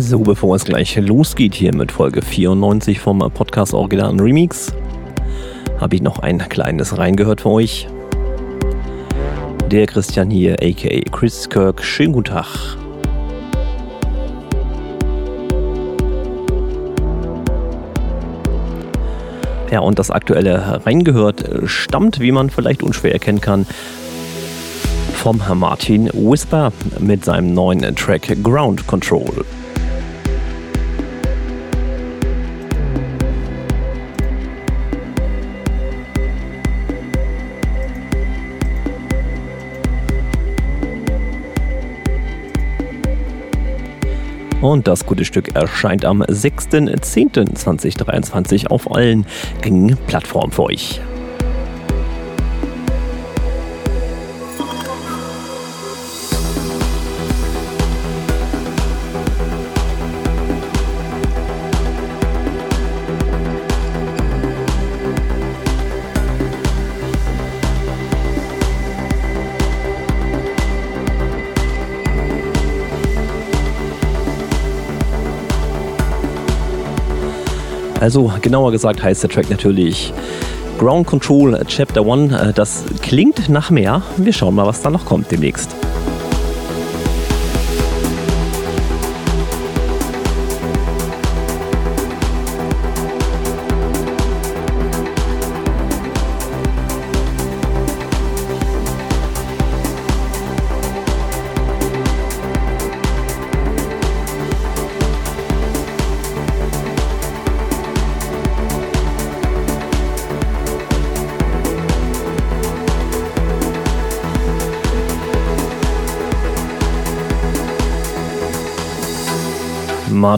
So, bevor es gleich losgeht hier mit Folge 94 vom Podcast Original Remix, habe ich noch ein kleines reingehört für euch. Der Christian hier, aka Chris Kirk, schönen guten Tag. Ja, und das aktuelle reingehört stammt, wie man vielleicht unschwer erkennen kann, vom Martin Whisper mit seinem neuen Track Ground Control. Und das gute Stück erscheint am 6.10.2023 auf allen gängigen Plattformen für euch. Also genauer gesagt heißt der Track natürlich Ground Control Chapter 1. Äh, das klingt nach mehr. Wir schauen mal, was da noch kommt demnächst.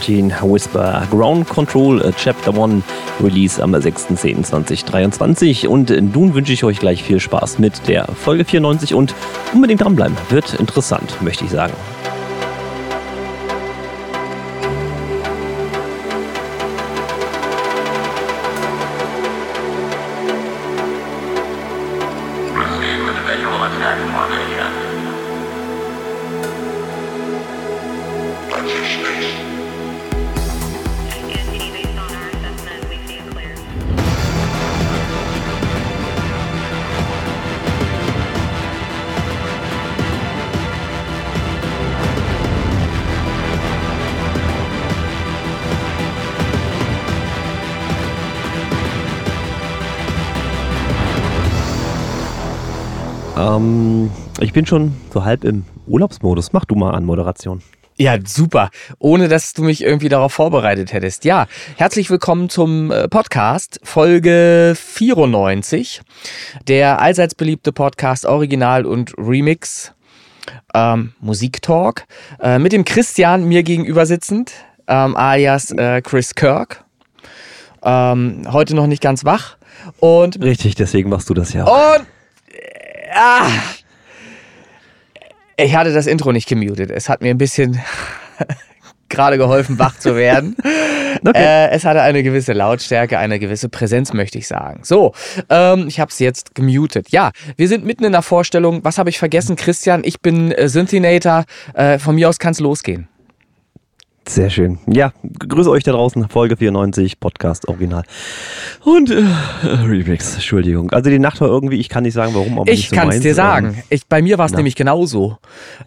Martin Whisper Ground Control äh, Chapter 1 Release am 6.10.2023 und nun wünsche ich euch gleich viel Spaß mit der Folge 94 und unbedingt dranbleiben. Wird interessant, möchte ich sagen. Bin schon so halb im Urlaubsmodus. Mach du mal an Moderation. Ja, super. Ohne dass du mich irgendwie darauf vorbereitet hättest. Ja, herzlich willkommen zum äh, Podcast, Folge 94. Der allseits beliebte Podcast Original und Remix ähm, Musiktalk. Äh, mit dem Christian mir gegenüber sitzend, ähm, alias äh, Chris Kirk. Ähm, heute noch nicht ganz wach. Und Richtig, deswegen machst du das ja. Und ah, ich hatte das Intro nicht gemutet. Es hat mir ein bisschen gerade geholfen, wach zu werden. Okay. Äh, es hatte eine gewisse Lautstärke, eine gewisse Präsenz, möchte ich sagen. So, ähm, ich habe es jetzt gemutet. Ja, wir sind mitten in der Vorstellung. Was habe ich vergessen, Christian? Ich bin äh, Synthinator. Äh, von mir aus kann es losgehen. Sehr schön. Ja, grüße euch da draußen. Folge 94, Podcast Original. Und äh, Remix, Entschuldigung. Also die Nacht war irgendwie, ich kann nicht sagen, warum, aber Ich so kann es dir sagen. Ähm, ich, bei mir war es nämlich genauso.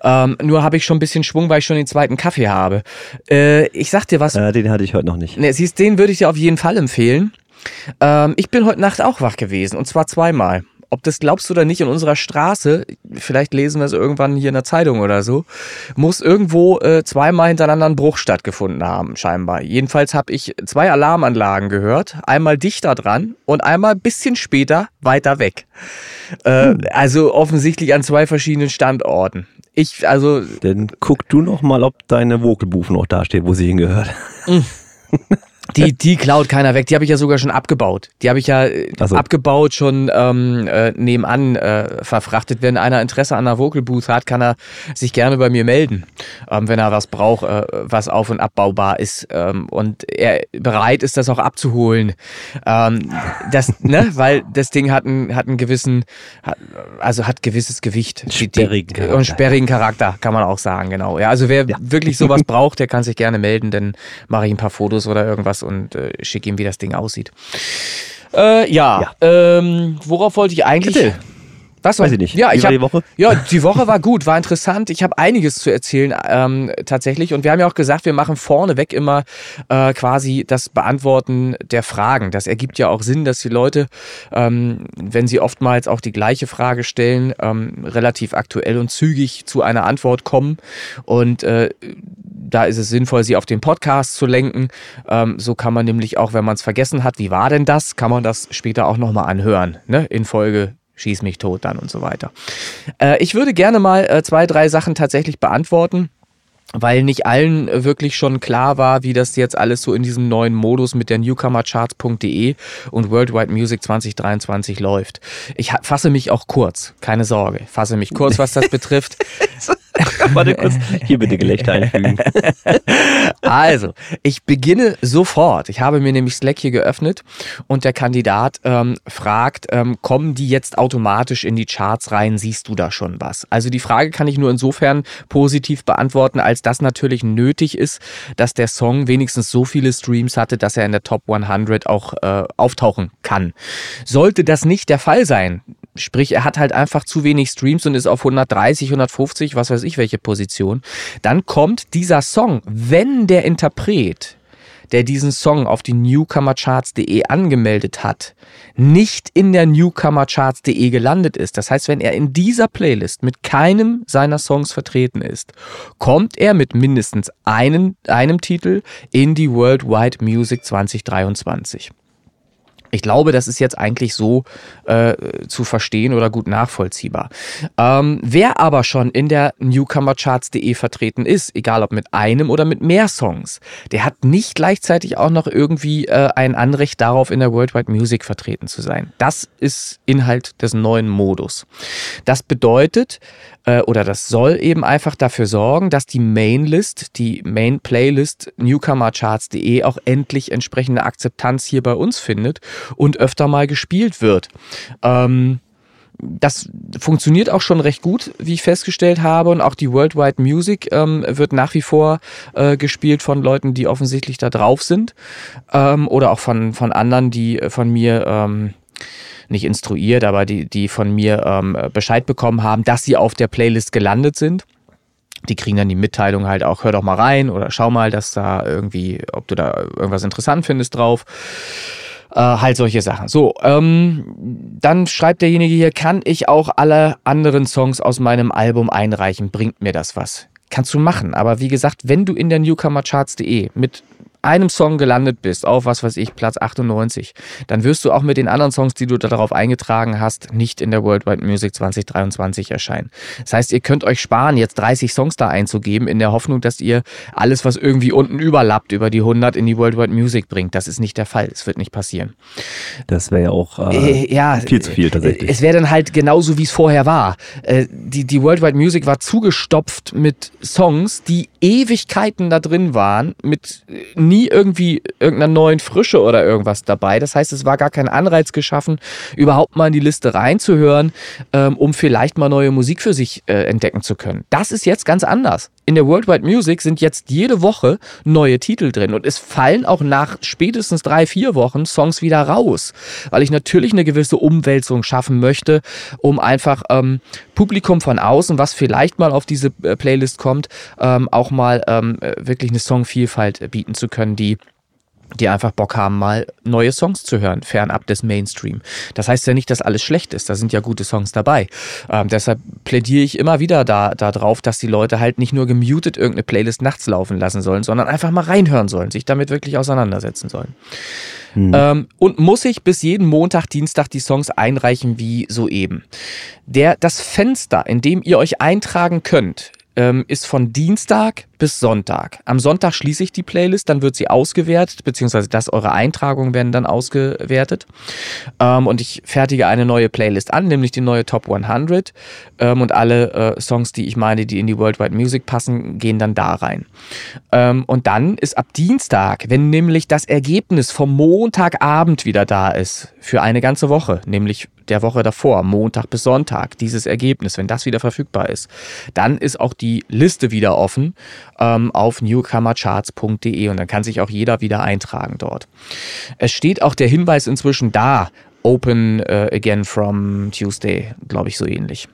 Ähm, nur habe ich schon ein bisschen Schwung, weil ich schon den zweiten Kaffee habe. Äh, ich sag dir was. Äh, den hatte ich heute noch nicht. Ne, siehst, den würde ich dir auf jeden Fall empfehlen. Ähm, ich bin heute Nacht auch wach gewesen und zwar zweimal ob das glaubst du oder nicht, in unserer Straße, vielleicht lesen wir es irgendwann hier in der Zeitung oder so, muss irgendwo äh, zweimal hintereinander ein Bruch stattgefunden haben, scheinbar. Jedenfalls habe ich zwei Alarmanlagen gehört, einmal dichter dran und einmal ein bisschen später weiter weg. Äh, hm. Also offensichtlich an zwei verschiedenen Standorten. Ich, also. Dann guck du noch mal, ob deine Vogelbuch noch da steht, wo sie hingehört. Die, die klaut keiner weg. Die habe ich ja sogar schon abgebaut. Die habe ich ja äh, so. abgebaut, schon ähm, äh, nebenan äh, verfrachtet. Wenn einer Interesse an einer Vocal Booth hat, kann er sich gerne bei mir melden, ähm, wenn er was braucht, äh, was auf- und abbaubar ist. Ähm, und er bereit ist, das auch abzuholen. Ähm, das, ne, weil das Ding hat einen, hat einen gewissen, hat, also hat gewisses Gewicht. Sperrigen Charakter. Und sperrigen Charakter, kann man auch sagen, genau. Ja, also wer Ja. wirklich sowas braucht, der kann sich gerne melden, dann mache ich ein paar Fotos oder irgendwas und äh, schicke ihm, wie das Ding aussieht. Äh, ja, Ähm, worauf wollte ich eigentlich? Erzähl. Was Weiß ich nicht. Ja, Wie ich war hab, die Woche? Ja, die Woche war gut, war interessant. Ich habe einiges zu erzählen ähm, tatsächlich. Und wir haben ja auch gesagt, wir machen vorneweg immer äh, quasi das Beantworten der Fragen. Das ergibt ja auch Sinn, dass die Leute, ähm, wenn sie oftmals auch die gleiche Frage stellen, ähm, relativ aktuell und zügig zu einer Antwort kommen. Und äh, da ist es sinnvoll, sie auf den Podcast zu lenken. Ähm, so kann man nämlich auch, wenn man es vergessen hat, wie war denn das, kann man das später auch nochmal anhören, ne? in Folge Schieß mich tot dann und so weiter. Äh, ich würde gerne mal äh, zwei, drei Sachen tatsächlich beantworten weil nicht allen äh, wirklich schon klar war, wie das jetzt alles so in diesem neuen Modus mit der newcomercharts.de und Worldwide Music 2023 läuft. Ich fasse mich auch kurz, keine Sorge, fasse mich kurz, was das betrifft. Warte kurz. Hier bitte Gelächter einfügen. Also, ich beginne sofort. Ich habe mir nämlich Slack hier geöffnet und der Kandidat ähm, fragt, ähm, kommen die jetzt automatisch in die Charts rein? Siehst du da schon was? Also die Frage kann ich nur insofern positiv beantworten, als das natürlich nötig ist, dass der Song wenigstens so viele Streams hatte, dass er in der Top 100 auch äh, auftauchen kann. Sollte das nicht der Fall sein, Sprich, er hat halt einfach zu wenig Streams und ist auf 130, 150, was weiß ich, welche Position. Dann kommt dieser Song, wenn der Interpret, der diesen Song auf die Newcomercharts.de angemeldet hat, nicht in der Newcomercharts.de gelandet ist. Das heißt, wenn er in dieser Playlist mit keinem seiner Songs vertreten ist, kommt er mit mindestens einen, einem Titel in die Worldwide Music 2023. Ich glaube, das ist jetzt eigentlich so äh, zu verstehen oder gut nachvollziehbar. Ähm, wer aber schon in der Newcomercharts.de vertreten ist, egal ob mit einem oder mit mehr Songs, der hat nicht gleichzeitig auch noch irgendwie äh, ein Anrecht darauf, in der Worldwide Music vertreten zu sein. Das ist Inhalt des neuen Modus. Das bedeutet, äh, oder das soll eben einfach dafür sorgen, dass die Mainlist, die Main Playlist newcomercharts.de auch endlich entsprechende Akzeptanz hier bei uns findet und öfter mal gespielt wird. Ähm, das funktioniert auch schon recht gut, wie ich festgestellt habe. Und auch die Worldwide Music ähm, wird nach wie vor äh, gespielt von Leuten, die offensichtlich da drauf sind. Ähm, oder auch von, von anderen, die äh, von mir ähm, nicht instruiert, aber die, die von mir ähm, Bescheid bekommen haben, dass sie auf der Playlist gelandet sind. Die kriegen dann die Mitteilung halt auch, hör doch mal rein oder schau mal, dass da irgendwie, ob du da irgendwas interessant findest drauf. Äh, halt solche Sachen. So, ähm, dann schreibt derjenige hier, kann ich auch alle anderen Songs aus meinem Album einreichen? Bringt mir das was? Kannst du machen, aber wie gesagt, wenn du in der Newcomercharts.de mit einem Song gelandet bist, auf was weiß ich, Platz 98, dann wirst du auch mit den anderen Songs, die du darauf eingetragen hast, nicht in der Worldwide Music 2023 erscheinen. Das heißt, ihr könnt euch sparen, jetzt 30 Songs da einzugeben, in der Hoffnung, dass ihr alles, was irgendwie unten überlappt, über die 100 in die Worldwide Music bringt. Das ist nicht der Fall. Es wird nicht passieren. Das wäre ja auch äh, Äh, ja, viel zu viel tatsächlich. Es wäre dann halt genauso, wie es vorher war. Äh, die, die Worldwide Music war zugestopft mit Songs, die Ewigkeiten da drin waren, mit äh, nie irgendwie irgendeiner neuen Frische oder irgendwas dabei. Das heißt, es war gar kein Anreiz geschaffen, überhaupt mal in die Liste reinzuhören, ähm, um vielleicht mal neue Musik für sich äh, entdecken zu können. Das ist jetzt ganz anders. In der Worldwide Music sind jetzt jede Woche neue Titel drin und es fallen auch nach spätestens drei, vier Wochen Songs wieder raus, weil ich natürlich eine gewisse Umwälzung schaffen möchte, um einfach ähm, Publikum von außen, was vielleicht mal auf diese äh, Playlist kommt, ähm, auch mal ähm, äh, wirklich eine Songvielfalt äh, bieten zu können, die die einfach Bock haben, mal neue Songs zu hören, fernab des Mainstream. Das heißt ja nicht, dass alles schlecht ist. Da sind ja gute Songs dabei. Ähm, deshalb plädiere ich immer wieder da, da drauf, dass die Leute halt nicht nur gemutet irgendeine Playlist nachts laufen lassen sollen, sondern einfach mal reinhören sollen, sich damit wirklich auseinandersetzen sollen. Ähm, und muss ich bis jeden Montag, Dienstag die Songs einreichen wie soeben. Der, das Fenster, in dem ihr euch eintragen könnt, ähm, ist von Dienstag bis Sonntag. Am Sonntag schließe ich die Playlist, dann wird sie ausgewertet, beziehungsweise das, eure Eintragungen werden dann ausgewertet. Ähm, und ich fertige eine neue Playlist an, nämlich die neue Top 100. Ähm, und alle äh, Songs, die ich meine, die in die Worldwide Music passen, gehen dann da rein. Ähm, und dann ist ab Dienstag, wenn nämlich das Ergebnis vom Montagabend wieder da ist, für eine ganze Woche, nämlich der Woche davor, Montag bis Sonntag, dieses Ergebnis, wenn das wieder verfügbar ist, dann ist auch die Liste wieder offen ähm, auf newcomercharts.de und dann kann sich auch jeder wieder eintragen dort. Es steht auch der Hinweis inzwischen da, Open uh, again from Tuesday, glaube ich, so ähnlich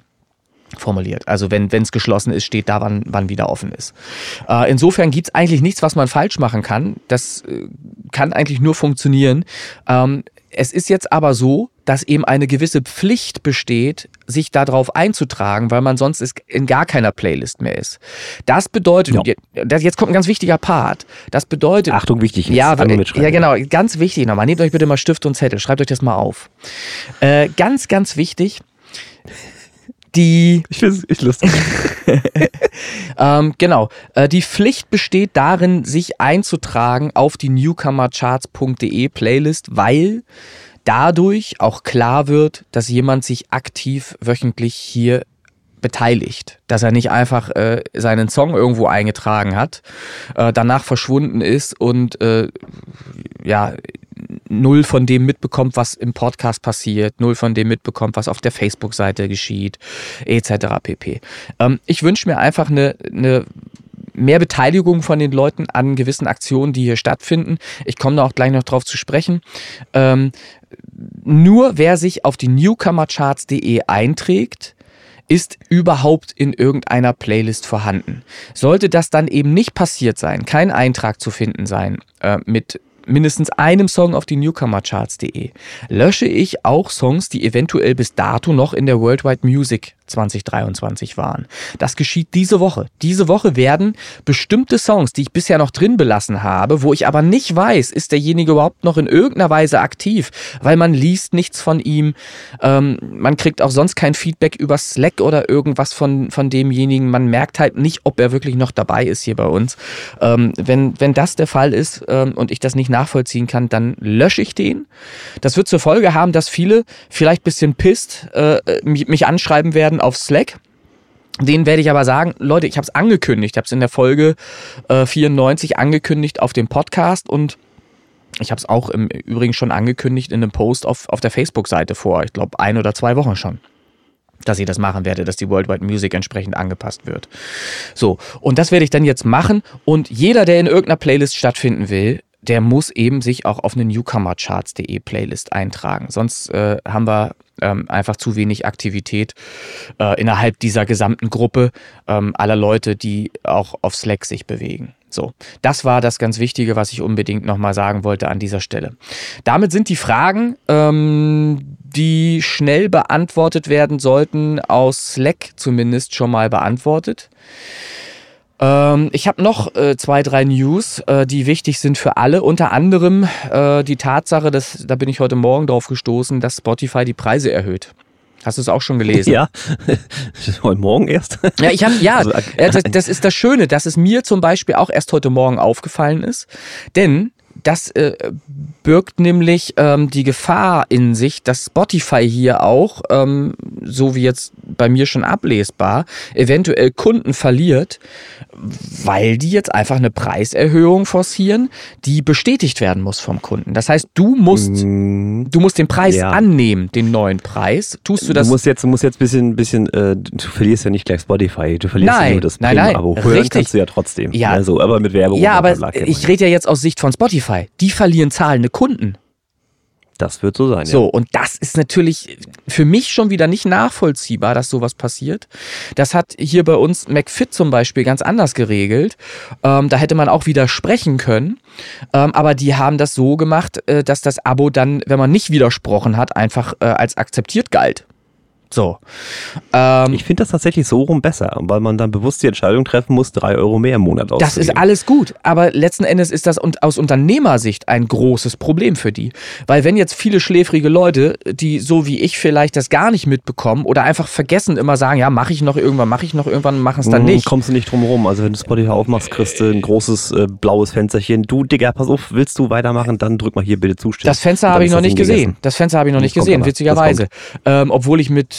formuliert. Also wenn es geschlossen ist, steht da, wann, wann wieder offen ist. Äh, insofern gibt es eigentlich nichts, was man falsch machen kann. Das äh, kann eigentlich nur funktionieren. Ähm, es ist jetzt aber so, dass eben eine gewisse Pflicht besteht, sich darauf einzutragen, weil man sonst in gar keiner Playlist mehr ist. Das bedeutet, ja. jetzt kommt ein ganz wichtiger Part. Das bedeutet. Achtung, wichtig. Jetzt. Ja, ja, genau. Ganz wichtig nochmal. Nehmt euch bitte mal Stift und Zettel. Schreibt euch das mal auf. Äh, ganz, ganz wichtig. Die. Ich finde es lustig. ähm, genau. Äh, die Pflicht besteht darin, sich einzutragen auf die newcomercharts.de Playlist, weil dadurch auch klar wird, dass jemand sich aktiv wöchentlich hier beteiligt, dass er nicht einfach äh, seinen Song irgendwo eingetragen hat, äh, danach verschwunden ist und äh, ja null von dem mitbekommt, was im Podcast passiert, null von dem mitbekommt, was auf der Facebook-Seite geschieht, etc. pp. Ähm, ich wünsche mir einfach eine, eine mehr Beteiligung von den Leuten an gewissen Aktionen, die hier stattfinden. Ich komme da auch gleich noch drauf zu sprechen. Ähm, nur wer sich auf die newcomercharts.de einträgt, ist überhaupt in irgendeiner Playlist vorhanden. Sollte das dann eben nicht passiert sein, kein Eintrag zu finden sein äh, mit mindestens einem Song auf die Newcomercharts.de, lösche ich auch Songs, die eventuell bis dato noch in der Worldwide Music 2023 waren. Das geschieht diese Woche. Diese Woche werden bestimmte Songs, die ich bisher noch drin belassen habe, wo ich aber nicht weiß, ist derjenige überhaupt noch in irgendeiner Weise aktiv, weil man liest nichts von ihm, ähm, man kriegt auch sonst kein Feedback über Slack oder irgendwas von, von demjenigen, man merkt halt nicht, ob er wirklich noch dabei ist hier bei uns. Ähm, wenn, wenn das der Fall ist ähm, und ich das nicht nachvollziehen kann, dann lösche ich den. Das wird zur Folge haben, dass viele vielleicht bisschen pisst äh, mich anschreiben werden, auf Slack. Den werde ich aber sagen, Leute, ich habe es angekündigt, ich habe es in der Folge äh, 94 angekündigt auf dem Podcast und ich habe es auch im Übrigen schon angekündigt in einem Post auf, auf der Facebook-Seite vor, ich glaube, ein oder zwei Wochen schon dass ich das machen werde, dass die Worldwide Music entsprechend angepasst wird. So, und das werde ich dann jetzt machen und jeder, der in irgendeiner Playlist stattfinden will, der muss eben sich auch auf eine Newcomercharts.de Playlist eintragen. Sonst äh, haben wir ähm, einfach zu wenig Aktivität äh, innerhalb dieser gesamten Gruppe ähm, aller Leute, die auch auf Slack sich bewegen. So, das war das ganz Wichtige, was ich unbedingt nochmal sagen wollte an dieser Stelle. Damit sind die Fragen, ähm, die schnell beantwortet werden sollten, aus Slack zumindest schon mal beantwortet. Ähm, ich habe noch äh, zwei, drei News, äh, die wichtig sind für alle. Unter anderem äh, die Tatsache, dass, da bin ich heute Morgen drauf gestoßen, dass Spotify die Preise erhöht. Hast du es auch schon gelesen? Ja, heute Morgen erst. Ja, ich habe ja, also, äh, das, das ist das Schöne, dass es mir zum Beispiel auch erst heute Morgen aufgefallen ist, denn das äh, birgt nämlich ähm, die Gefahr in sich, dass Spotify hier auch, ähm, so wie jetzt bei mir schon ablesbar, eventuell Kunden verliert, weil die jetzt einfach eine Preiserhöhung forcieren, die bestätigt werden muss vom Kunden. Das heißt, du musst, mm, du musst den Preis ja. annehmen, den neuen Preis. Tust du das? Du musst jetzt, du musst jetzt ein bisschen, bisschen äh, du verlierst ja nicht gleich Spotify, du verlierst nein, ja nur das nein, nein, aber hören richtig. kannst du ja trotzdem. Ja, also, aber mit Werbung. Ja, aber ich rede ja jetzt aus Sicht von Spotify. Die verlieren zahlende Kunden. Das wird so sein. So, ja. und das ist natürlich für mich schon wieder nicht nachvollziehbar, dass sowas passiert. Das hat hier bei uns McFit zum Beispiel ganz anders geregelt. Ähm, da hätte man auch widersprechen können. Ähm, aber die haben das so gemacht, äh, dass das Abo dann, wenn man nicht widersprochen hat, einfach äh, als akzeptiert galt. So. Ähm, ich finde das tatsächlich so rum besser, weil man dann bewusst die Entscheidung treffen muss, drei Euro mehr im Monat auszugeben. Das ist alles gut, aber letzten Endes ist das aus Unternehmersicht ein großes Problem für die. Weil wenn jetzt viele schläfrige Leute, die so wie ich vielleicht das gar nicht mitbekommen oder einfach vergessen, immer sagen, ja, mache ich noch irgendwann, mache ich noch irgendwann, machen es dann mhm, nicht. Kommst du nicht drum rum. Also wenn du Spotify aufmachst, kriegst du ein großes äh, blaues Fensterchen. Du, Digga, pass auf, willst du weitermachen, dann drück mal hier bitte zustimmen. Das Fenster habe ich noch nicht gesehen. Das Fenster habe ich noch nicht gesehen, witzigerweise. Ähm, obwohl ich mit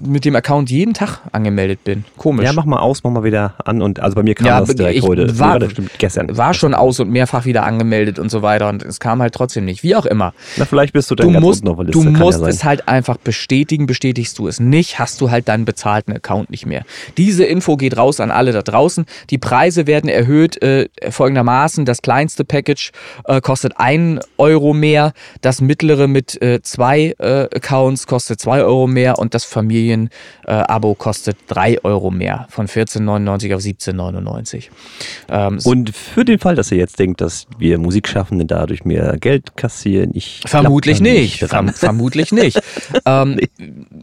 mit dem Account jeden Tag angemeldet bin. Komisch. Ja, mach mal aus, mach mal wieder an und also bei mir kam ja, das direkt heute. War, ja, gestern. War schon aus und mehrfach wieder angemeldet und so weiter und es kam halt trotzdem nicht. Wie auch immer. Na, vielleicht bist du dann du ganz musst, unten Du musst ja es halt einfach bestätigen. Bestätigst du es nicht, hast du halt deinen bezahlten Account nicht mehr. Diese Info geht raus an alle da draußen. Die Preise werden erhöht äh, folgendermaßen. Das kleinste Package äh, kostet 1 Euro mehr. Das mittlere mit äh, zwei äh, Accounts kostet 2 Euro mehr und das Familien Familien-Abo kostet 3 Euro mehr, von 14,99 auf 17,99. Ähm, Und für den Fall, dass ihr jetzt denkt, dass wir Musikschaffende dadurch mehr Geld kassieren, ich vermutlich nicht. Verm vermutlich nicht. ähm,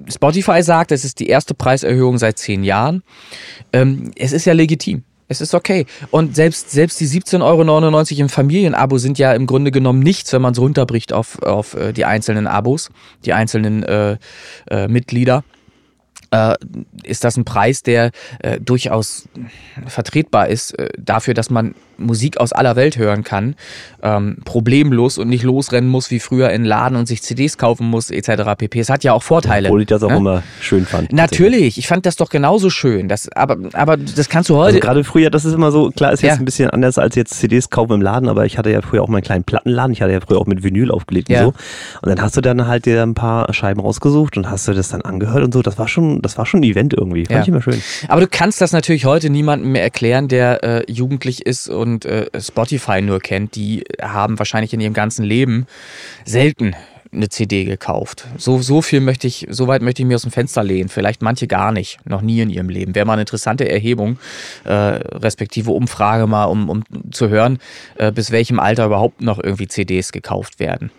Spotify sagt, es ist die erste Preiserhöhung seit zehn Jahren. Ähm, es ist ja legitim. Es ist okay. Und selbst, selbst die 17,99 Euro im Familienabo sind ja im Grunde genommen nichts, wenn man es runterbricht auf, auf äh, die einzelnen Abos, die einzelnen äh, äh, Mitglieder äh, ist das ein Preis, der äh, durchaus vertretbar ist äh, dafür, dass man Musik aus aller Welt hören kann, ähm, problemlos und nicht losrennen muss wie früher in Laden und sich CDs kaufen muss etc. pp. Es hat ja auch Vorteile. Obwohl ich das auch ne? immer schön fand. Natürlich, ich fand das doch genauso schön. Das, aber, aber das kannst du heute. Also gerade früher, das ist immer so, klar ist jetzt ja. ein bisschen anders als jetzt CDs kaufen im Laden, aber ich hatte ja früher auch meinen kleinen Plattenladen. Ich hatte ja früher auch mit Vinyl aufgelegt ja. und so. Und dann hast du dann halt dir ein paar Scheiben rausgesucht und hast du das dann angehört und so. Das war schon, das war schon ein Event irgendwie. Fand ja. ich immer schön. Aber du kannst das natürlich heute niemandem mehr erklären, der äh, jugendlich ist und und äh, Spotify nur kennt, die haben wahrscheinlich in ihrem ganzen Leben selten eine CD gekauft. So, so viel möchte ich, so weit möchte ich mir aus dem Fenster lehnen. Vielleicht manche gar nicht, noch nie in ihrem Leben. Wäre mal eine interessante Erhebung, äh, respektive Umfrage mal, um, um zu hören, äh, bis welchem Alter überhaupt noch irgendwie CDs gekauft werden.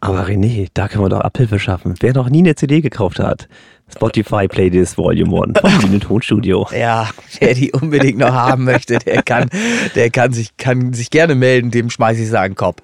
Aber René, da können wir doch Abhilfe schaffen. Wer noch nie eine CD gekauft hat, Spotify Playlist Volume 1 von dem Tonstudio. Ja, wer die unbedingt noch haben möchte, der kann, der kann sich, kann sich gerne melden, dem schmeiße ich seinen Kopf.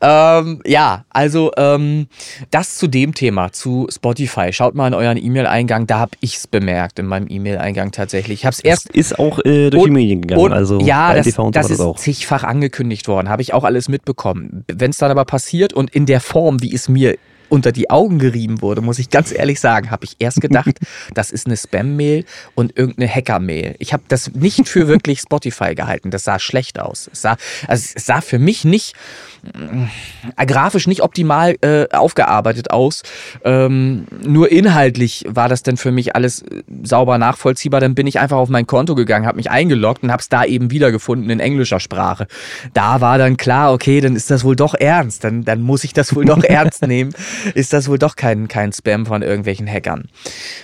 Ähm, ja, also ähm, das zu dem Thema, zu Spotify. Schaut mal in euren E-Mail-Eingang, da habe ich es bemerkt in meinem E-Mail-Eingang tatsächlich. Ich habe es erst. ist auch äh, durch und, die Medien gegangen. Und, also ja, das, das ist auch. zigfach angekündigt worden, habe ich auch alles mitbekommen. Wenn es dann aber passiert und in der Form, wie es mir unter die Augen gerieben wurde, muss ich ganz ehrlich sagen, habe ich erst gedacht, das ist eine Spam-Mail und irgendeine Hacker-Mail. Ich habe das nicht für wirklich Spotify gehalten. Das sah schlecht aus. Es sah, also es sah für mich nicht äh, grafisch nicht optimal äh, aufgearbeitet aus. Ähm, nur inhaltlich war das dann für mich alles äh, sauber nachvollziehbar. Dann bin ich einfach auf mein Konto gegangen, habe mich eingeloggt und habe es da eben wiedergefunden in englischer Sprache. Da war dann klar, okay, dann ist das wohl doch ernst. Dann, dann muss ich das wohl doch ernst nehmen. Ist das wohl doch kein, kein Spam von irgendwelchen Hackern.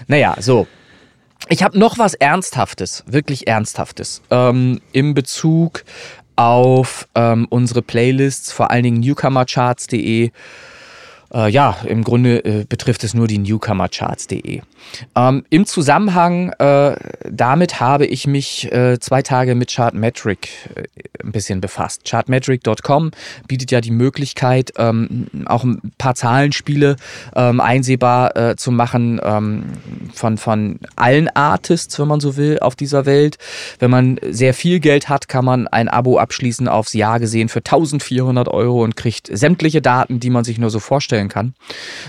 Naja, so. Ich habe noch was Ernsthaftes, wirklich Ernsthaftes, ähm, im Bezug auf ähm, unsere Playlists, vor allen Dingen newcomercharts.de. Äh, ja, im Grunde äh, betrifft es nur die newcomercharts.de. Ähm, Im Zusammenhang äh, damit habe ich mich äh, zwei Tage mit Chartmetric äh, ein bisschen befasst. Chartmetric.com bietet ja die Möglichkeit, ähm, auch ein paar Zahlenspiele ähm, einsehbar äh, zu machen ähm, von, von allen Artists, wenn man so will, auf dieser Welt. Wenn man sehr viel Geld hat, kann man ein Abo abschließen aufs Jahr gesehen für 1400 Euro und kriegt sämtliche Daten, die man sich nur so vorstellen kann.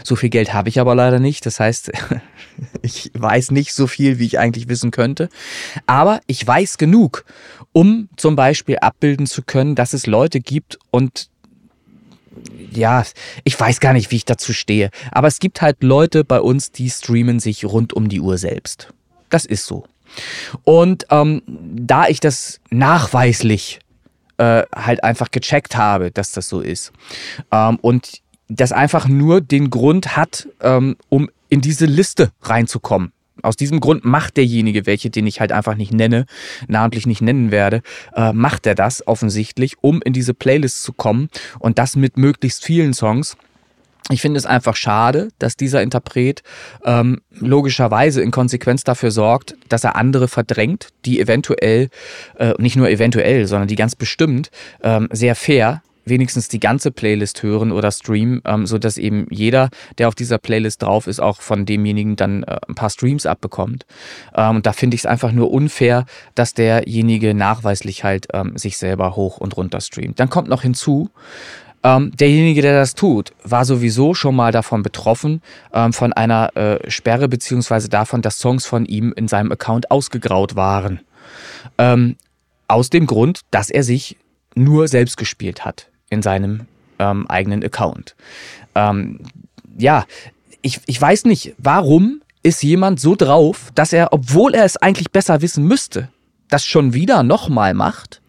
So viel Geld habe ich aber leider nicht. Das heißt, Ich weiß nicht so viel, wie ich eigentlich wissen könnte. Aber ich weiß genug, um zum Beispiel abbilden zu können, dass es Leute gibt und ja, ich weiß gar nicht, wie ich dazu stehe. Aber es gibt halt Leute bei uns, die streamen sich rund um die Uhr selbst. Das ist so. Und ähm, da ich das nachweislich äh, halt einfach gecheckt habe, dass das so ist ähm, und das einfach nur den Grund hat, ähm, um in diese Liste reinzukommen. Aus diesem Grund macht derjenige, welche den ich halt einfach nicht nenne, namentlich nicht nennen werde, äh, macht er das offensichtlich, um in diese Playlist zu kommen und das mit möglichst vielen Songs. Ich finde es einfach schade, dass dieser Interpret ähm, logischerweise in Konsequenz dafür sorgt, dass er andere verdrängt, die eventuell, äh, nicht nur eventuell, sondern die ganz bestimmt ähm, sehr fair wenigstens die ganze Playlist hören oder streamen, ähm, sodass eben jeder, der auf dieser Playlist drauf ist, auch von demjenigen dann äh, ein paar Streams abbekommt. Ähm, und da finde ich es einfach nur unfair, dass derjenige nachweislich halt ähm, sich selber hoch und runter streamt. Dann kommt noch hinzu, ähm, derjenige, der das tut, war sowieso schon mal davon betroffen, ähm, von einer äh, Sperre beziehungsweise davon, dass Songs von ihm in seinem Account ausgegraut waren. Ähm, aus dem Grund, dass er sich nur selbst gespielt hat in seinem ähm, eigenen Account. Ähm, ja, ich, ich weiß nicht, warum ist jemand so drauf, dass er, obwohl er es eigentlich besser wissen müsste, das schon wieder nochmal macht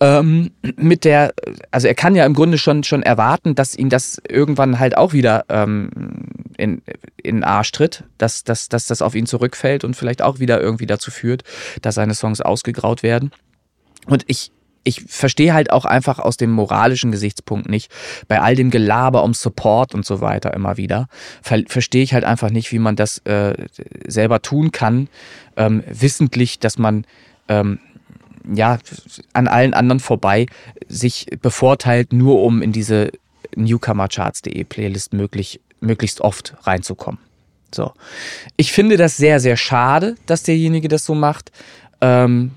ähm, mit der, also er kann ja im Grunde schon, schon erwarten, dass ihn das irgendwann halt auch wieder ähm, in, in den Arsch tritt, dass, dass, dass das auf ihn zurückfällt und vielleicht auch wieder irgendwie dazu führt, dass seine Songs ausgegraut werden. Und ich, ich verstehe halt auch einfach aus dem moralischen Gesichtspunkt nicht, bei all dem Gelaber um Support und so weiter immer wieder, ver verstehe ich halt einfach nicht, wie man das äh, selber tun kann, ähm, wissentlich, dass man ähm, ja, an allen anderen vorbei sich bevorteilt, nur um in diese Newcomercharts.de Playlist möglich, möglichst oft reinzukommen. So. Ich finde das sehr, sehr schade, dass derjenige das so macht. Ähm,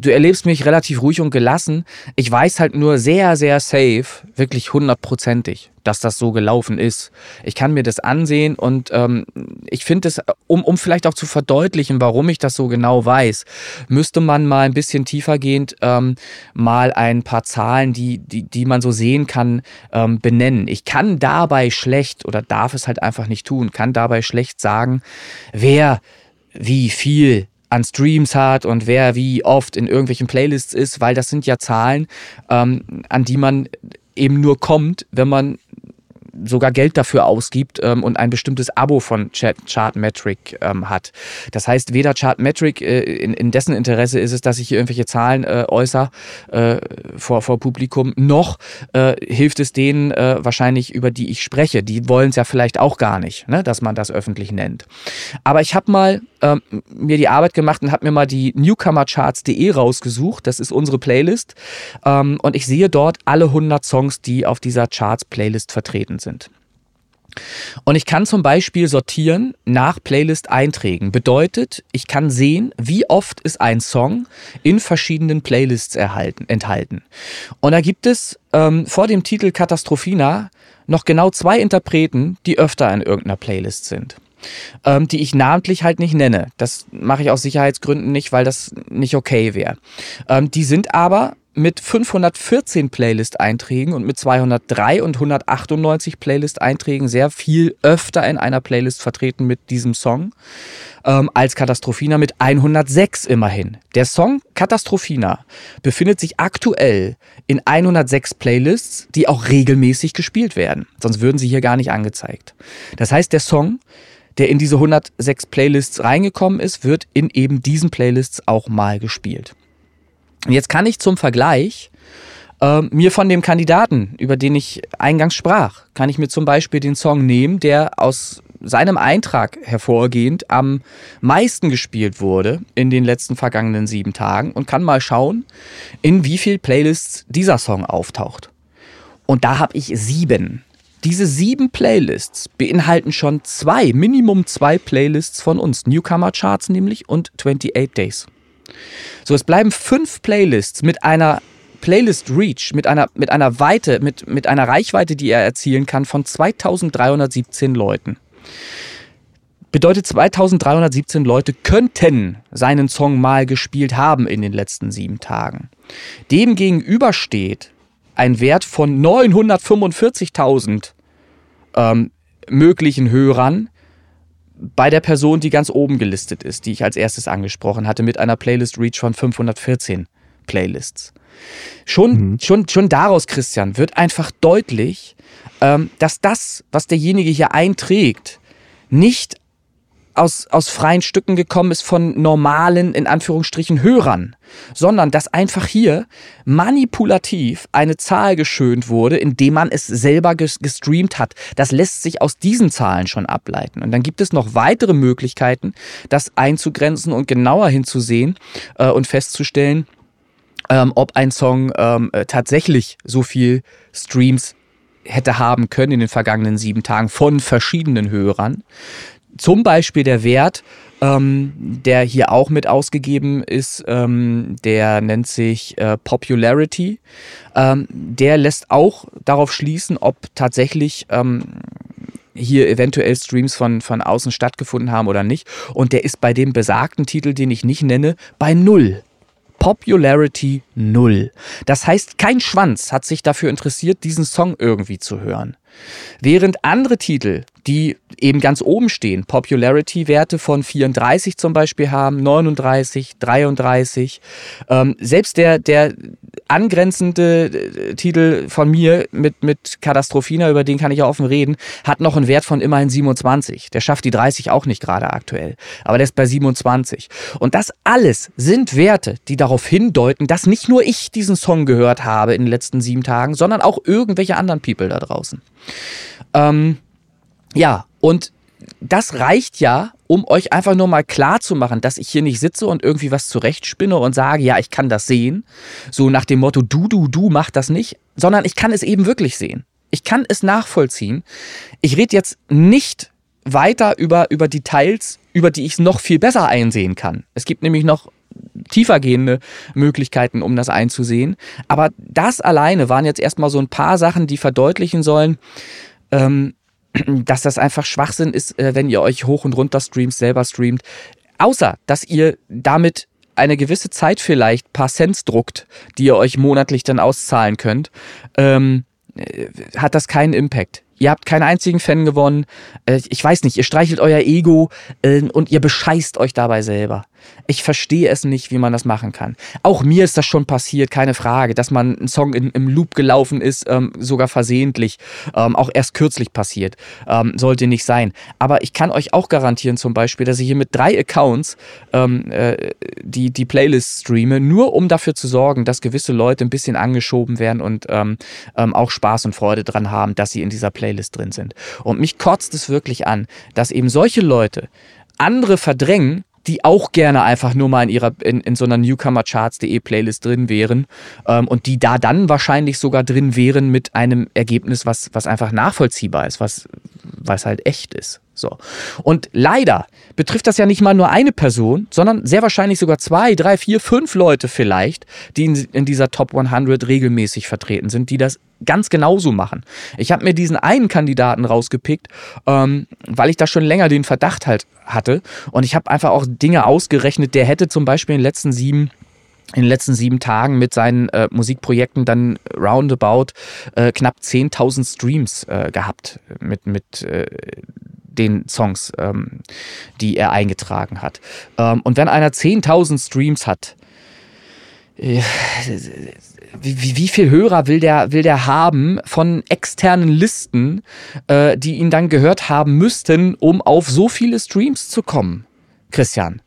du erlebst mich relativ ruhig und gelassen. Ich weiß halt nur sehr, sehr safe, wirklich hundertprozentig, dass das so gelaufen ist. Ich kann mir das ansehen und ähm, ich finde es, um, um vielleicht auch zu verdeutlichen, warum ich das so genau weiß, müsste man mal ein bisschen tiefergehend ähm, mal ein paar Zahlen, die, die, die man so sehen kann, ähm, benennen. Ich kann dabei schlecht oder darf es halt einfach nicht tun, kann dabei schlecht sagen, wer wie viel an Streams hat und wer wie oft in irgendwelchen Playlists ist, weil das sind ja Zahlen, ähm, an die man eben nur kommt, wenn man sogar Geld dafür ausgibt ähm, und ein bestimmtes Abo von Chartmetric ähm, hat. Das heißt, weder Chartmetric, äh, in, in, dessen Interesse ist es, dass ich hier irgendwelche Zahlen äh, äußere äh, vor, vor Publikum, noch äh, hilft es denen äh, wahrscheinlich, über die ich spreche. Die wollen es ja vielleicht auch gar nicht, ne, dass man das öffentlich nennt. Aber ich habe mal ähm, mir die Arbeit gemacht und habe mir mal die Newcomercharts.de rausgesucht. Das ist unsere Playlist. Ähm, und ich sehe dort alle 100 Songs, die auf dieser Charts-Playlist vertreten sind. Und ich kann zum Beispiel sortieren nach Playlist-Einträgen. Bedeutet, ich kann sehen, wie oft ist ein Song in verschiedenen Playlists erhalten, enthalten. Und da gibt es ähm, vor dem Titel Katastrophina noch genau zwei Interpreten, die öfter in irgendeiner Playlist sind ähm, die ich namentlich halt nicht nenne. Das mache ich aus Sicherheitsgründen nicht, weil das nicht okay wäre. Ähm, die sind aber mit 514 Playlist-Einträgen und mit 203 und 198 Playlist-Einträgen sehr viel öfter in einer Playlist vertreten mit diesem Song ähm, als Katastrophina mit 106 immerhin. Der Song Katastrophina befindet sich aktuell in 106 Playlists, die auch regelmäßig gespielt werden. Sonst würden sie hier gar nicht angezeigt. Das heißt, der Song der in diese 106 Playlists reingekommen ist, wird in eben diesen Playlists auch mal gespielt. Und jetzt kann ich zum Vergleich äh, mir von dem Kandidaten, über den ich eingangs sprach, kann ich mir zum Beispiel den Song nehmen, der aus seinem Eintrag hervorgehend am meisten gespielt wurde in den letzten vergangenen sieben Tagen und kann mal schauen, in wie viel Playlists dieser Song auftaucht. Und da habe ich sieben. Diese sieben Playlists beinhalten schon zwei, Minimum zwei Playlists von uns. Newcomer Charts nämlich und 28 Days. So, es bleiben fünf Playlists mit einer Playlist Reach, mit einer, mit einer Weite, mit, mit einer Reichweite, die er erzielen kann von 2317 Leuten. Bedeutet 2317 Leute könnten seinen Song mal gespielt haben in den letzten sieben Tagen. Dem gegenüber steht ein Wert von 945.000 ähm, möglichen Hörern bei der Person, die ganz oben gelistet ist, die ich als erstes angesprochen hatte, mit einer Playlist Reach von 514 Playlists. Schon, mhm. schon, schon daraus, Christian, wird einfach deutlich, ähm, dass das, was derjenige hier einträgt, nicht aus, aus freien Stücken gekommen ist von normalen, in Anführungsstrichen, Hörern, sondern dass einfach hier manipulativ eine Zahl geschönt wurde, indem man es selber gestreamt hat. Das lässt sich aus diesen Zahlen schon ableiten. Und dann gibt es noch weitere Möglichkeiten, das einzugrenzen und genauer hinzusehen äh, und festzustellen, ähm, ob ein Song ähm, äh, tatsächlich so viel Streams hätte haben können in den vergangenen sieben Tagen von verschiedenen Hörern. Zum Beispiel der Wert, ähm, der hier auch mit ausgegeben ist, ähm, der nennt sich äh, Popularity. Ähm, der lässt auch darauf schließen, ob tatsächlich ähm, hier eventuell Streams von, von außen stattgefunden haben oder nicht. Und der ist bei dem besagten Titel, den ich nicht nenne, bei null. Popularity null. Das heißt, kein Schwanz hat sich dafür interessiert, diesen Song irgendwie zu hören. Während andere Titel, die eben ganz oben stehen, Popularity-Werte von 34 zum Beispiel haben, 39, 33, ähm, selbst der, der angrenzende äh, Titel von mir mit, mit Katastrophina, über den kann ich ja offen reden, hat noch einen Wert von immerhin 27. Der schafft die 30 auch nicht gerade aktuell, aber der ist bei 27. Und das alles sind Werte, die darauf hindeuten, dass nicht nur ich diesen Song gehört habe in den letzten sieben Tagen, sondern auch irgendwelche anderen People da draußen. Ähm, ja, und das reicht ja, um euch einfach nur mal klar zu machen, dass ich hier nicht sitze und irgendwie was zurechtspinne und sage, ja, ich kann das sehen. So nach dem Motto, du, du, du, mach das nicht, sondern ich kann es eben wirklich sehen. Ich kann es nachvollziehen. Ich rede jetzt nicht weiter über, über Details, über die ich es noch viel besser einsehen kann. Es gibt nämlich noch tiefergehende Möglichkeiten, um das einzusehen. Aber das alleine waren jetzt erstmal so ein paar Sachen, die verdeutlichen sollen, ähm, dass das einfach Schwachsinn ist, äh, wenn ihr euch hoch und runter streamt, selber streamt. Außer, dass ihr damit eine gewisse Zeit vielleicht paar Cents druckt, die ihr euch monatlich dann auszahlen könnt, ähm, äh, hat das keinen Impact. Ihr habt keinen einzigen Fan gewonnen. Äh, ich weiß nicht, ihr streichelt euer Ego äh, und ihr bescheißt euch dabei selber. Ich verstehe es nicht, wie man das machen kann. Auch mir ist das schon passiert, keine Frage, dass man ein Song in, im Loop gelaufen ist, ähm, sogar versehentlich, ähm, auch erst kürzlich passiert. Ähm, sollte nicht sein. Aber ich kann euch auch garantieren, zum Beispiel, dass ich hier mit drei Accounts ähm, äh, die, die Playlist streame, nur um dafür zu sorgen, dass gewisse Leute ein bisschen angeschoben werden und ähm, ähm, auch Spaß und Freude dran haben, dass sie in dieser Playlist drin sind. Und mich kotzt es wirklich an, dass eben solche Leute andere verdrängen, die auch gerne einfach nur mal in ihrer in, in so einer Newcomercharts.de Playlist drin wären ähm, und die da dann wahrscheinlich sogar drin wären mit einem Ergebnis, was, was einfach nachvollziehbar ist, was, was halt echt ist. So. Und leider betrifft das ja nicht mal nur eine Person, sondern sehr wahrscheinlich sogar zwei, drei, vier, fünf Leute vielleicht, die in, in dieser Top 100 regelmäßig vertreten sind, die das ganz genauso machen. Ich habe mir diesen einen Kandidaten rausgepickt, ähm, weil ich da schon länger den Verdacht halt hatte. Und ich habe einfach auch Dinge ausgerechnet. Der hätte zum Beispiel in den letzten sieben in den letzten sieben Tagen mit seinen äh, Musikprojekten dann roundabout äh, knapp 10.000 Streams äh, gehabt mit, mit äh, den Songs, ähm, die er eingetragen hat. Ähm, und wenn einer 10.000 Streams hat, äh, wie, wie viel Hörer will der, will der haben von externen Listen, äh, die ihn dann gehört haben müssten, um auf so viele Streams zu kommen? Christian.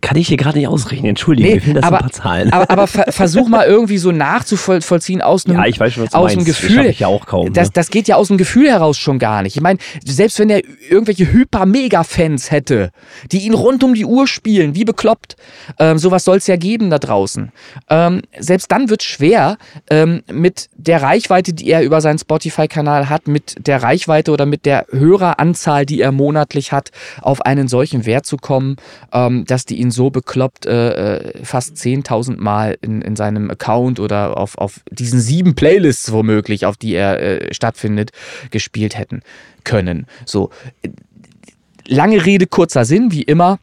Kann ich hier gerade nicht ausrechnen, entschuldige, nee, mir das aber, ein paar Zahlen. Aber, aber ver versuch mal irgendwie so nachzuvollziehen aus einem, ja, ich weiß schon, was du aus dem Gefühl. Das, ich ja auch kaum, das, ne? das geht ja aus dem Gefühl heraus schon gar nicht. Ich meine, selbst wenn er irgendwelche Hyper-Mega-Fans hätte, die ihn rund um die Uhr spielen, wie bekloppt, ähm, sowas soll es ja geben da draußen. Ähm, selbst dann wird es schwer, ähm, mit der Reichweite, die er über seinen Spotify-Kanal hat, mit der Reichweite oder mit der Höreranzahl, die er monatlich hat, auf einen solchen Wert zu kommen, ähm, dass die ihn so bekloppt äh, äh fast 10.000 Mal in, in seinem Account oder auf, auf diesen sieben Playlists womöglich, auf die er äh, stattfindet, gespielt hätten können. So. Lange Rede, kurzer Sinn, wie immer.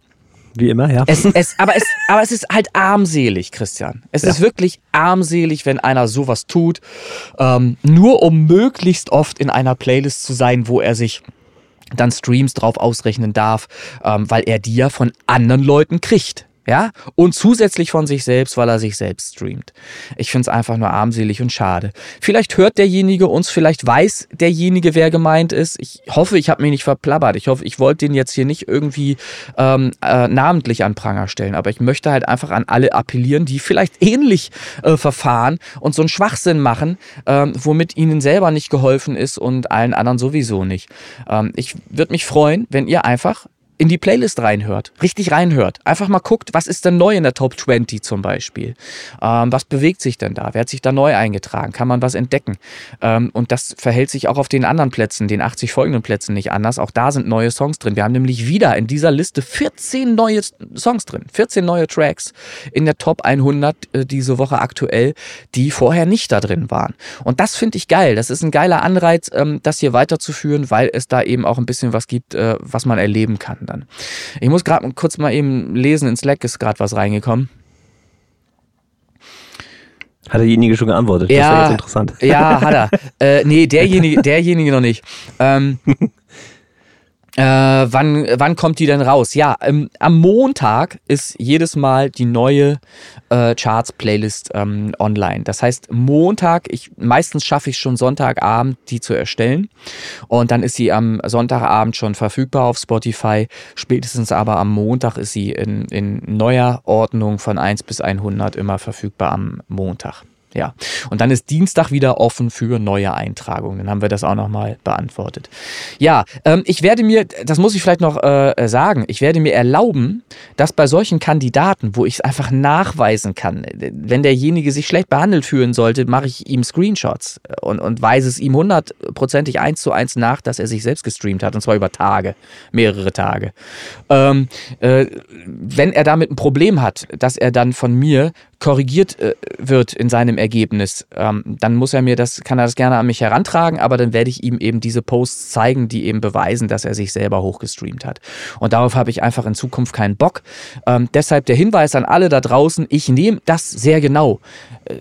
Wie immer, ja. Es, es, aber, es, aber es ist halt armselig, Christian. Es ja. ist wirklich armselig, wenn einer sowas tut, ähm, nur um möglichst oft in einer Playlist zu sein, wo er sich dann Streams drauf ausrechnen darf, ähm, weil er die ja von anderen Leuten kriegt. Ja, und zusätzlich von sich selbst, weil er sich selbst streamt. Ich finde es einfach nur armselig und schade. Vielleicht hört derjenige uns, vielleicht weiß derjenige, wer gemeint ist. Ich hoffe, ich habe mich nicht verplappert. Ich hoffe, ich wollte den jetzt hier nicht irgendwie ähm, äh, namentlich an Pranger stellen. Aber ich möchte halt einfach an alle appellieren, die vielleicht ähnlich äh, verfahren und so einen Schwachsinn machen, ähm, womit ihnen selber nicht geholfen ist und allen anderen sowieso nicht. Ähm, ich würde mich freuen, wenn ihr einfach in die Playlist reinhört, richtig reinhört. Einfach mal guckt, was ist denn neu in der Top 20 zum Beispiel. Ähm, was bewegt sich denn da? Wer hat sich da neu eingetragen? Kann man was entdecken? Ähm, und das verhält sich auch auf den anderen Plätzen, den 80 folgenden Plätzen nicht anders. Auch da sind neue Songs drin. Wir haben nämlich wieder in dieser Liste 14 neue Songs drin, 14 neue Tracks in der Top 100 äh, diese Woche aktuell, die vorher nicht da drin waren. Und das finde ich geil. Das ist ein geiler Anreiz, ähm, das hier weiterzuführen, weil es da eben auch ein bisschen was gibt, äh, was man erleben kann dann. Ich muss gerade kurz mal eben lesen, in Slack ist gerade was reingekommen. Hat derjenige schon geantwortet? Ja, das wäre jetzt interessant. Ja, hat er. äh, nee, derjenige, derjenige noch nicht. Ähm, Äh, wann, wann kommt die denn raus? Ja, ähm, am Montag ist jedes Mal die neue äh, Charts-Playlist ähm, online. Das heißt, Montag, ich, meistens schaffe ich schon Sonntagabend, die zu erstellen. Und dann ist sie am Sonntagabend schon verfügbar auf Spotify. Spätestens aber am Montag ist sie in, in neuer Ordnung von 1 bis 100 immer verfügbar am Montag. Ja. Und dann ist Dienstag wieder offen für neue Eintragungen. Dann haben wir das auch nochmal beantwortet. Ja, ähm, ich werde mir, das muss ich vielleicht noch äh, sagen, ich werde mir erlauben, dass bei solchen Kandidaten, wo ich es einfach nachweisen kann, wenn derjenige sich schlecht behandelt fühlen sollte, mache ich ihm Screenshots und, und weise es ihm hundertprozentig eins zu eins nach, dass er sich selbst gestreamt hat. Und zwar über Tage, mehrere Tage. Ähm, äh, wenn er damit ein Problem hat, dass er dann von mir korrigiert äh, wird in seinem Ergebnis, ähm, dann muss er mir das, kann er das gerne an mich herantragen, aber dann werde ich ihm eben diese Posts zeigen, die eben beweisen, dass er sich selber hochgestreamt hat. Und darauf habe ich einfach in Zukunft keinen Bock. Ähm, deshalb der Hinweis an alle da draußen, ich nehme das sehr genau. Äh,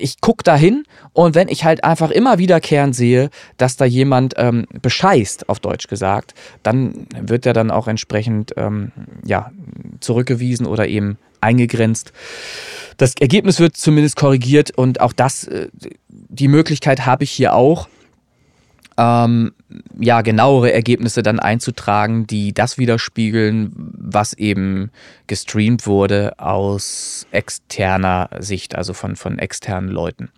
ich gucke da hin und wenn ich halt einfach immer wiederkehrend sehe, dass da jemand ähm, bescheißt, auf Deutsch gesagt, dann wird er dann auch entsprechend ähm, ja, zurückgewiesen oder eben eingegrenzt. Das Ergebnis wird zumindest korrigiert und auch das, äh, die Möglichkeit habe ich hier auch, ähm, ja, genauere Ergebnisse dann einzutragen, die das widerspiegeln, was eben gestreamt wurde aus externer Sicht, also von, von externen Leuten.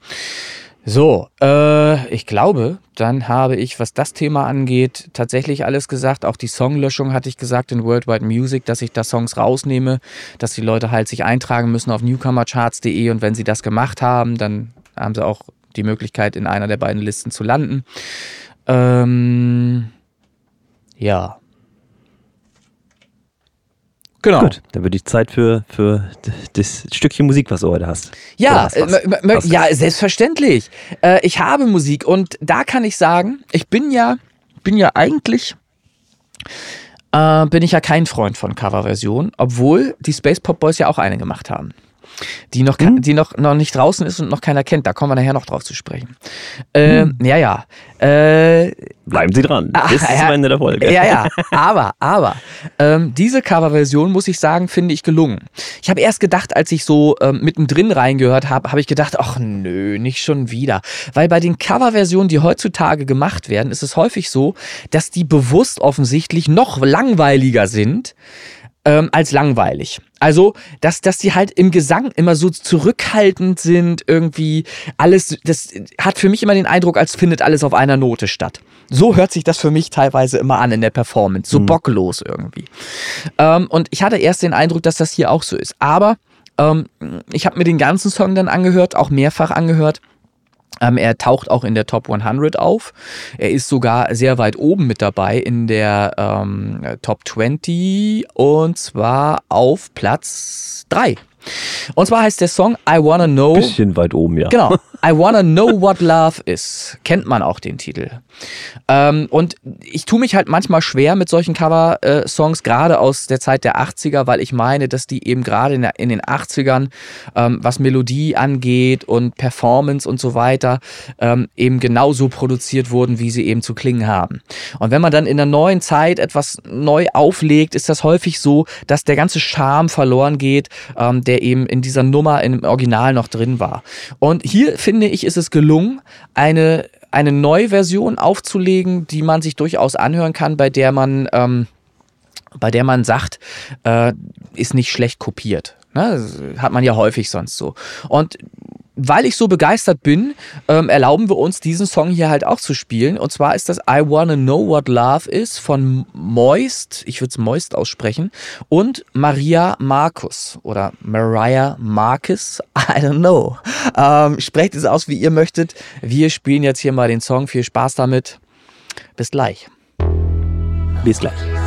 So, äh, ich glaube, dann habe ich, was das Thema angeht, tatsächlich alles gesagt. Auch die Songlöschung hatte ich gesagt in Worldwide Music, dass ich da Songs rausnehme, dass die Leute halt sich eintragen müssen auf newcomercharts.de und wenn sie das gemacht haben, dann haben sie auch die Möglichkeit, in einer der beiden Listen zu landen. Ähm, ja. Genau. Gut, dann würde ich Zeit für, für das Stückchen Musik, was du heute hast. Ja, hast äh, ja, selbstverständlich. Äh, ich habe Musik und da kann ich sagen, ich bin ja, bin ja eigentlich, äh, bin ich ja kein Freund von Coverversionen, obwohl die Space Pop Boys ja auch eine gemacht haben die noch, hm? die noch, noch nicht draußen ist und noch keiner kennt. Da kommen wir nachher noch drauf zu sprechen. Äh, hm. Ja, ja. Äh, Bleiben Sie dran. Ach, bis ja, zum Ende der Folge. Ja, ja. Aber, aber, ähm, diese Coverversion, muss ich sagen, finde ich gelungen. Ich habe erst gedacht, als ich so ähm, mittendrin reingehört habe, habe ich gedacht, ach nö, nicht schon wieder. Weil bei den Coverversionen, die heutzutage gemacht werden, ist es häufig so, dass die bewusst offensichtlich noch langweiliger sind ähm, als langweilig. Also, dass, dass die halt im Gesang immer so zurückhaltend sind, irgendwie alles, das hat für mich immer den Eindruck, als findet alles auf einer Note statt. So hört sich das für mich teilweise immer an in der Performance, so mhm. bocklos irgendwie. Ähm, und ich hatte erst den Eindruck, dass das hier auch so ist. Aber ähm, ich habe mir den ganzen Song dann angehört, auch mehrfach angehört. Ähm, er taucht auch in der Top 100 auf. Er ist sogar sehr weit oben mit dabei in der ähm, Top 20 und zwar auf Platz 3. Und zwar heißt der Song I Wanna Know. Bisschen weit oben, ja. Genau. I Wanna Know What Love Is. Kennt man auch den Titel. Ähm, und ich tue mich halt manchmal schwer mit solchen Cover-Songs, gerade aus der Zeit der 80er, weil ich meine, dass die eben gerade in, in, den 80ern, ähm, was Melodie angeht und Performance und so weiter, ähm, eben genauso produziert wurden, wie sie eben zu klingen haben. Und wenn man dann in der neuen Zeit etwas neu auflegt, ist das häufig so, dass der ganze Charme verloren geht, ähm, der eben in dieser Nummer im Original noch drin war. Und hier finde ich, ist es gelungen, eine eine neue Version aufzulegen, die man sich durchaus anhören kann, bei der man, ähm, bei der man sagt, äh, ist nicht schlecht kopiert. Ne? hat man ja häufig sonst so. Und weil ich so begeistert bin, ähm, erlauben wir uns diesen Song hier halt auch zu spielen. Und zwar ist das I Wanna Know What Love Is von Moist, ich würde es Moist aussprechen, und Maria Marcus oder Mariah Marcus, I don't know. Ähm, sprecht es aus, wie ihr möchtet. Wir spielen jetzt hier mal den Song. Viel Spaß damit. Bis gleich. Bis gleich.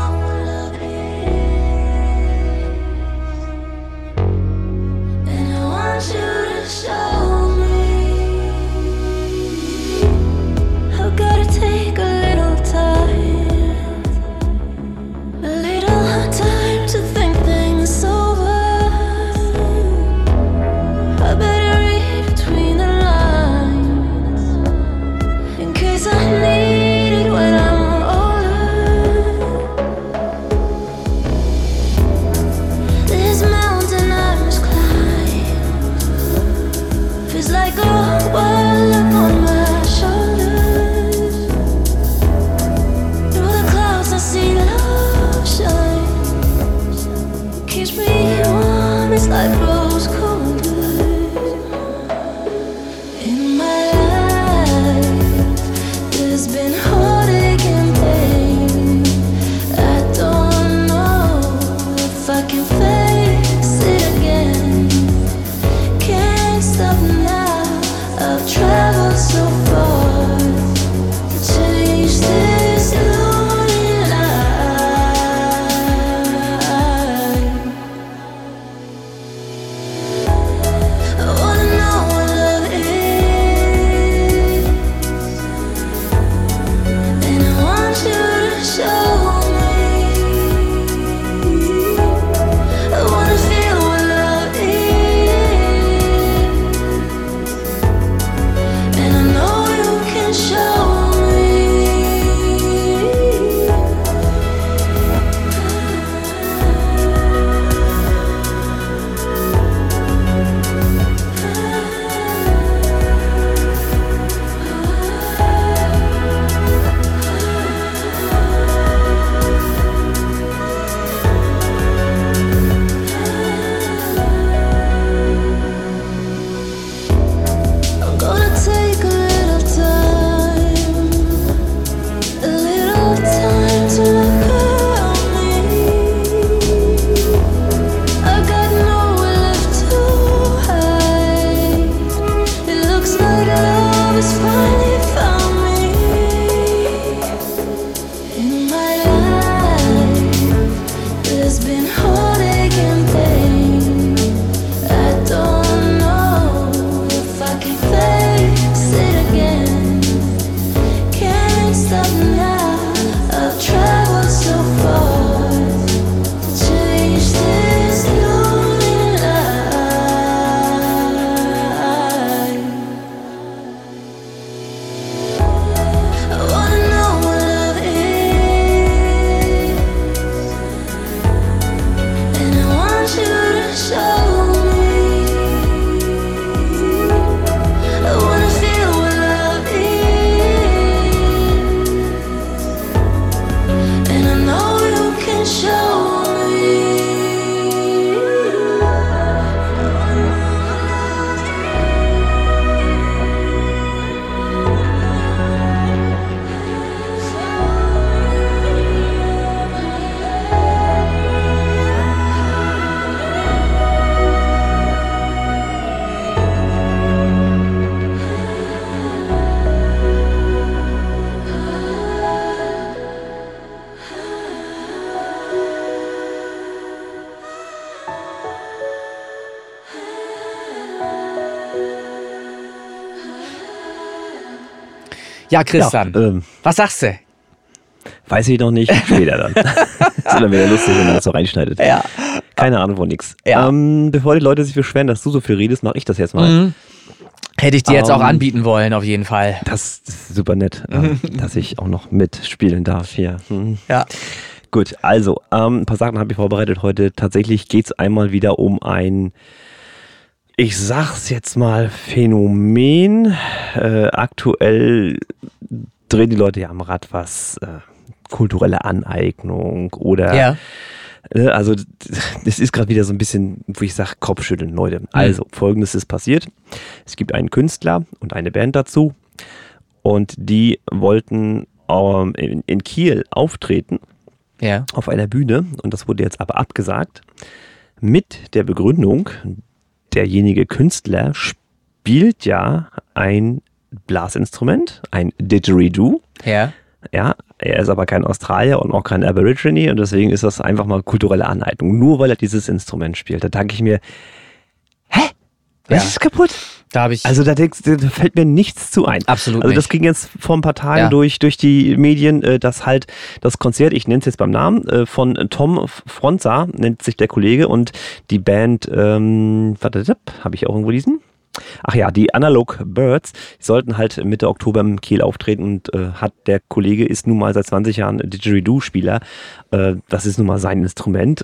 Ja, Christian, Ja, ähm, was sagst du? weiß ich noch nicht, später dann. ist immer wieder lustig, wenn man das so reinschneidet. Ja. Keine Ahnung von nix. Ja. Ähm, bevor die Leute sich beschweren, dass du so viel redest, mache ich das jetzt mal. Mhm. Hätte ich dir jetzt auch Ähm, anbieten wollen, auf jeden Fall. Das ist super nett, ähm, dass ich auch noch mitspielen darf hier. Hm. Ja. Gut, also ähm, ein paar Sachen habe ich vorbereitet heute. Tatsächlich geht es einmal wieder um ein, ich sag's jetzt mal, Phänomen. Äh, aktuell drehen die Leute ja am Rad, was äh, kulturelle Aneignung oder Ja. äh, also das ist gerade wieder so ein bisschen, wo ich sage, Kopfschütteln, Leute. Also, folgendes ist passiert. Es gibt einen Künstler und eine Band dazu und die wollten ähm, in, in Kiel auftreten Ja. auf einer Bühne und das wurde jetzt aber abgesagt mit der Begründung, derjenige Künstler spielt ja ein Blasinstrument, ein Didgeridoo. Ja. Ja, er ist aber kein Australier und auch kein Aborigine und deswegen ist das einfach mal kulturelle Aneignung, nur weil er dieses Instrument spielt. Da denke ich mir, hä? Was Ja. ist kaputt? Da habe ich. Also da, denkst, da fällt mir nichts zu ein. Absolut Also das nicht. ging jetzt vor ein paar Tagen Ja. durch, durch die Medien, äh, dass halt das Konzert, ich nenne es jetzt beim Namen, äh, von Tom Fronza, nennt sich der Kollege, und die Band, ähm, warte, habe ich auch irgendwo diesen? Ach ja, die Analog Birds die sollten halt Mitte Oktober im Kiel auftreten und äh, hat der Kollege ist nun mal seit 20 Jahren Didgeridoo-Spieler. Äh, das ist nun mal sein Instrument.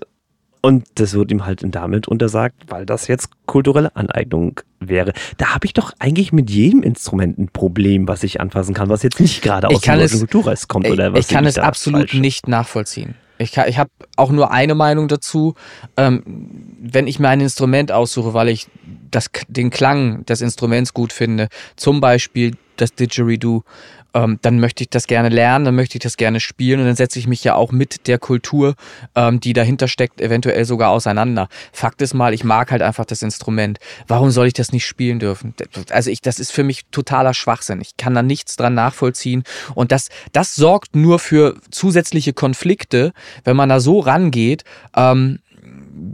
Und das wird ihm halt damit untersagt, weil das jetzt kulturelle Aneignung wäre. Da habe ich doch eigentlich mit jedem Instrument ein Problem, was ich anfassen kann, was jetzt nicht gerade aus dem Kulturreis kommt ich, oder was. ich kann es absolut nicht nachvollziehen. Ich, kann- ich habe auch nur eine Meinung dazu. Ähm, wenn ich mir ein Instrument aussuche, weil ich das, den Klang des Instruments gut finde, zum Beispiel das Didgeridoo, ähm, dann möchte ich das gerne lernen, dann möchte ich das gerne spielen und dann setze ich mich ja auch mit der Kultur, ähm, die dahinter steckt, eventuell sogar auseinander. Fakt ist mal, ich mag halt einfach das Instrument. Warum soll ich das nicht spielen dürfen? Also ich, das ist für mich totaler Schwachsinn. Ich kann da nichts dran nachvollziehen und das, das sorgt nur für zusätzliche Konflikte, wenn man da so rangeht. Ähm,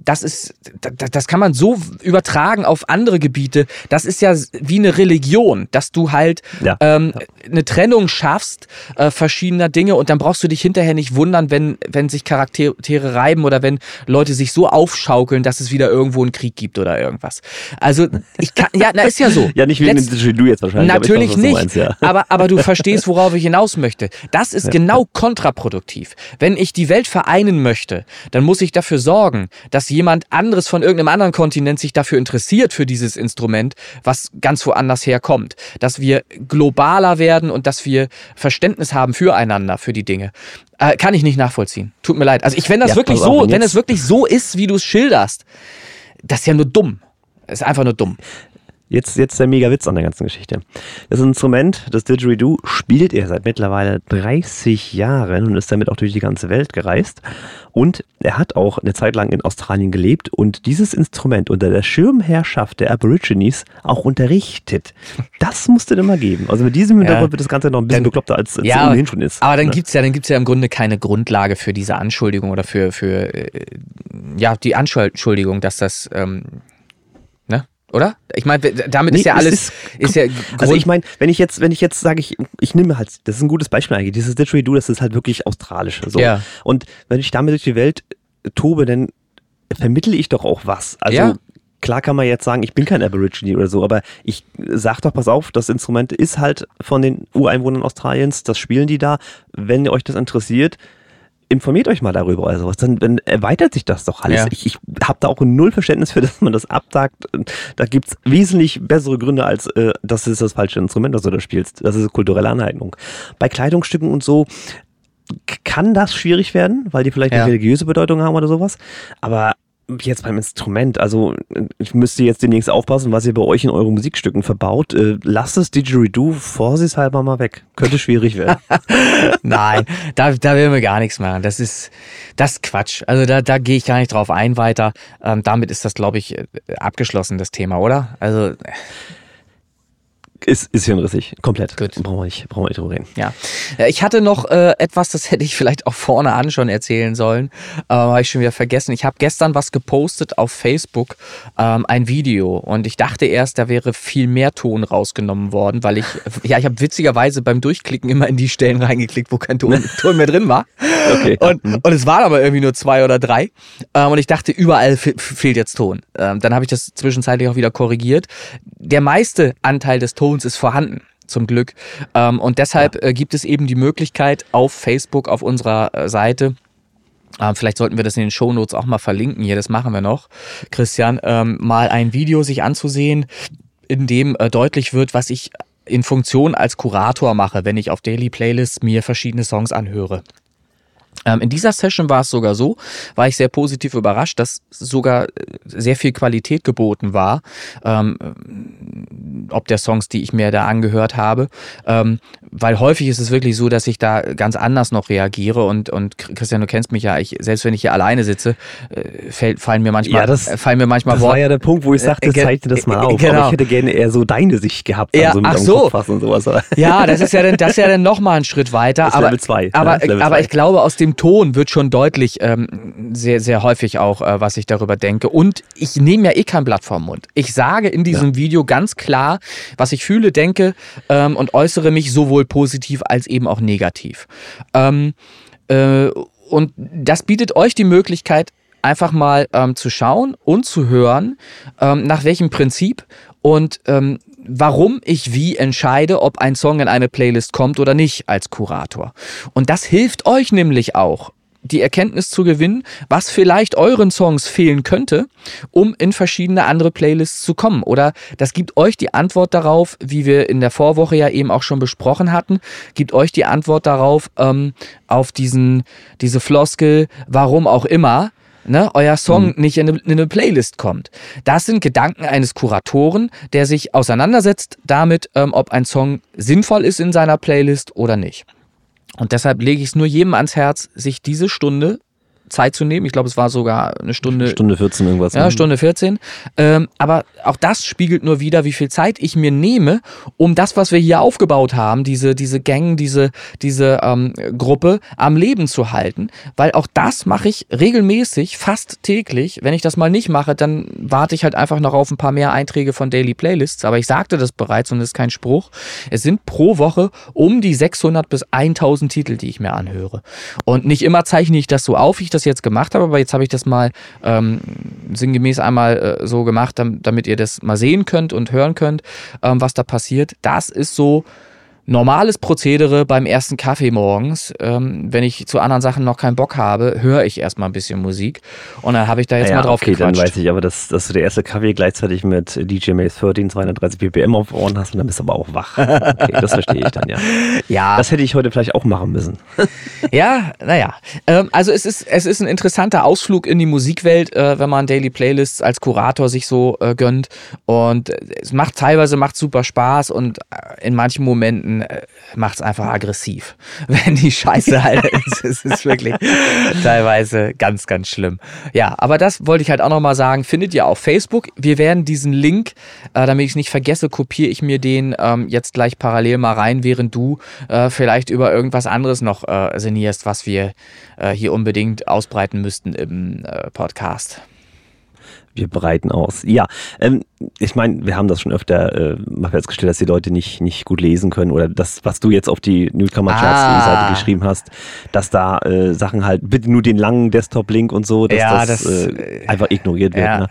das ist, das, das kann man so übertragen auf andere Gebiete. Das ist ja wie eine Religion, dass du halt Ja. ähm, eine Trennung schaffst äh, verschiedener Dinge und dann brauchst du dich hinterher nicht wundern, wenn, wenn sich Charaktere reiben oder wenn Leute sich so aufschaukeln, dass es wieder irgendwo einen Krieg gibt oder irgendwas. Also ich kann, ja, na ist ja so. Ja, nicht wegen Letzt- dem Didgeridoo jetzt wahrscheinlich. Natürlich weiß, du nicht. Meinst, ja. aber, aber du verstehst, worauf ich hinaus möchte. Das ist genau kontraproduktiv. Wenn ich die Welt vereinen möchte, dann muss ich dafür sorgen, dass jemand anderes von irgendeinem anderen Kontinent sich dafür interessiert für dieses Instrument, was ganz woanders herkommt. Dass wir globaler werden und dass wir Verständnis haben füreinander, für die Dinge. Äh, kann ich nicht nachvollziehen. Tut mir leid. Also ich, wenn das Ja, wirklich so, wenn jetzt- es wirklich so ist, wie du es schilderst, das ist ja nur dumm. Das ist einfach nur dumm. Jetzt, jetzt der mega Witz an der ganzen Geschichte. Das Instrument, das Didgeridoo, spielt er seit mittlerweile 30 Jahren und ist damit auch durch die ganze Welt gereist. Und er hat auch eine Zeit lang in Australien gelebt und dieses Instrument unter der Schirmherrschaft der Aborigines auch unterrichtet. Das musste immer geben. Also mit diesem Hintergrund wird das Ganze noch ein bisschen Dann- bekloppter, als es Ja, ohnehin schon ist. aber dann Ne? gibt's ja, dann gibt's ja im Grunde keine Grundlage für diese Anschuldigung oder für, für ja, die Anschuldigung, dass das, ähm? Oder? Ich meine, damit Nee, ist ja es alles, ist- ist, ja Also ich meine, wenn ich jetzt, wenn ich jetzt sage, ich, ich nehme halt, das ist ein gutes Beispiel eigentlich, dieses Didgeridoo, das ist halt wirklich australisch. So. Ja. Und wenn ich damit durch die Welt tobe, dann vermittle ich doch auch was. Also Ja. klar kann man jetzt sagen, ich bin kein Aborigine oder so, aber ich sag doch, pass auf, das Instrument ist halt von den Ureinwohnern Australiens, das spielen die da. Wenn euch das interessiert, informiert euch mal darüber oder sowas, dann, dann erweitert sich das doch alles. Ja. Ich, ich habe da auch null Verständnis für, dass man das absagt. Da gibt's wesentlich bessere Gründe als, äh, das ist das falsche Instrument, das du da spielst. Das ist kulturelle Aneignung. Bei Kleidungsstücken und so kann das schwierig werden, weil die vielleicht Ja. eine religiöse Bedeutung haben oder sowas. Aber jetzt beim Instrument, also ich müsste jetzt demnächst aufpassen, was ihr bei euch in euren Musikstücken verbaut. Äh, lasst das Didgeridoo vorsichtshalber mal weg. Könnte schwierig werden. Nein, da, da will mir gar nichts machen. Das ist, das ist Quatsch. Also da, da gehe ich gar nicht drauf ein weiter. Ähm, damit ist das, glaube ich, äh, abgeschlossen, das Thema, oder? Also, Ist, ist hirnrissig, komplett. Gut. Brauchen wir nicht, brauchen wir nicht drüber reden. Ja. Äh, Ich hatte noch äh, etwas, das hätte ich vielleicht auch vorne an schon erzählen sollen, aber habe ich schon wieder vergessen. Ich habe gestern was gepostet auf Facebook, ähm, ein Video und ich dachte erst, da wäre viel mehr Ton rausgenommen worden, weil ich, ja, ich habe witzigerweise beim Durchklicken immer in die Stellen reingeklickt, wo kein Ton, Ton mehr drin war. Okay. Und, und es waren aber irgendwie nur zwei oder drei. Ähm, und ich dachte, überall fe fehlt jetzt Ton. Ähm, dann habe ich das zwischenzeitlich auch wieder korrigiert. Der meiste Anteil des Tons ist vorhanden. Zum Glück. Ähm, und deshalb äh, gibt es eben die Möglichkeit auf Facebook, auf unserer äh, Seite, ähm, vielleicht sollten wir das in den Shownotes auch mal verlinken hier, das machen wir noch, Christian, ähm, mal ein Video sich anzusehen, in dem äh, deutlich wird, was ich in Funktion als Kurator mache, wenn ich auf Daily Playlists mir verschiedene Songs anhöre. Ähm, in dieser Session war es sogar so, war ich sehr positiv überrascht, dass sogar äh, sehr viel Qualität geboten war, ähm, ob der Songs, die ich mir da angehört habe, ähm, weil häufig ist es wirklich so, dass ich da ganz anders noch reagiere und, und Christian, du kennst mich ja, ich, selbst wenn ich hier alleine sitze, äh, fällt, fallen mir manchmal, Ja, das- äh, fallen mir manchmal Das war Worte. ja der Punkt, wo ich sagte, ge- zeichne das mal auf. genau. Aber ich hätte gerne eher so deine Sicht gehabt, Ja, mit ach so. Ja, das ist ja dann, das ist ja dann nochmal ein Schritt weiter. Ist aber, Level zwei. Aber, Ja, aber ich glaube, aus dem Ton wird schon deutlich ähm, sehr, sehr häufig auch, äh, was ich darüber denke. Und ich nehme ja eh kein Blatt vom Mund. Ich sage in diesem Video ganz klar, was ich fühle, denke ähm, und äußere mich sowohl positiv als eben auch negativ. Ähm, äh, und das bietet euch die Möglichkeit, einfach mal ähm, zu schauen und zu hören, ähm, nach welchem Prinzip und ähm, warum ich wie entscheide, ob ein Song in eine Playlist kommt oder nicht als Kurator. Und das hilft euch nämlich auch, die Erkenntnis zu gewinnen, was vielleicht euren Songs fehlen könnte, um in verschiedene andere Playlists zu kommen. Oder das gibt euch die Antwort darauf, wie wir in der Vorwoche ja eben auch schon besprochen hatten, gibt euch die Antwort darauf, ähm, auf diesen, diese Floskel, warum auch immer, ne, euer Song nicht in eine, in eine Playlist kommt. Das sind Gedanken eines Kuratoren, der sich auseinandersetzt damit, ähm, ob ein Song sinnvoll ist in seiner Playlist oder nicht. Und deshalb lege ich es nur jedem ans Herz, sich diese Stunde Zeit zu nehmen. Ich glaube, es war sogar eine Stunde, Stunde 14 irgendwas. ja, ne? Stunde 14. Ähm, aber auch das spiegelt nur wieder, wie viel Zeit ich mir nehme, um das, was wir hier aufgebaut haben, diese, diese Gang, diese, diese ähm, Gruppe am Leben zu halten. Weil auch das mache ich regelmäßig, fast täglich. Wenn ich das mal nicht mache, dann warte ich halt einfach noch auf ein paar mehr Einträge von Daily Playlists. Aber ich sagte das bereits und das ist kein Spruch. Es sind pro Woche um die 600 bis 1000 Titel, die ich mir anhöre. Und nicht immer zeichne ich das so auf, ich das jetzt gemacht habe, aber jetzt habe ich das mal ähm, sinngemäß einmal äh, so gemacht, dam- damit ihr das mal sehen könnt und hören könnt, ähm, was da passiert. Das ist so normales Prozedere beim ersten Kaffee morgens. Ähm, wenn ich zu anderen Sachen noch keinen Bock habe, höre ich erstmal ein bisschen Musik und dann habe ich da jetzt ja, mal drauf okay, dann gequatscht. weiß ich aber, dass, dass du der erste Kaffee gleichzeitig mit DJ Maze 13 230 ppm auf Ohren hast und dann bist du aber auch wach. Okay, das verstehe ich dann, ja. Ja, Das hätte ich heute vielleicht auch machen müssen. Ja, naja. Ähm, also es ist, es ist ein interessanter Ausflug in die Musikwelt, äh, wenn man Daily Playlists als Kurator sich so äh, gönnt. Und äh, es macht teilweise macht super Spaß und äh, in manchen Momenten äh, macht es einfach aggressiv. Wenn die Scheiße halt ist. Es ist wirklich teilweise ganz, ganz schlimm. Ja, aber das wollte ich halt auch nochmal sagen. Findet ihr auf Facebook. Wir werden diesen Link, äh, damit ich es nicht vergesse, kopiere ich mir den ähm, jetzt gleich parallel mal rein, während du äh, vielleicht über irgendwas anderes noch äh, sinnierst, was wir äh, hier unbedingt ausbreiten müssten im äh, Podcast. Wir breiten aus. Ja, ähm, ich meine, wir haben das schon öfter äh, mal festgestellt, dass die Leute nicht, nicht gut lesen können oder das, was du jetzt auf die Newcomer-Charts-Seite Ah. geschrieben hast, dass da äh, Sachen halt, bitte nur den langen Desktop-Link und so, dass Ja, das, das, äh, äh, einfach ignoriert wird. ja. Ne?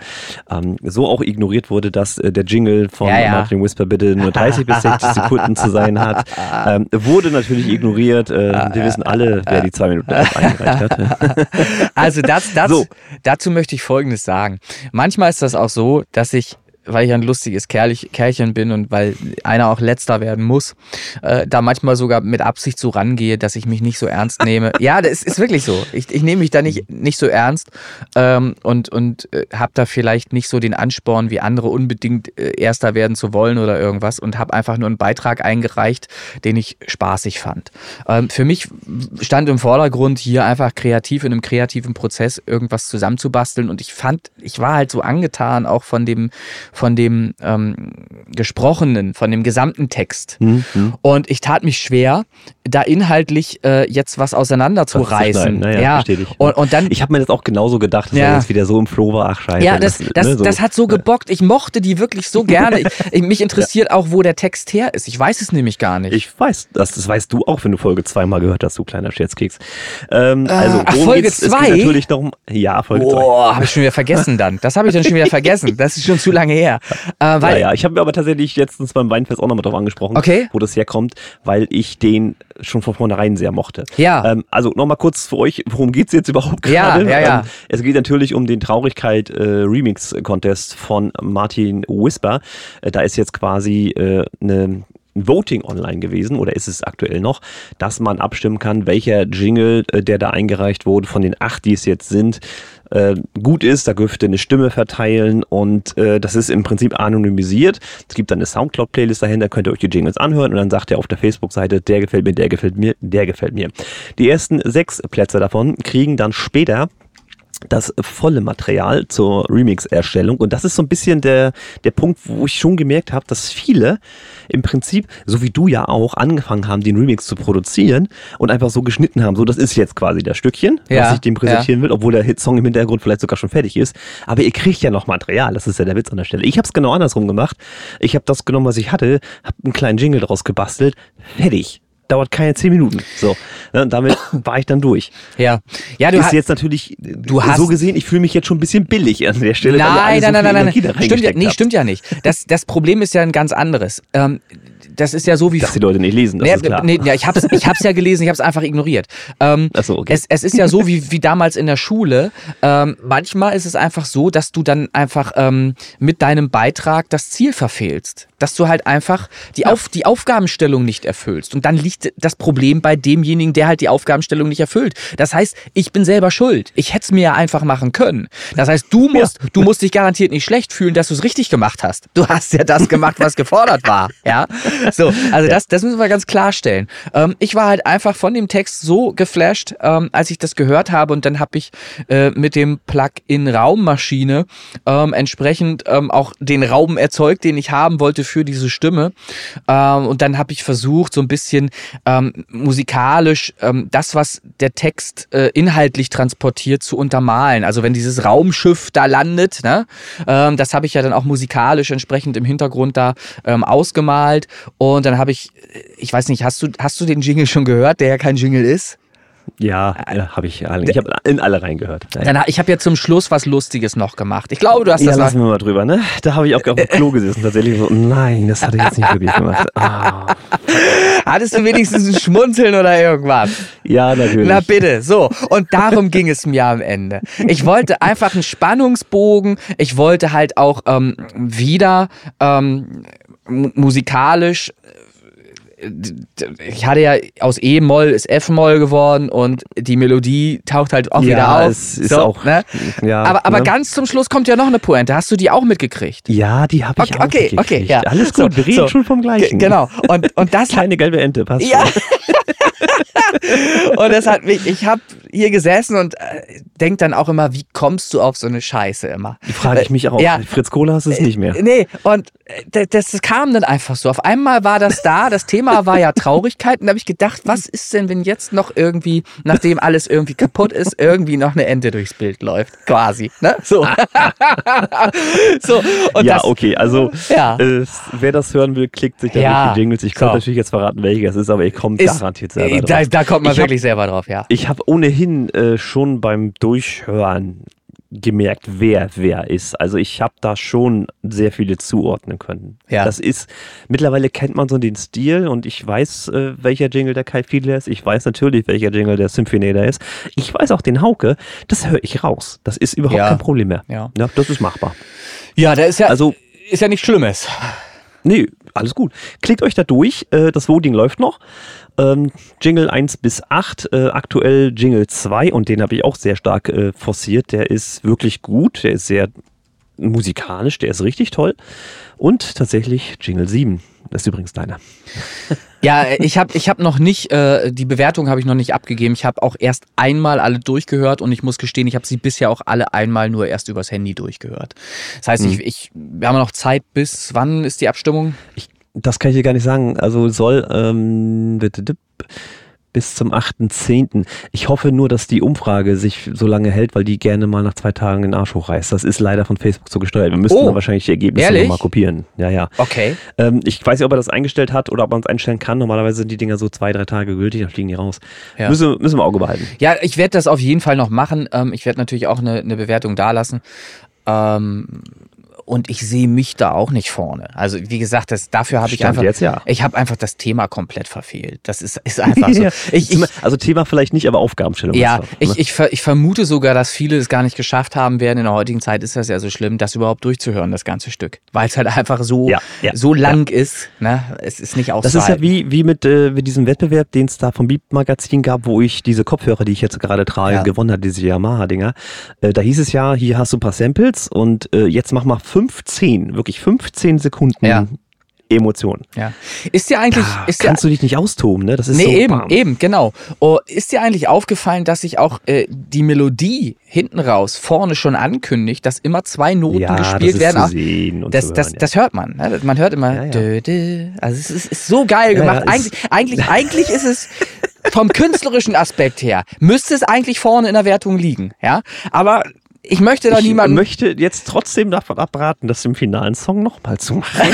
Ähm, so auch ignoriert wurde, dass äh, der Jingle von Ja. Martin Whisper bitte nur 30 bis 60 Sekunden zu sein hat. Ähm, wurde natürlich ignoriert. Äh, wir wissen alle, wer die zwei Minuten eingereicht hat. Also das, das, So. dazu möchte ich Folgendes sagen. Manchmal ist das auch so, dass ich weil ich ein lustiges Kerlich, Kerlchen bin und weil einer auch letzter werden muss, äh, da manchmal sogar mit Absicht so rangehe, dass ich mich nicht so ernst nehme. ja, das ist wirklich so. Ich, ich nehme mich da nicht, nicht so ernst ähm, und, und äh, habe da vielleicht nicht so den Ansporn, wie andere unbedingt äh, Erster werden zu wollen oder irgendwas und habe einfach nur einen Beitrag eingereicht, den ich spaßig fand. Ähm, für mich stand im Vordergrund, hier einfach kreativ in einem kreativen Prozess irgendwas zusammenzubasteln und ich fand, ich war halt so angetan auch von dem, von dem ähm, Gesprochenen, von dem gesamten Text. Mhm. Und ich tat mich schwer, da inhaltlich äh, jetzt was auseinanderzureißen. Naja, ja. verstehe ich. Und, und dann Ich habe mir das auch genauso gedacht, dass Ja. er jetzt wieder so im Flow war. Ach, scheiße. ja, das, das, ne, so. das hat so gebockt. Ich mochte die wirklich so gerne. Ich, ich, mich interessiert auch, wo der Text her ist. Ich weiß es nämlich gar nicht. Ich weiß, das, das weißt du auch, wenn du Folge zweimal gehört hast, du kleiner Scherzkeks. Ähm, also, ach, Folge geht's? Es zwei? geht natürlich darum, ja, Folge 2. Boah, habe ich schon wieder vergessen dann. Das habe ich dann schon wieder vergessen. Das ist schon zu lange her. Äh, weil, Ja, ja, ich habe mir aber tatsächlich letztens beim Weinfest auch nochmal drauf angesprochen, Okay. wo das herkommt, weil ich den schon von vornherein sehr mochte. Ja. Ähm, also nochmal kurz für euch, worum geht's jetzt überhaupt Ja, gerade? ja, ja. Ähm, es geht natürlich um den Traurigkeit äh, Remix Contest von Martin Whisper. Äh, da ist jetzt quasi äh, eine ein Voting online gewesen oder ist es aktuell noch, dass man abstimmen kann, welcher Jingle, äh, der da eingereicht wurde, von den acht, die es jetzt sind, äh, gut ist. Da dürfte eine Stimme verteilen und äh, das ist im Prinzip anonymisiert. Es gibt dann eine Soundcloud-Playlist dahinter, könnt ihr euch die Jingles anhören und dann sagt ihr auf der Facebook-Seite, der gefällt mir, der gefällt mir, der gefällt mir. Die ersten sechs Plätze davon kriegen dann später das volle Material zur Remix-Erstellung. Und das ist so ein bisschen der, der Punkt, wo ich schon gemerkt habe, dass viele im Prinzip, so wie du ja auch, angefangen haben, den Remix zu produzieren und einfach so geschnitten haben. So, das ist jetzt quasi das Stückchen, Ja, was ich dem präsentieren will, obwohl der Hitsong im Hintergrund vielleicht sogar schon fertig ist. Aber ihr kriegt ja noch Material, das ist ja der Witz an der Stelle. Ich habe es genau andersrum gemacht. Ich habe das genommen, was ich hatte, habe einen kleinen Jingle draus gebastelt, fertig. Dauert keine zehn Minuten. So, ne, damit war ich dann durch ja. Ja, du ist hast. jetzt natürlich du hast- so gesehen, ich fühle mich jetzt schon ein bisschen billig an der Stelle. alle Nein, so nein, nein, nein, nein. Stimmt ja, nee, stimmt ja nicht. Das, das Problem ist ja ein ganz anderes. Ähm, das ist ja so wie Dass die Leute nicht lesen, das Nee, ist klar. nee, ja, ich hab's, ich hab's ja gelesen, ich hab's einfach ignoriert. Ähm, so, okay. es, es ist ja so wie, wie damals in der Schule. Ähm, manchmal ist es einfach so, dass du dann einfach ähm, mit deinem Beitrag das Ziel verfehlst. Dass du halt einfach die, Auf, die Aufgabenstellung nicht erfüllst. Und dann liegt das Problem bei demjenigen, der halt die Aufgabenstellung nicht erfüllt. Das heißt, ich bin selber schuld. Ich hätte es mir ja einfach machen können. Das heißt, du musst, du musst dich garantiert nicht schlecht fühlen, dass du es richtig gemacht hast. Du hast ja das gemacht, was gefordert war. Ja. So, also das, das müssen wir ganz klarstellen. Ähm, ich war halt einfach von dem Text so geflasht, ähm, als ich das gehört habe und dann habe ich äh, mit dem Plug-in Raummaschine ähm, entsprechend ähm, auch den Raum erzeugt, den ich haben wollte für diese Stimme. Ähm, und dann habe ich versucht, so ein bisschen ähm, musikalisch ähm, das, was der Text äh, inhaltlich transportiert, zu untermalen. Also wenn dieses Raumschiff da landet, ne, ähm, das habe ich ja dann auch musikalisch entsprechend im Hintergrund da ähm, ausgemalt. Und dann habe ich, ich weiß nicht, hast du, hast du den Jingle schon gehört, der ja kein Jingle ist? Ja, äh, habe ich alle. Ich habe in alle reingehört. Ja, Dann, ich habe ja zum Schluss was Lustiges noch gemacht. Ich glaube, du hast ja das lassen wir mal drüber, ne? Da habe ich auch auf dem Klo gesessen, tatsächlich so, nein, das hat er jetzt nicht wirklich gemacht. Ah. Hattest du wenigstens ein Schmunzeln oder irgendwas? Ja, natürlich. Na bitte, so. Und darum ging es mir am Ende. Ich wollte einfach einen Spannungsbogen. Ich wollte halt auch ähm, wieder ähm, musikalisch. äh, Ich hatte ja aus E-Moll ist F-Moll geworden und die Melodie taucht halt auch Ja, wieder auf. es ist so, auch- Ne? ja, aber aber ne? ganz zum Schluss kommt ja noch eine Pointe. Hast du die auch mitgekriegt? Ja, die habe ich Okay, auch okay, mitgekriegt. okay, ja. Alles gut, So, wir reden so. schon vom Gleichen. Ge- Genau. Und, und das Kleine gelbe Ente, passt Ja. Und das hat mich, ich habe hier gesessen und äh, denk dann auch immer, wie kommst du auf so eine Scheiße immer? Die frage ich mich auch. Ja. Fritz Kohler hast es nicht mehr. Nee, und äh, das, kam dann einfach so. Auf einmal war das da, das Thema war ja Traurigkeit und da habe ich gedacht, was ist denn, wenn jetzt noch irgendwie, nachdem alles irgendwie kaputt ist, irgendwie noch eine Ente durchs Bild läuft, quasi, ne? So. so, und ja, das, okay, also Ja. äh, wer das hören will, klickt sich da Ja. durch die Jingles. Ich So. natürlich jetzt verraten, welche es ist, aber ich komme ist, garantiert selber äh, drauf. da, da kommt man Ich hab- wirklich selber drauf, ja. Ich habe ohnehin äh, schon beim Durchhören gemerkt, wer wer ist. Also ich habe da schon sehr viele zuordnen können. Ja. Das ist, mittlerweile kennt man so den Stil und ich weiß, äh, welcher Jingle der Kai Fiedler ist. Ich weiß natürlich, welcher Jingle der Symphonator ist. Ich weiß auch den Hauke. Das höre ich raus. Das ist überhaupt Ja. kein Problem mehr. Ja. das ist machbar. Ja, da ist ja, Also- ist ja nichts Schlimmes. Nee, alles gut. Klickt euch da durch. Äh, das Voting läuft noch. Ähm, Jingle 1 bis 8, äh, aktuell Jingle 2 und den habe ich auch sehr stark äh, forciert. Der ist wirklich gut. Der ist sehr musikalisch, der ist richtig toll. Und tatsächlich Jingle 7. Das ist übrigens deiner. Ja, ich habe ich hab noch nicht, äh, die Bewertung habe ich noch nicht abgegeben. Ich habe auch erst einmal alle durchgehört und ich muss gestehen, ich habe sie bisher auch alle einmal nur erst übers Handy durchgehört. Das heißt, Mhm. ich, ich, wir haben noch Zeit bis, wann ist die Abstimmung? Ich, das kann ich dir gar nicht sagen. Also soll ähm, bitte, dip, bis zum 8.10. Ich hoffe nur, dass die Umfrage sich so lange hält, weil die gerne mal nach zwei Tagen den Arsch hochreißt. Das ist leider von Facebook so gesteuert. Wir müssten Oh. dann wahrscheinlich die Ergebnisse nochmal kopieren. Ja, ja. Okay. Ähm, ich weiß nicht, ob er das eingestellt hat oder ob man es einstellen kann. Normalerweise sind die Dinger so zwei, drei Tage gültig, dann fliegen die raus. Ja. Müssen, müssen wir Auge behalten. Ja, ich werde das auf jeden Fall noch machen. Ähm, ich werde natürlich auch eine, eine Bewertung dalassen. Ähm, und ich sehe mich da auch nicht vorne. Also wie gesagt, das, dafür habe ich einfach, jetzt ja. ich habe einfach das Thema komplett verfehlt. Das ist, ist einfach so. Ich, ich, also Thema vielleicht nicht, aber Aufgabenstellung. ja, ist doch, ich, ne? ich, ver- ich vermute sogar, dass viele es gar nicht geschafft haben werden. In der heutigen Zeit ist das ja so schlimm, das überhaupt durchzuhören, das ganze Stück. Weil es halt einfach so, Ja, ja, so lang ist. Ne? Es ist nicht Das ist ja auszuhalten. wie, wie mit, äh, mit diesem Wettbewerb, den es da vom Beep-Magazin gab, wo ich diese Kopfhörer, die ich jetzt gerade trage, gewonnen habe, diese Yamaha-Dinger. Äh, da hieß es ja, hier hast du ein paar Samples und äh, jetzt mach mal 15, wirklich 15 Sekunden Ja. Emotion. ja. Ist dir eigentlich, Da ist dir, kannst du dich nicht austoben, ne? Das ist Nee, so eben, bam. eben, genau. Oh, ist dir eigentlich aufgefallen, dass sich auch äh, die Melodie hinten raus vorne schon ankündigt, dass immer zwei Noten Ja, gespielt das werden? zu Auch- sehen und das, zu das, hören, ja. das hört man. Ne? Man hört immer. Ja. Dö, dö. Also es ist, ist so geil gemacht. eigentlich, eigentlich, eigentlich ist es vom künstlerischen Aspekt her müsste es eigentlich vorne in der Wertung liegen. Ja, aber ich möchte da Ich niemanden. möchte jetzt trotzdem davon abraten, das im finalen Song nochmal zu machen.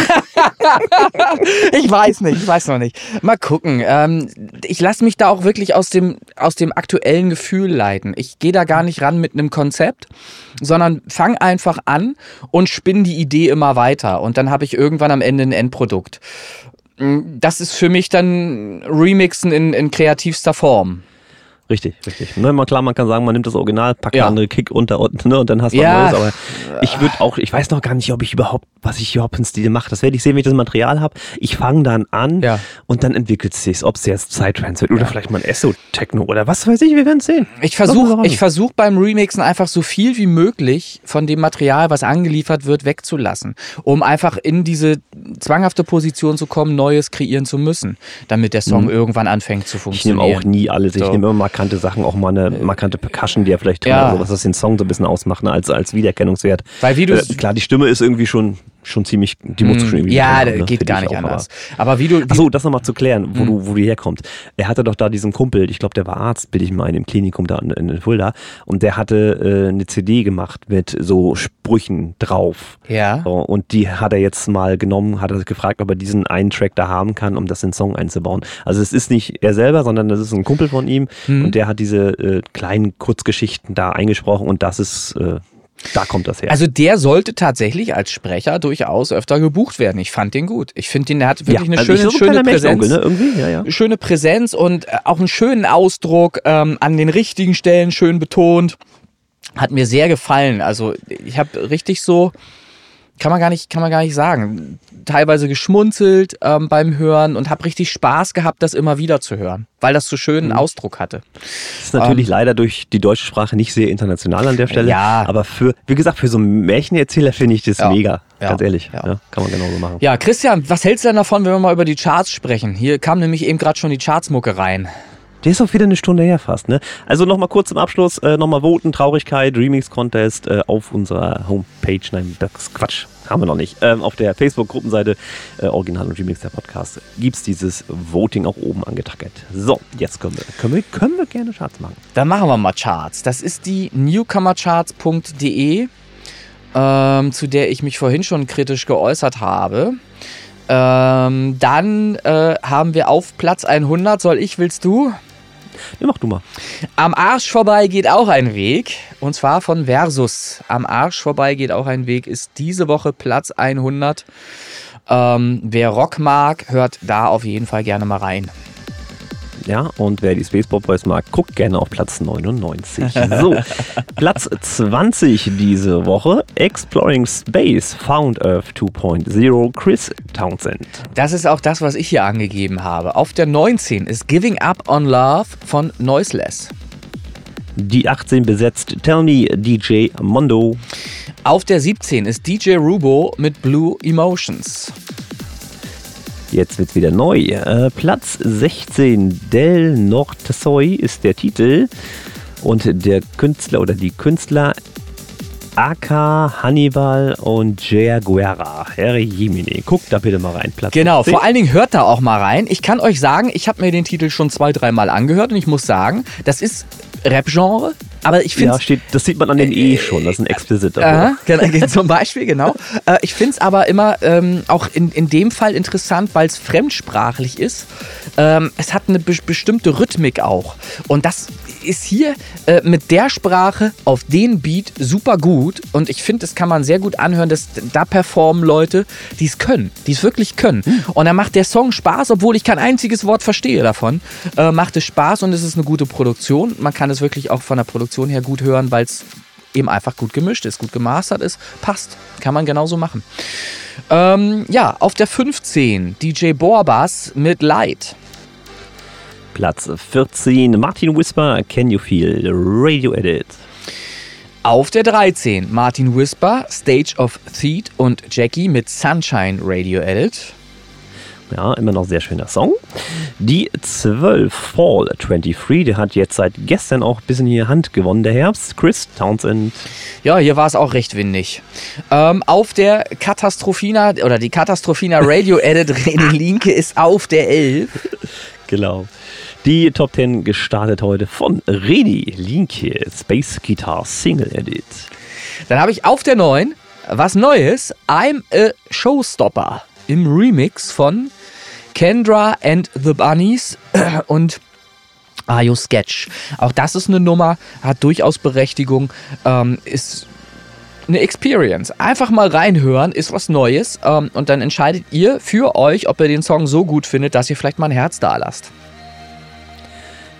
Ich weiß nicht, ich weiß noch nicht. Mal gucken. Ähm, ich lasse mich da auch wirklich aus dem, aus dem aktuellen Gefühl leiten. Ich gehe da gar nicht ran mit einem Konzept, sondern fang einfach an und spinn die Idee immer weiter. Und dann habe ich irgendwann am Ende ein Endprodukt. Mm, Das ist für mich dann Remixen in, in kreativster Form. Richtig, richtig. Ne, mal klar, man kann sagen, man nimmt das Original, packt Ja. eine andere Kick unter und, ne, und dann hast du Ja. was Neues. Aber ich würde auch, ich weiß noch gar nicht, ob ich überhaupt, was ich überhaupt in Stil mache. Das werde ich sehen, wenn ich das Material habe. Ich fange dann an Ja. und dann entwickelt es sich, ob es jetzt Psytrance wird oder vielleicht mal ein Esso-Techno oder was weiß ich, wir werden es sehen. Ich versuche ich versuch beim Remixen einfach so viel wie möglich von dem Material, was angeliefert wird, wegzulassen, um einfach in diese zwanghafte Position zu kommen, Neues kreieren zu müssen, damit der Song irgendwann anfängt zu Mhm. Ich nehme funktionieren. auch nie alles. Ich So. nehme immer markante Sachen, auch mal eine markante Percussion, die ja vielleicht drin Ja. oder so, was das den Song so ein bisschen ausmacht, ne, als, als Wiedererkennungswert. Weil wie du äh, klar, die Stimme ist irgendwie schon, schon ziemlich, die muss schon irgendwie. ja, haben, ne, geht finde gar ich nicht auch, anders. Aber wie du, wie, Achso, das nochmal zu klären, wo, du, wo du herkommst. Er hatte doch da diesen Kumpel, ich glaube, der war Arzt, bilde ich mal, in dem Klinikum da in, in Fulda. Und der hatte äh, eine CD gemacht mit so Sprüchen drauf. ja, So, und die hat er jetzt mal genommen, hat er gefragt, ob er diesen einen Track da haben kann, um das in den Song einzubauen. Also es ist nicht er selber, sondern das ist ein Kumpel von ihm Mhm. Und der hat diese äh, kleinen Kurzgeschichten da eingesprochen und das ist, äh, da kommt das her. also der sollte tatsächlich als Sprecher durchaus öfter gebucht werden. Ich fand den gut. Ich finde den, der hat wirklich eine also schöne, so schöne Präsenz. Ne? Irgendwie, ja, ja. schöne Präsenz und äh, auch einen schönen Ausdruck ähm, an den richtigen Stellen schön betont. Hat mir sehr gefallen. Also ich habe richtig so, kann man gar nicht, kann man gar nicht sagen, teilweise geschmunzelt ähm, beim Hören und habe richtig Spaß gehabt, das immer wieder zu hören, weil das so schön Mhm. einen Ausdruck hatte. Das ist natürlich leider durch die deutsche Sprache nicht sehr international an der Stelle. Ähm, Ja. Aber für, wie gesagt, für so einen Märchenerzähler finde ich das Ja. mega. Ja. Ganz ehrlich. Ja. Ja. kann man genauso machen. Ja, Christian, was hältst du denn davon, wenn wir mal über die Charts sprechen? Hier kam nämlich eben gerade schon die Chartsmucke rein. Der ist auch wieder eine Stunde her fast, ne? Also nochmal kurz zum Abschluss, äh, nochmal voten, Traurigkeit, Remix-Contest äh, auf unserer Homepage. Nein, das Quatsch, haben wir noch nicht. Ähm, auf der Facebook-Gruppenseite äh, Original und Remix der Podcast gibt's dieses Voting auch oben angetackert. So, jetzt können wir, können wir, können wir gerne Charts machen. Dann machen wir mal Charts. Das ist die newcomercharts.de, ähm, zu der ich mich vorhin schon kritisch geäußert habe. Ähm, dann äh, haben wir auf Platz 100, soll ich, willst du? Ja, mach du mal. Am Arsch vorbei geht auch ein Weg. Und zwar von Versus. Am Arsch vorbei geht auch ein Weg ist diese Woche Platz 100. Ähm, wer Rock mag, hört da auf jeden Fall gerne mal rein. Ja, und wer die Spaceball Boys mag, guckt gerne auf Platz 99. So, Platz 20 diese Woche, Exploring Space, Found Earth 2.0, Chris Townsend. Das ist auch das, was ich hier angegeben habe. Auf der 19 ist Giving Up on Love von Noiseless. Die 18 besetzt Tell Me DJ Mondo. Auf der 17 ist DJ Rubo mit Blue Emotions. Jetzt wird's wieder neu. Äh, Platz 16, Del Norte Soy ist der Titel. Und der Künstler oder die Künstler Aka, Hannibal und Jaguera. Herr Jemini. Guckt da bitte mal rein. Platz genau, 16. vor allen Dingen hört da auch mal rein. Ich kann euch sagen, ich habe mir den Titel schon zwei, dreimal angehört und ich muss sagen, das ist Rap-Genre, aber ich finde. Ja, steht, das sieht man an den E schon, das ist ein explicit. Äh, genau, zum Beispiel, genau. Äh, ich finde es aber immer ähm, auch in, in dem Fall interessant, weil es fremdsprachlich ist. Ähm, es hat eine be bestimmte Rhythmik auch. Und das ist hier äh, mit der Sprache auf den Beat super gut. Und ich finde, das kann man sehr gut anhören, dass da performen Leute, die es können, die es wirklich können. Hm. Und dann macht der Song Spaß, obwohl ich kein einziges Wort verstehe davon. Äh, macht es Spaß und es ist eine gute Produktion. Man kann es wirklich auch von der Produktion her gut hören, weil es eben einfach gut gemischt ist, gut gemastert ist. Passt. Kann man genauso machen. Ähm, ja, auf der 15 DJ Borbas mit Light. Platz 14 Martin Whisper, Can You Feel, Radio Edit. Auf der 13 Martin Whisper, Stage of Theat und Jackie mit Sunshine Radio Edit. Ja, immer noch sehr schöner Song. Die 12 Fall 23, der hat jetzt seit gestern auch ein bisschen hier Hand gewonnen, der Herbst. Chris Townsend. Ja, hier war es auch recht windig. Ähm, auf der Katastrophina, oder die Katastrophina Radio Edit René Linke ist auf der 11. Genau. Die Top 10 gestartet heute von Redi Linke, Space Guitar Single Edit. Dann habe ich auf der 9 was Neues, I'm a Showstopper im Remix von Kendra and the Bunnies und Ayo Sketch. Auch das ist eine Nummer, hat durchaus Berechtigung, ähm, ist eine Experience. Einfach mal reinhören, ist was Neues ähm, und dann entscheidet ihr für euch, ob ihr den Song so gut findet, dass ihr vielleicht mal ein Herz da lasst.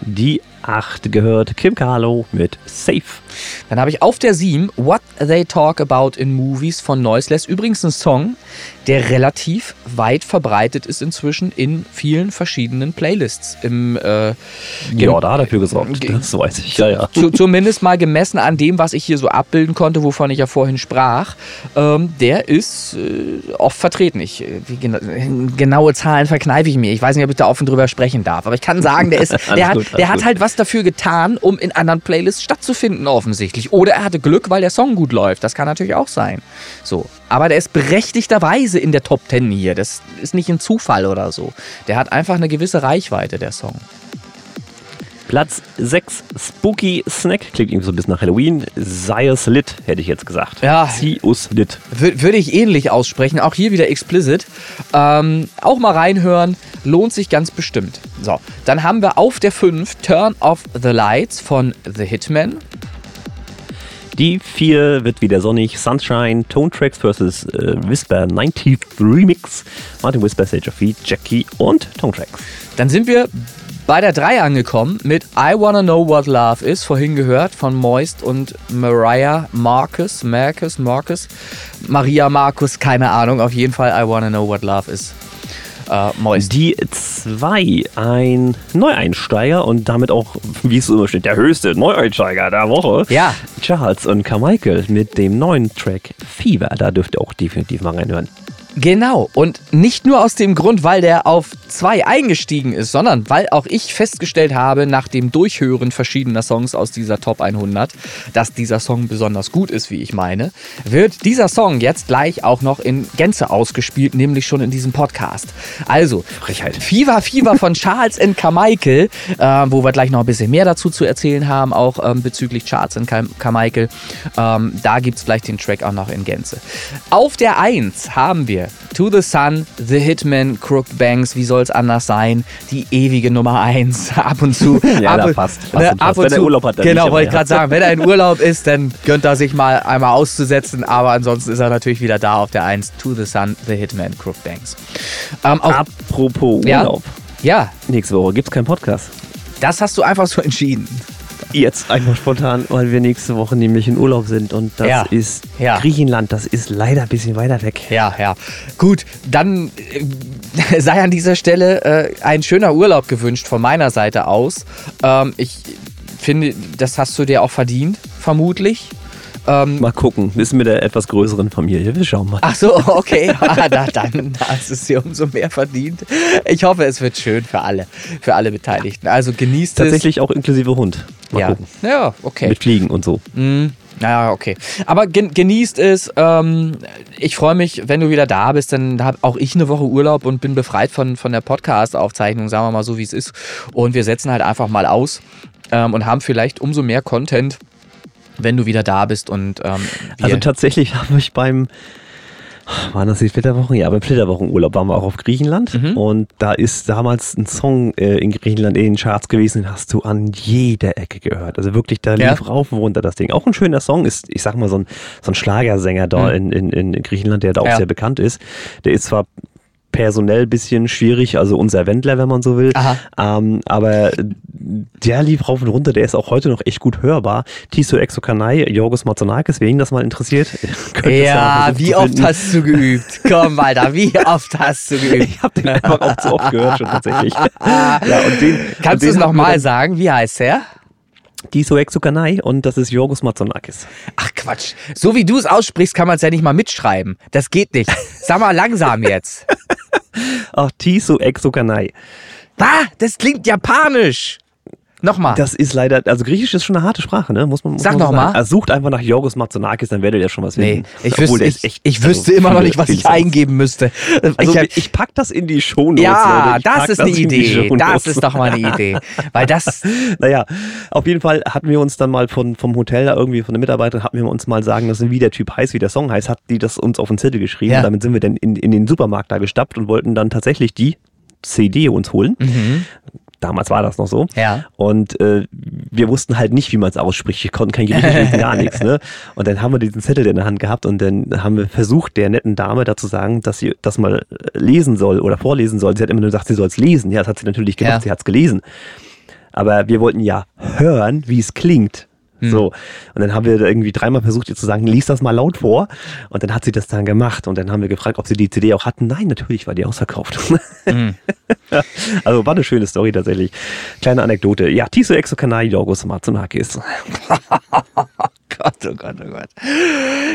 Die 8 gehört Kim Carlo mit Safe. Dann habe ich auf der 7 What They Talk About in Movies von Noiseless. Übrigens ein Song, der relativ weit verbreitet ist inzwischen in vielen verschiedenen Playlists. Im, äh, ja, da hat er für gesorgt, das weiß ich. Ja, ja. Zu, zumindest mal gemessen an dem, was ich hier so abbilden konnte, wovon ich ja vorhin sprach. Ähm, der ist äh, oft vertreten. Ich, äh, gena genaue Zahlen verkneife ich mir. Ich weiß nicht, ob ich da offen drüber sprechen darf, aber ich kann sagen, der, ist, der, hat, der hat halt was dafür getan, um in anderen Playlists stattzufinden, offensichtlich. Oder er hatte Glück, weil der Song gut läuft. Das kann natürlich auch sein. So. Aber der ist berechtigterweise in der Top 10 hier. Das ist nicht ein Zufall oder so. Der hat einfach eine gewisse Reichweite, der Song. Platz 6, Spooky Snack. Klingt irgendwie so ein bisschen nach Halloween. Sias Lit, hätte ich jetzt gesagt. Ja. Sius Lit. Würde ich ähnlich aussprechen. Auch hier wieder explicit. Ähm, auch mal reinhören. Lohnt sich ganz bestimmt. So, dann haben wir auf der 5 Turn Off the Lights von The Hitman. Die 4 wird wieder sonnig. Sunshine, Tone Tracks vs. Äh, Whisper 90th Remix. Martin Whisper, Sage of Feet, Jackie und Tone Tracks. Dann sind wir bei der 3 angekommen mit I Wanna Know What Love Is, vorhin gehört von Moist und Mariah Marcus, Marcus, Marcus, Maria Marcus, keine Ahnung, auf jeden Fall I Wanna Know What Love Is. Uh, Moist. Die 2, ein Neueinsteiger und damit auch, wie es immer steht, der höchste Neueinsteiger der Woche. Ja. Charles und Carmichael mit dem neuen Track Fever. Da dürft ihr auch definitiv mal reinhören. Genau. Und nicht nur aus dem Grund, weil der auf zwei eingestiegen ist, sondern weil auch ich festgestellt habe, nach dem Durchhören verschiedener Songs aus dieser Top 100, dass dieser Song besonders gut ist, wie ich meine, wird dieser Song jetzt gleich auch noch in Gänze ausgespielt, nämlich schon in diesem Podcast. Also, Frechheit. Fever Fever von Charles and Carmichael, äh, wo wir gleich noch ein bisschen mehr dazu zu erzählen haben, auch ähm, bezüglich Charles and Carmichael. Ähm, da gibt es gleich den Track auch noch in Gänze. Auf der 1 haben wir To the Sun, The Hitman, Crooked Banks, wie soll es anders sein? Die ewige Nummer 1. Ab und zu. ja, ab, da passt. passt, ne, ab und wenn zu, er Urlaub hat, dann Genau, wollte ich gerade sagen. Wenn er in Urlaub ist, dann gönnt er sich mal einmal auszusetzen. Aber ansonsten ist er natürlich wieder da auf der 1. To the Sun, The Hitman, Crooked Banks. Ähm, Apropos Urlaub. Ja. ja. Nächste Woche gibt es keinen Podcast. Das hast du einfach so entschieden. Jetzt einfach spontan, weil wir nächste Woche nämlich in Urlaub sind und das ja. ist ja. Griechenland. Das ist leider ein bisschen weiter weg. Ja, ja. Gut, dann äh, sei an dieser Stelle äh, ein schöner Urlaub gewünscht von meiner Seite aus. Ähm, ich finde, das hast du dir auch verdient, vermutlich. Ähm, mal gucken, ist mit der etwas größeren Familie. Wir schauen mal. Ach so, okay. ah, da, dann hast es dir umso mehr verdient. Ich hoffe, es wird schön für alle, für alle Beteiligten. Also genießt Tatsächlich es. Tatsächlich auch inklusive Hund. Mal ja. gucken. Ja, okay. Mit Fliegen und so. Mhm. Ja, okay. Aber genießt es. Ähm, ich freue mich, wenn du wieder da bist, dann habe auch ich eine Woche Urlaub und bin befreit von, von der Podcast-Aufzeichnung, sagen wir mal so, wie es ist. Und wir setzen halt einfach mal aus ähm, und haben vielleicht umso mehr Content, wenn du wieder da bist. Und, ähm, also tatsächlich habe ich beim waren das die Flitterwochen? Ja, beim Flitterwochenurlaub waren wir auch auf Griechenland mhm. und da ist damals ein Song äh, in Griechenland in den Charts gewesen, den hast du an jeder Ecke gehört. Also wirklich, da lief rauf und runter das Ding. Auch ein schöner Song ist, ich sag mal, so ein, so ein Schlagersänger da mhm. in, in, in Griechenland, der da auch ja. sehr bekannt ist. Der ist zwar personell bisschen schwierig, also unser Wendler, wenn man so will. Ähm, aber der lief rauf und runter, der ist auch heute noch echt gut hörbar. Tiso Exokanai, Jorgos Matzonakis, wer ihn das mal interessiert. Ja, ja wie oft hast du geübt? Komm, Alter, wie oft hast du geübt? Ich habe den einfach auch zu oft gehört schon tatsächlich. ja, und den, Kannst du es nochmal sagen? Wie heißt er? Tiso Exokanai und das ist Jorgos Matzonakis. Ach Quatsch. So wie du es aussprichst, kann man es ja nicht mal mitschreiben. Das geht nicht. Sag mal langsam jetzt. Ach, Tiso Exokanai. Ah, das klingt japanisch. Nochmal. Das ist leider, also Griechisch ist schon eine harte Sprache, ne? Muss man, muss Sag nochmal. Also sucht einfach nach Jorgos Matzonakis, dann werdet ihr schon was finden. Nee, ich wüsste, ich, echt, ich wüsste also immer noch nicht, was ich eingeben müsste. Also, ich, ich pack das in die Shownotes. Ja, das ist eine Idee. Das ist doch mal eine Idee. Weil das. naja, auf jeden Fall hatten wir uns dann mal von, vom Hotel da irgendwie, von der Mitarbeiterin, hatten wir uns mal sagen lassen, wie der Typ heißt, wie der Song heißt, hat die das uns auf den Zettel geschrieben. Ja. Damit sind wir dann in, in den Supermarkt da gestappt und wollten dann tatsächlich die CD uns holen. Mhm. Damals war das noch so. Ja. Und äh, wir wussten halt nicht, wie man es ausspricht. Wir konnten kein Griechisch lesen, gar nichts. Ne? Und dann haben wir diesen Zettel in der Hand gehabt und dann haben wir versucht, der netten Dame dazu sagen, dass sie das mal lesen soll oder vorlesen soll. Sie hat immer nur gesagt, sie soll es lesen. Ja, das hat sie natürlich gemacht, ja. sie hat es gelesen. Aber wir wollten ja hören, wie es klingt. Hm. So. Und dann haben wir irgendwie dreimal versucht, ihr zu sagen, lies das mal laut vor. Und dann hat sie das dann gemacht. Und dann haben wir gefragt, ob sie die CD auch hatten. Nein, natürlich war die ausverkauft. Hm. also war eine schöne Story tatsächlich. Kleine Anekdote. Ja, Tiso Exo Kanai Yorgos Matsunakis. Gott, oh Gott, oh Gott.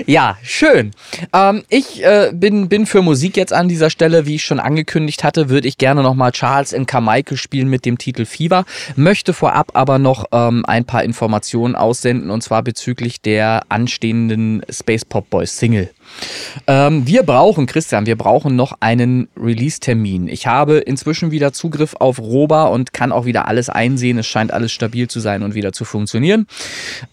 Ja, schön. Ähm, ich äh, bin, bin für Musik jetzt an dieser Stelle, wie ich schon angekündigt hatte, würde ich gerne nochmal Charles in Carmichael spielen mit dem Titel Fever. Möchte vorab aber noch ähm, ein paar Informationen aussenden und zwar bezüglich der anstehenden Space Pop Boys Single. Ähm, wir brauchen, Christian, wir brauchen noch einen Release-Termin. Ich habe inzwischen wieder Zugriff auf Roba und kann auch wieder alles einsehen. Es scheint alles stabil zu sein und wieder zu funktionieren.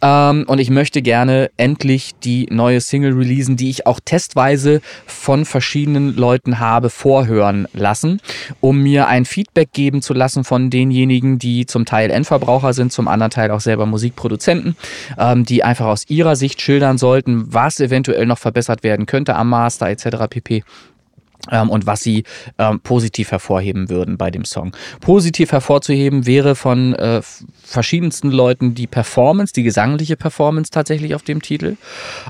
Ähm, und ich möchte gerne endlich die neue Single releasen, die ich auch testweise von verschiedenen Leuten habe vorhören lassen, um mir ein Feedback geben zu lassen von denjenigen, die zum Teil Endverbraucher sind, zum anderen Teil auch selber Musikproduzenten, ähm, die einfach aus ihrer Sicht schildern sollten, was eventuell noch verbessert werden könnte am Master etc. pp. Ähm, und was sie ähm, positiv hervorheben würden bei dem Song. Positiv hervorzuheben wäre von äh, verschiedensten Leuten die Performance, die gesangliche Performance tatsächlich auf dem Titel.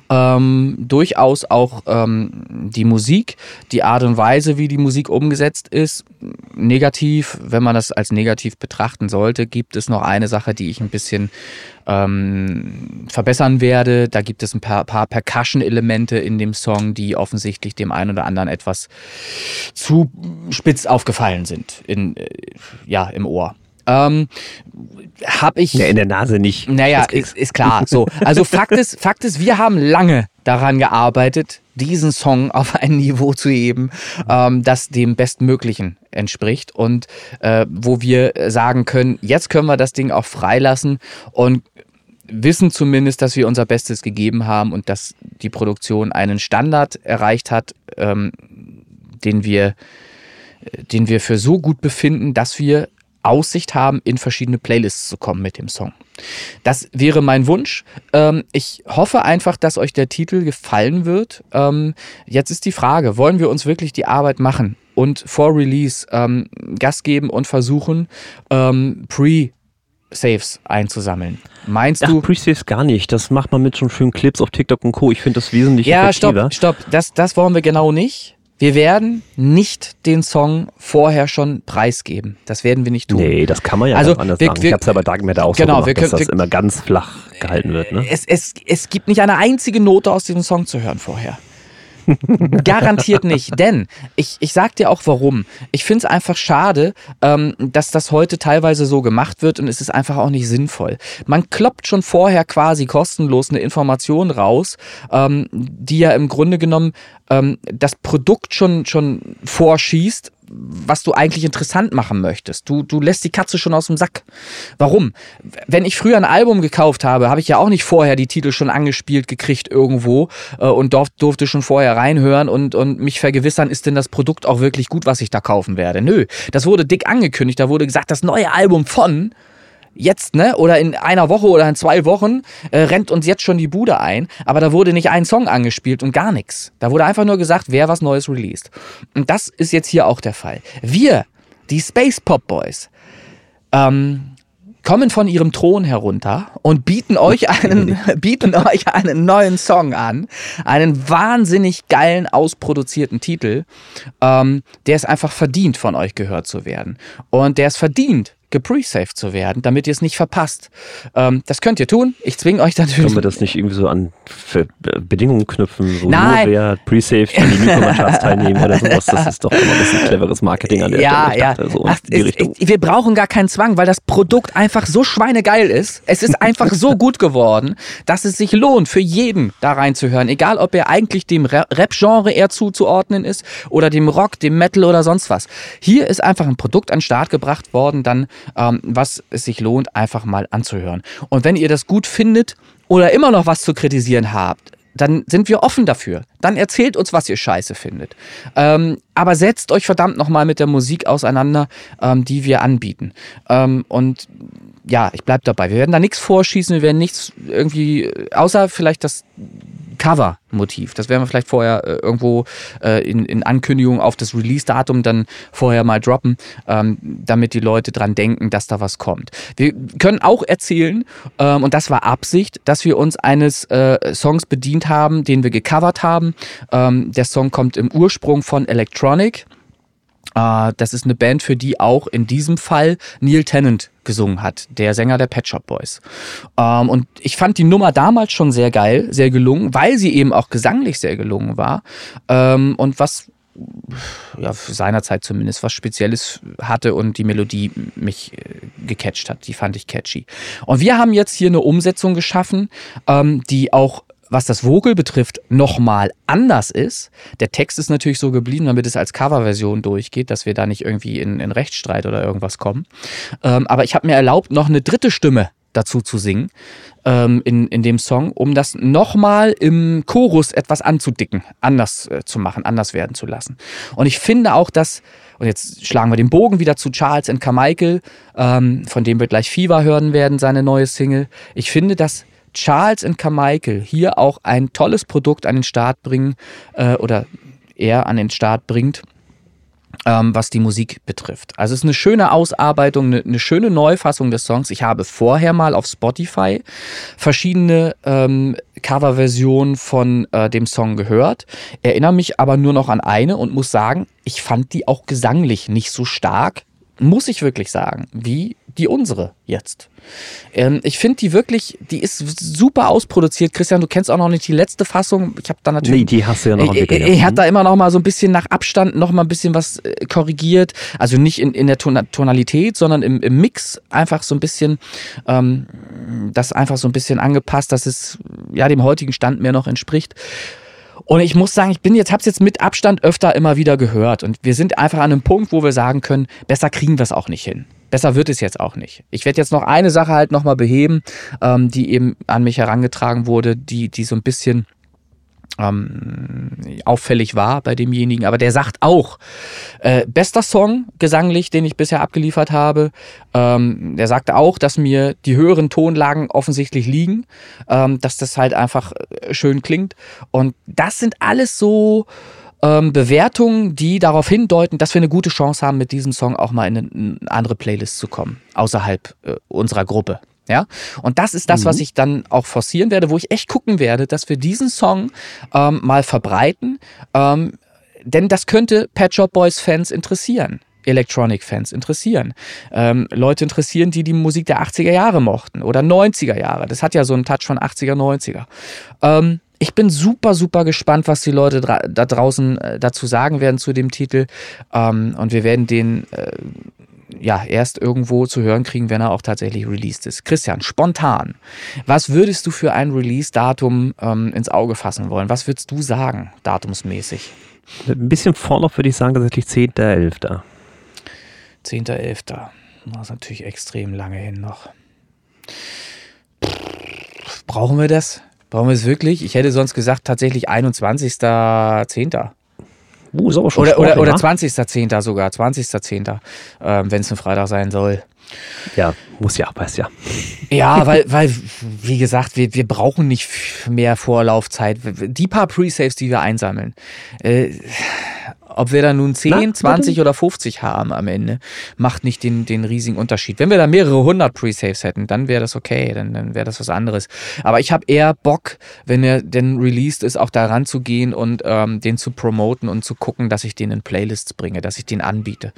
Ähm, durchaus auch ähm, die Musik, die Art und Weise, wie die Musik umgesetzt ist. Negativ, wenn man das als negativ betrachten sollte, gibt es noch eine Sache, die ich ein bisschen ähm, verbessern werde. Da gibt es ein paar, paar Percussion-Elemente in dem Song, die offensichtlich dem einen oder anderen etwas zu spitz aufgefallen sind in, äh, ja, im Ohr. Ähm, hab ich. Ja, in der Nase nicht. Naja, ist, ist klar. So. Also Fakt ist, Fakt ist, wir haben lange daran gearbeitet, diesen Song auf ein Niveau zu heben, ähm, das dem Bestmöglichen entspricht und äh, wo wir sagen können, jetzt können wir das Ding auch freilassen und wissen zumindest, dass wir unser Bestes gegeben haben und dass die Produktion einen Standard erreicht hat, ähm, den wir, den wir für so gut befinden, dass wir Aussicht haben, in verschiedene Playlists zu kommen mit dem Song. Das wäre mein Wunsch. Ähm, ich hoffe einfach, dass euch der Titel gefallen wird. Ähm, jetzt ist die Frage, wollen wir uns wirklich die Arbeit machen und vor Release ähm, Gas geben und versuchen, ähm, Pre- Saves einzusammeln. Meinst Ach, du? Pre-Saves gar nicht. Das macht man mit schon schönen Clips auf TikTok und Co. Ich finde das wesentlich Ja, stopp, stopp. Das, das wollen wir genau nicht. Wir werden nicht den Song vorher schon preisgeben. Das werden wir nicht tun. Nee, das kann man ja Also, anders wir- sagen. wir- ich habe es aber Dagmar auch Genau, so wir gemacht, dass können- das immer ganz flach gehalten wird. Ne? Es, es, es gibt nicht eine einzige Note aus diesem Song zu hören vorher. Garantiert nicht, denn ich, ich sag dir auch warum. Ich finde es einfach schade, ähm, dass das heute teilweise so gemacht wird und es ist einfach auch nicht sinnvoll. Man kloppt schon vorher quasi kostenlos eine Information raus, ähm, die ja im Grunde genommen ähm, das Produkt schon, schon vorschießt, was du eigentlich interessant machen möchtest. Du, du lässt die Katze schon aus dem Sack. Warum? Wenn ich früher ein Album gekauft habe, habe ich ja auch nicht vorher die Titel schon angespielt gekriegt irgendwo äh, und durf, durfte schon vorher reinhören und, und mich vergewissern, ist denn das Produkt auch wirklich gut, was ich da kaufen werde. Nö, das wurde dick angekündigt. Da wurde gesagt, das neue Album von jetzt, ne, oder in einer Woche oder in zwei Wochen äh, rennt uns jetzt schon die Bude ein, aber da wurde nicht ein Song angespielt und gar nichts. Da wurde einfach nur gesagt, wer was Neues released. Und das ist jetzt hier auch der Fall. Wir, die Space Pop Boys, ähm, kommen von ihrem Thron herunter und bieten euch einen, bieten euch einen neuen Song an, einen wahnsinnig geilen, ausproduzierten Titel, ähm, der es einfach verdient, von euch gehört zu werden. Und der es verdient, gepresaved zu werden, damit ihr es nicht verpasst. Ähm, das könnt ihr tun. Ich zwinge euch natürlich. Können wir das nicht irgendwie so an Bedingungen knüpfen, wo Nein. nur wer pre-saved an die Newcomer-Charts teilnehmen oder sowas? Das ist doch immer ein bisschen cleveres Marketing an der ja, Stelle. Ja. dachte, so Ach, wir brauchen gar keinen Zwang, weil das Produkt einfach so schweinegeil ist. Es ist einfach so gut geworden, dass es sich lohnt, für jeden da reinzuhören. Egal, ob er eigentlich dem Ra- Rap-Genre eher zuzuordnen ist oder dem Rock, dem Metal oder sonst was. Hier ist einfach ein Produkt an den Start gebracht worden, dann, ähm, was es sich lohnt, einfach mal anzuhören. Und wenn ihr das gut findet oder immer noch was zu kritisieren habt, dann sind wir offen dafür. Dann erzählt uns, was ihr scheiße findet. Ähm, aber setzt euch verdammt nochmal mit der Musik auseinander, ähm, die wir anbieten. Ähm, und ja, ich bleib dabei. Wir werden da nichts vorschießen, wir werden nichts irgendwie, außer vielleicht das Cover-Motiv. Das werden wir vielleicht vorher äh, irgendwo äh, in, in Ankündigung auf das Release-Datum dann vorher mal droppen, ähm, damit die Leute dran denken, dass da was kommt. Wir können auch erzählen, ähm, und das war Absicht, dass wir uns eines äh, Songs bedient haben, den wir gecovert haben. Ähm, der Song kommt im Ursprung von Electronic. Äh, das ist eine Band, für die auch in diesem Fall Neil Tennant gesungen hat, der Sänger der Pet Shop Boys. Ähm, und ich fand die Nummer damals schon sehr geil, sehr gelungen, weil sie eben auch gesanglich sehr gelungen war. Ähm, und was ja, für seiner Zeit zumindest was Spezielles hatte und die Melodie mich äh, gecatcht hat. Die fand ich catchy. Und wir haben jetzt hier eine Umsetzung geschaffen, ähm, die auch was das Vogel betrifft, nochmal anders ist. Der Text ist natürlich so geblieben, damit es als Coverversion durchgeht, dass wir da nicht irgendwie in, in Rechtsstreit oder irgendwas kommen. Ähm, aber ich habe mir erlaubt, noch eine dritte Stimme dazu zu singen ähm, in, in dem Song, um das nochmal im Chorus etwas anzudicken, anders äh, zu machen, anders werden zu lassen. Und ich finde auch, dass, und jetzt schlagen wir den Bogen wieder zu Charles and Carmichael, ähm, von dem wir gleich Fever hören werden, seine neue Single. Ich finde, dass Charles and Carmichael hier auch ein tolles Produkt an den Start bringen äh, oder er an den Start bringt, ähm, was die Musik betrifft. Also es ist eine schöne Ausarbeitung, eine, eine schöne Neufassung des Songs. Ich habe vorher mal auf Spotify verschiedene ähm, Coverversionen von äh, dem Song gehört, erinnere mich aber nur noch an eine und muss sagen, ich fand die auch gesanglich nicht so stark, muss ich wirklich sagen, wie die unsere jetzt. Ähm, ich finde die wirklich, die ist super ausproduziert. Christian, du kennst auch noch nicht die letzte Fassung. Ich habe da natürlich. Nee, die hast du ja noch entwickelt. er, er hat da immer noch mal so ein bisschen nach Abstand noch mal ein bisschen was äh, korrigiert. Also nicht in, in der Ton Tonalität, sondern im, im Mix einfach so ein bisschen, ähm, das einfach so ein bisschen angepasst, dass es ja dem heutigen Stand mehr noch entspricht. Und ich muss sagen, ich bin jetzt, hab's jetzt mit Abstand öfter immer wieder gehört. Und wir sind einfach an einem Punkt, wo wir sagen können, besser kriegen wir es auch nicht hin. Besser wird es jetzt auch nicht. Ich werde jetzt noch eine Sache halt nochmal beheben, ähm, die eben an mich herangetragen wurde, die, die so ein bisschen ähm, auffällig war bei demjenigen. Aber der sagt auch, äh, bester Song gesanglich, den ich bisher abgeliefert habe. Ähm, der sagte auch, dass mir die höheren Tonlagen offensichtlich liegen, ähm, dass das halt einfach äh, schön klingt. Und das sind alles so ähm, Bewertungen, die darauf hindeuten, dass wir eine gute Chance haben, mit diesem Song auch mal in eine, eine andere Playlist zu kommen, außerhalb äh, unserer Gruppe. Ja, und das ist das, was ich dann auch forcieren werde, wo ich echt gucken werde, dass wir diesen Song ähm, mal verbreiten. Ähm, denn das könnte Pet Shop Boys Fans interessieren. Electronic-Fans interessieren. Ähm, Leute interessieren, die die Musik der 80er Jahre mochten oder 90er Jahre. Das hat ja so einen Touch von 80er, 90er. Ähm, ich bin super, super gespannt, was die Leute da draußen äh, dazu sagen werden zu dem Titel. Ähm, und wir werden den äh, ja erst irgendwo zu hören kriegen, wenn er auch tatsächlich released ist. Christian, spontan, was würdest du für ein Release-Datum ähm, ins Auge fassen wollen? Was würdest du sagen, datumsmäßig? Ein bisschen Vorlauf würde ich sagen, tatsächlich 10.11. 10.11. Das ist natürlich extrem lange hin noch. Brauchen wir das? Brauchen wir es wirklich? Ich hätte sonst gesagt tatsächlich 21.10. Uh, ist aber schon oder, oder, oder 20.10. sogar, 20.10., ähm, wenn es ein Freitag sein soll. Ja, muss ja, weiß ja. Ja, weil, weil wie gesagt, wir, wir brauchen nicht mehr Vorlaufzeit. Die paar Pre-Saves, die wir einsammeln, äh, ob wir da nun 10, Na, 20 oder 50 haben am Ende, macht nicht den, den riesigen Unterschied. Wenn wir da mehrere hundert Pre-Saves hätten, dann wäre das okay, dann, dann wäre das was anderes. Aber ich habe eher Bock, wenn er denn released ist, auch da ranzugehen und ähm, den zu promoten und zu gucken, dass ich den in Playlists bringe, dass ich den anbiete.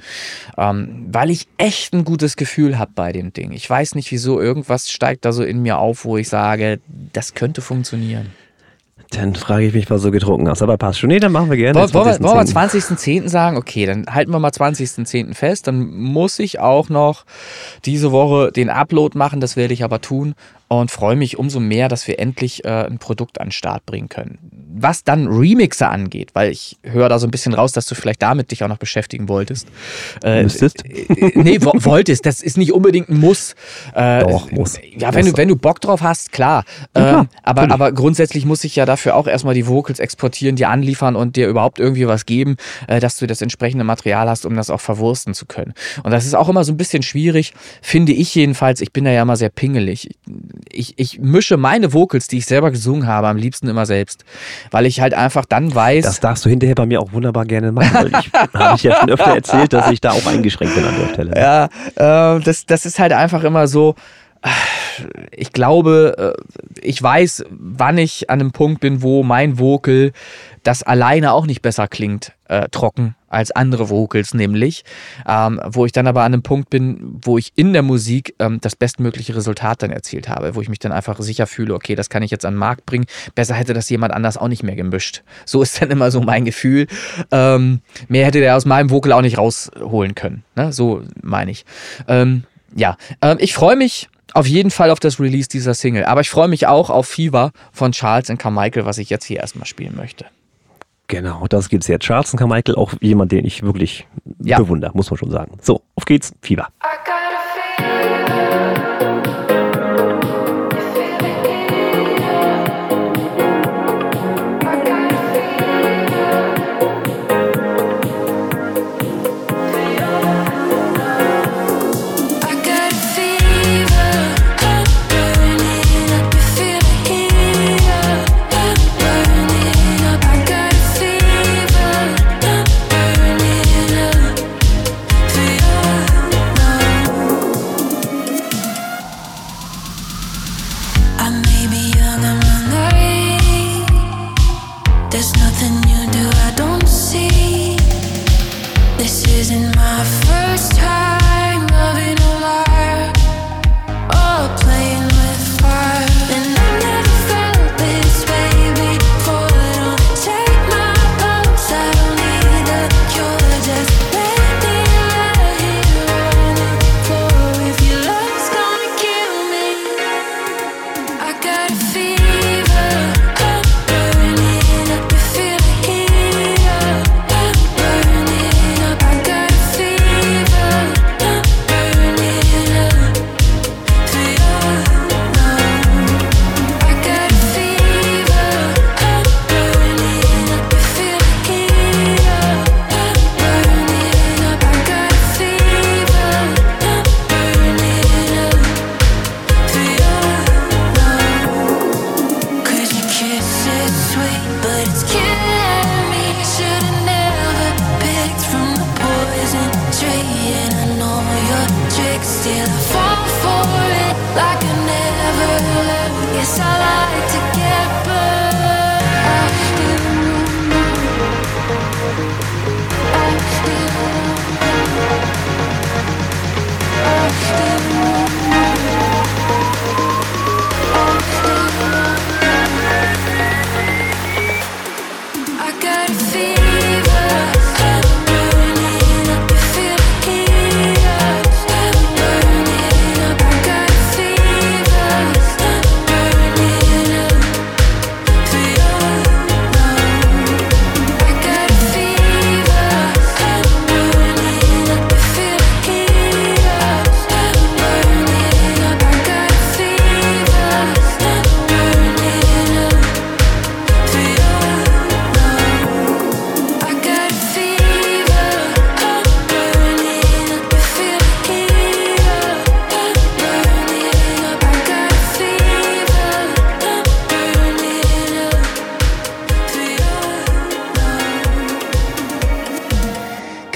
Ähm, weil ich echt ein gutes Gefühl habe bei dem Ding. Ich weiß nicht wieso, irgendwas steigt da so in mir auf, wo ich sage, das könnte funktionieren. Dann frage ich mich, was du getrunken hast. Aber passt schon. Nee, dann machen wir gerne. Wollen, wollen wir, wir 20.10. sagen? Okay, dann halten wir mal 20.10. fest. Dann muss ich auch noch diese Woche den Upload machen. Das werde ich aber tun und freue mich umso mehr, dass wir endlich äh, ein Produkt an den Start bringen können. Was dann Remixer angeht, weil ich höre da so ein bisschen raus, dass du vielleicht damit dich auch noch beschäftigen wolltest. Äh, Müsstest? Äh, nee, wo, wolltest. Das ist nicht unbedingt ein Muss. Äh, Doch, muss. Ja, wenn, muss. Du, wenn du Bock drauf hast, klar. Ja, klar ähm, aber, aber grundsätzlich muss ich ja dafür auch erstmal die Vocals exportieren, dir anliefern und dir überhaupt irgendwie was geben, äh, dass du das entsprechende Material hast, um das auch verwursten zu können. Und das ist auch immer so ein bisschen schwierig, finde ich jedenfalls. Ich bin da ja immer sehr pingelig ich, ich mische meine Vocals, die ich selber gesungen habe, am liebsten immer selbst. Weil ich halt einfach dann weiß. Das darfst du hinterher bei mir auch wunderbar gerne machen. Weil ich habe ich ja schon öfter erzählt, dass ich da auch eingeschränkt bin an der Stelle. Ja, äh, das, das ist halt einfach immer so ich glaube, äh, ich weiß, wann ich an einem Punkt bin, wo mein Vocal das alleine auch nicht besser klingt, äh, trocken als andere Vocals, nämlich, ähm, wo ich dann aber an einem Punkt bin, wo ich in der Musik ähm, das bestmögliche Resultat dann erzielt habe, wo ich mich dann einfach sicher fühle, okay, das kann ich jetzt an den Markt bringen. Besser hätte das jemand anders auch nicht mehr gemischt. So ist dann immer so mein Gefühl. Ähm, mehr hätte der aus meinem Vocal auch nicht rausholen können. Ne? So meine ich. Ähm, ja, ähm, ich freue mich auf jeden Fall auf das Release dieser Single. Aber ich freue mich auch auf Fever von Charles und Carmichael, was ich jetzt hier erstmal spielen möchte. Genau, das gibt es jetzt. Charles und Carmichael, auch jemand, den ich wirklich ja. bewundere, muss man schon sagen. So, auf geht's, Fever.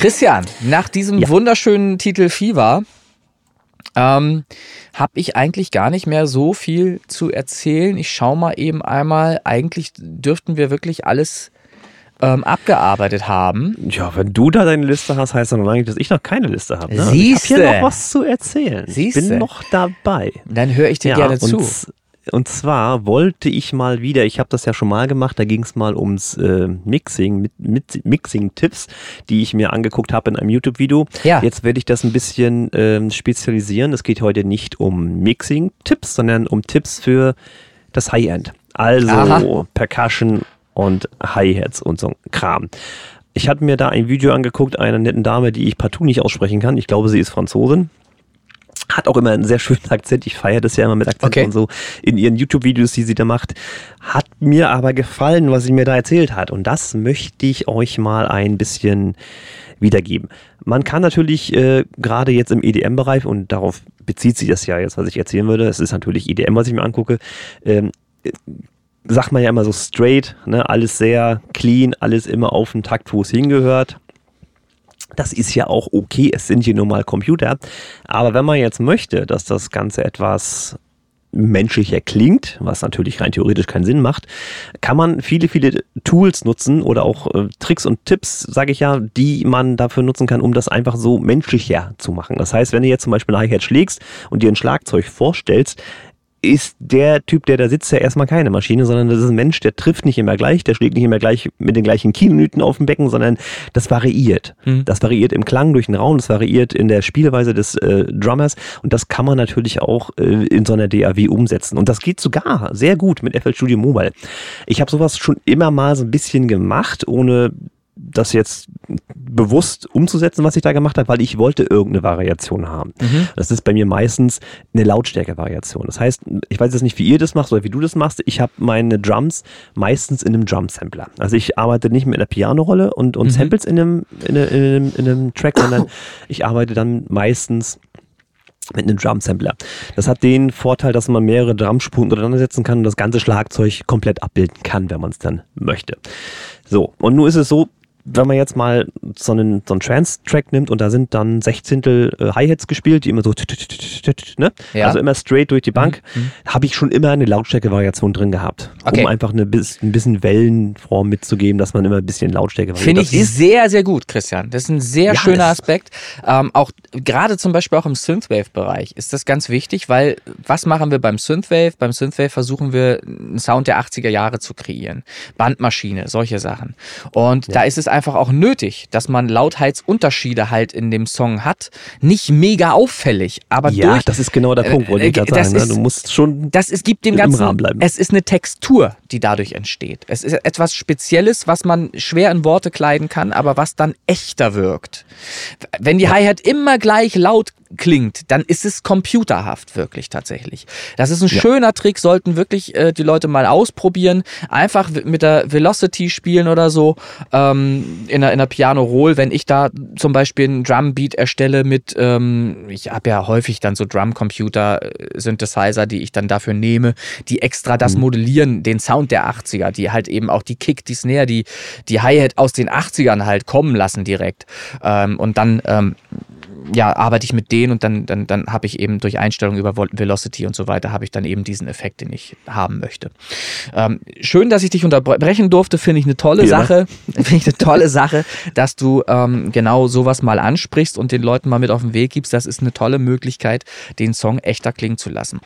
Christian, nach diesem Ja. wunderschönen Titel Fever ähm, habe ich eigentlich gar nicht mehr so viel zu erzählen. Ich schaue mal eben einmal. Eigentlich dürften wir wirklich alles ähm, abgearbeitet haben. Ja, wenn du da deine Liste hast, heißt das noch lange nicht, dass ich noch keine Liste habe. Ne? Siehste. Ich habe hier noch was zu erzählen. Ich Siehste. bin noch dabei. Dann höre ich dir gerne und, zu. Und zwar wollte ich mal wieder, ich habe das ja schon mal gemacht, da ging es mal ums äh, Mixing, mit, mit Mixing-Tipps, die ich mir angeguckt habe in einem YouTube-Video. Ja. Jetzt werde ich das ein bisschen ähm, spezialisieren. Es geht heute nicht um Mixing-Tipps, sondern um Tipps für das High-End. Also Aha. Percussion und Hi-Hats und so ein Kram. Ich hatte mir da ein Video angeguckt einer netten Dame, die ich partout nicht aussprechen kann. Ich glaube, sie ist Franzosin. Hat auch immer einen sehr schönen Akzent. Ich feiere das ja immer mit Akzent Okay. und so in ihren YouTube-Videos, die sie da macht. Hat mir aber gefallen, was sie mir da erzählt hat. Und das möchte ich euch mal ein bisschen wiedergeben. Man kann natürlich äh, gerade jetzt im EDM-Bereich, und darauf bezieht sich das ja jetzt, was ich erzählen würde, es ist natürlich EDM, was ich mir angucke, ähm, äh, sagt man ja immer so straight, ne? alles sehr clean, alles immer auf den Takt, wo es hingehört. Das ist ja auch okay, es sind hier nur mal Computer. Aber wenn man jetzt möchte, dass das Ganze etwas menschlicher klingt, was natürlich rein theoretisch keinen Sinn macht, kann man viele, viele Tools nutzen oder auch äh, Tricks und Tipps, sage ich ja, die man dafür nutzen kann, um das einfach so menschlicher zu machen. Das heißt, wenn du jetzt zum Beispiel ein Hi-Hat schlägst und dir ein Schlagzeug vorstellst, ist der Typ, der da sitzt, ja erstmal keine Maschine, sondern das ist ein Mensch, der trifft nicht immer gleich, der schlägt nicht immer gleich mit den gleichen Kilominuten auf dem Becken, sondern das variiert. Hm. Das variiert im Klang durch den Raum, das variiert in der Spielweise des äh, Drummers und das kann man natürlich auch äh, in so einer DAW umsetzen. Und das geht sogar sehr gut mit FL Studio Mobile. Ich habe sowas schon immer mal so ein bisschen gemacht, ohne das jetzt bewusst umzusetzen, was ich da gemacht habe, weil ich wollte irgendeine Variation haben. Das ist bei mir meistens eine Lautstärke-Variation. Das heißt, ich weiß jetzt nicht, wie ihr das macht oder wie du das machst. Ich habe meine Drums meistens in einem Drum-Sampler. Also ich arbeite nicht mit einer Piano-Rolle und, und Samples in einem, in, einem, in, einem, in einem Track, sondern ich arbeite dann meistens mit einem Drum-Sampler. Das hat den Vorteil, dass man mehrere Drumspuren untereinander setzen kann und das ganze Schlagzeug komplett abbilden kann, wenn man es dann möchte. So, und nun ist es so, wenn man jetzt mal so einen, so einen Trance-Track nimmt und da sind dann Sechzehntel äh, Hi-Hats gespielt, die immer so, ne? Ja. also immer straight durch die Bank, habe ich schon immer eine Lautstärke-Variation drin gehabt, Okay. um einfach eine, ein bisschen Wellenform mitzugeben, dass man immer ein bisschen Lautstärke variiert. Finde ich Das sehr, sehr gut, Christian. Das ist ein sehr Ja, schöner Aspekt. Ähm, auch gerade zum Beispiel auch im Synthwave-Bereich ist das ganz wichtig, weil was machen wir beim Synthwave? Beim Synthwave versuchen wir einen Sound der 80er Jahre zu kreieren. Bandmaschine, solche Sachen. Und da ist es einfach auch nötig, dass man Lautheitsunterschiede halt in dem Song hat. Nicht mega auffällig, aber ja, durch das ist genau der Punkt, wollte ich äh, gerade das sagen. Ne? ist- Du musst schon das es gibt dem im Ganzen, Rahmen bleiben. es ist eine Textur, die dadurch entsteht. Es ist etwas Spezielles, was man schwer in Worte kleiden kann, aber was dann echter wirkt. Wenn die Hi-Hat immer gleich laut klingt, dann ist es computerhaft wirklich tatsächlich. Das ist ein schöner Trick, sollten wirklich äh, die Leute mal ausprobieren. Einfach mit der Velocity spielen oder so ähm, in der, in der Piano Roll. Wenn ich da zum Beispiel einen Drumbeat erstelle mit, ähm, ich habe ja häufig dann so Drumcomputer äh, Synthesizer, die ich dann dafür nehme, die extra das modellieren, den Sound der 80er, die halt eben auch die Kick, die Snare, die, die Hi-Hat aus den 80ern halt kommen lassen direkt. Ähm, und dann ähm, ja, arbeite ich mit denen und dann, dann, dann habe ich eben durch Einstellungen über Velocity und so weiter, habe ich dann eben diesen Effekt, den ich haben möchte. Ähm, schön, dass ich dich unterbrechen durfte, finde ich eine tolle immer. Sache. Finde ich eine tolle Sache, dass du ähm, genau sowas mal ansprichst und den Leuten mal mit auf den Weg gibst. Das ist eine tolle Möglichkeit, den Song echter klingen zu lassen.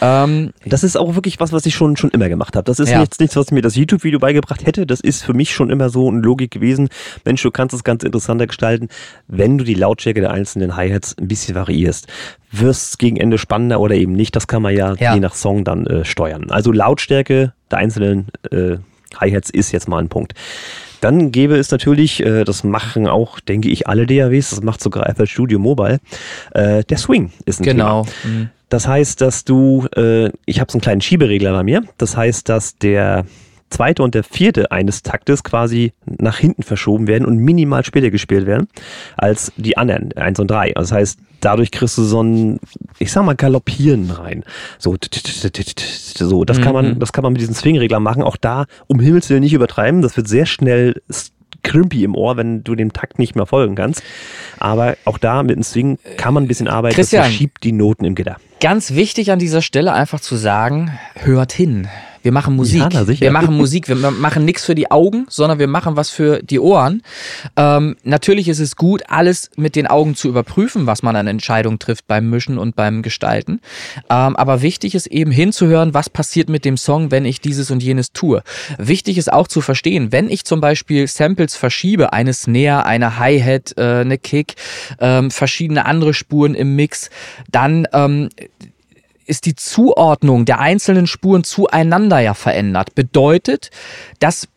Ähm, Das ist auch wirklich was, was ich schon, schon immer gemacht habe. Das ist Ja. jetzt nichts, was mir das YouTube-Video beigebracht hätte. Das ist für mich schon immer so eine Logik gewesen. Mensch, du kannst es ganz interessanter gestalten, wenn du die Lautstärke der einzelnen Hi-Hats ein bisschen variierst. Wirst gegen Ende spannender oder eben nicht. Das kann man ja, Ja. je nach Song dann äh, steuern. Also Lautstärke der einzelnen äh, Hi-Hats ist jetzt mal ein Punkt. Dann gäbe es natürlich, äh, das machen auch, denke ich, alle DAWs, das macht sogar FL Studio Mobile, äh, der Swing ist ein genau. Thema. Mhm. Das heißt, dass du, äh, ich habe so einen kleinen Schieberegler bei mir. Das heißt, dass der zweite und der vierte eines Taktes quasi nach hinten verschoben werden und minimal später gespielt werden als die anderen, eins und drei. Also das heißt, dadurch kriegst du so ein, ich sag mal, Galoppieren rein. So, so das kann man, Mhm. das kann man mit diesem Swing-Regler machen. Auch da um Himmels Willen nicht übertreiben. Das wird sehr schnell krümpi im Ohr, wenn du dem Takt nicht mehr folgen kannst. Aber auch da mit dem Swing kann man ein bisschen arbeiten. Christian. Das verschiebt die Noten im Gitter. Ganz wichtig an dieser Stelle einfach zu sagen, hört hin. Wir machen Musik. Ja. Wir machen Musik. Wir ma- machen nichts für die Augen, sondern wir machen was für die Ohren. Ähm, natürlich ist es gut, alles mit den Augen zu überprüfen, was man an Entscheidungen trifft beim Mischen und beim Gestalten. Ähm, aber wichtig ist eben hinzuhören, was passiert mit dem Song, wenn ich dieses und jenes tue. Wichtig ist auch zu verstehen, wenn ich zum Beispiel Samples verschiebe, eine Snare, eine Hi-Hat, äh, eine Kick, ähm, verschiedene andere Spuren im Mix, dann ähm, ist die Zuordnung der einzelnen Spuren zueinander ja verändert. Bedeutet, dass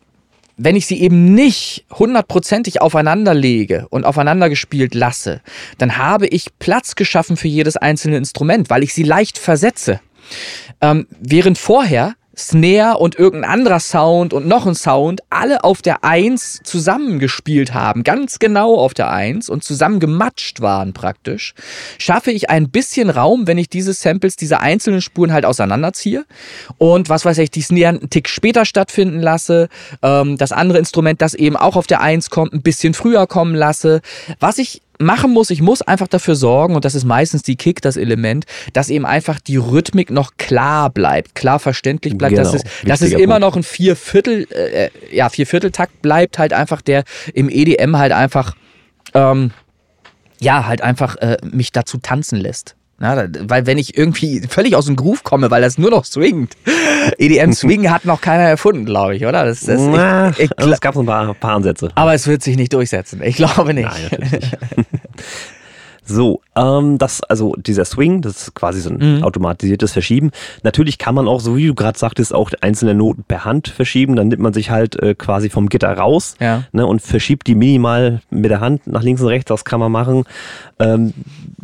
wenn ich sie eben nicht hundertprozentig aufeinander lege und aufeinander gespielt lasse, dann habe ich Platz geschaffen für jedes einzelne Instrument, weil ich sie leicht versetze. Ähm, während vorher Snare und irgendein anderer Sound und noch ein Sound alle auf der Eins zusammengespielt haben, ganz genau auf der Eins und zusammen gematscht waren praktisch, schaffe ich ein bisschen Raum, wenn ich diese Samples, diese einzelnen Spuren halt auseinanderziehe und was weiß ich, die Snare einen Tick später stattfinden lasse, ähm, das andere Instrument, das eben auch auf der Eins kommt, ein bisschen früher kommen lasse. Was ich machen muss, ich muss einfach dafür sorgen, und das ist meistens die Kick, das Element, dass eben einfach die Rhythmik noch klar bleibt, klar verständlich bleibt, dass, Genau, es, dass es immer noch ein Vierviertel, äh, ja, Viervierteltakt bleibt, halt einfach, der im EDM halt einfach, ähm, ja, halt einfach äh, mich dazu tanzen lässt. Na, weil wenn ich irgendwie völlig aus dem Groove komme, weil das nur noch swingt. EDM Swing hat noch keiner erfunden, glaube ich, oder? Das, das, Na, ich, ich, also es gab so ein paar, paar Ansätze. aber es wird sich nicht durchsetzen. Ich glaube nicht. Nein, nicht. So, ähm, das, also dieser Swing, das ist quasi so ein Mhm. automatisiertes Verschieben. Natürlich kann man auch, so wie du gerade sagtest, auch einzelne Noten per Hand verschieben. Dann nimmt man sich halt äh, quasi vom Gitter raus Ja. ne, und verschiebt die minimal mit der Hand nach links und rechts. Das kann man machen. Ähm,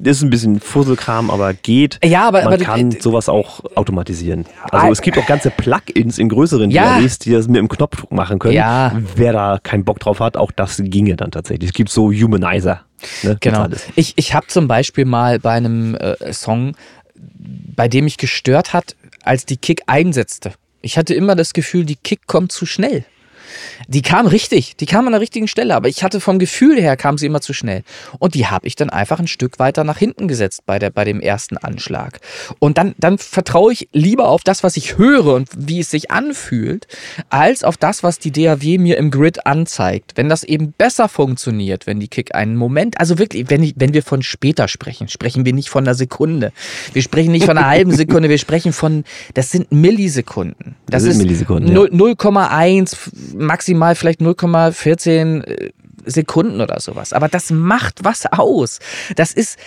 ist ein bisschen Fusselkram, aber geht. Ja, aber- man aber- kann sowas auch automatisieren. Also Ah, es gibt auch ganze Plugins in größeren Ja. DAWs, die das mit dem Knopfdruck machen können. Ja. Wer da keinen Bock drauf hat, auch das ginge dann tatsächlich. Es gibt so Humanizer. Ne, Genau. Ich, ich habe zum Beispiel mal bei einem äh, Song, bei dem mich gestört hat, als die Kick einsetzte. Ich hatte immer das Gefühl, die Kick kommt zu schnell. Die kam richtig, die kam an der richtigen Stelle, aber ich hatte vom Gefühl her, kam sie immer zu schnell. Und die habe ich dann einfach ein Stück weiter nach hinten gesetzt bei, der, bei dem ersten Anschlag. Und dann, dann vertraue ich lieber auf das, was ich höre und wie es sich anfühlt, als auf das, was die DAW mir im Grid anzeigt. Wenn das eben besser funktioniert, wenn die Kick einen Moment, also wirklich, wenn, ich, wenn wir von später sprechen, sprechen wir nicht von einer Sekunde. Wir sprechen nicht von einer halben Sekunde, wir sprechen von, das sind Millisekunden. Das, Das sind ist Millisekunden, ja. 0 0,1, maximal vielleicht 0,14 äh, Sekunden oder sowas. Aber das macht was aus. Das ist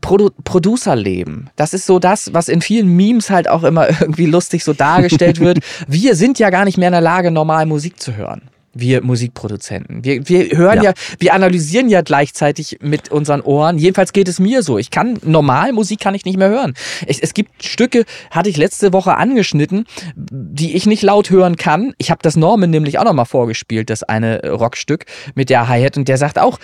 Produ Producerleben. Das ist so das, was in vielen Memes halt auch immer irgendwie lustig so dargestellt wird. Wir sind ja gar nicht mehr in der Lage, normal Musik zu hören. Wir Musikproduzenten. Wir, wir hören ja. Ja. wir analysieren ja gleichzeitig mit unseren Ohren. Jedenfalls geht es mir so. Ich kann normal Musik kann ich nicht mehr hören. Es, es gibt Stücke, hatte ich letzte Woche angeschnitten, die ich nicht laut hören kann. Ich habe das Norman nämlich auch nochmal vorgespielt, das eine Rockstück mit der Hi-Hat und der sagt auch,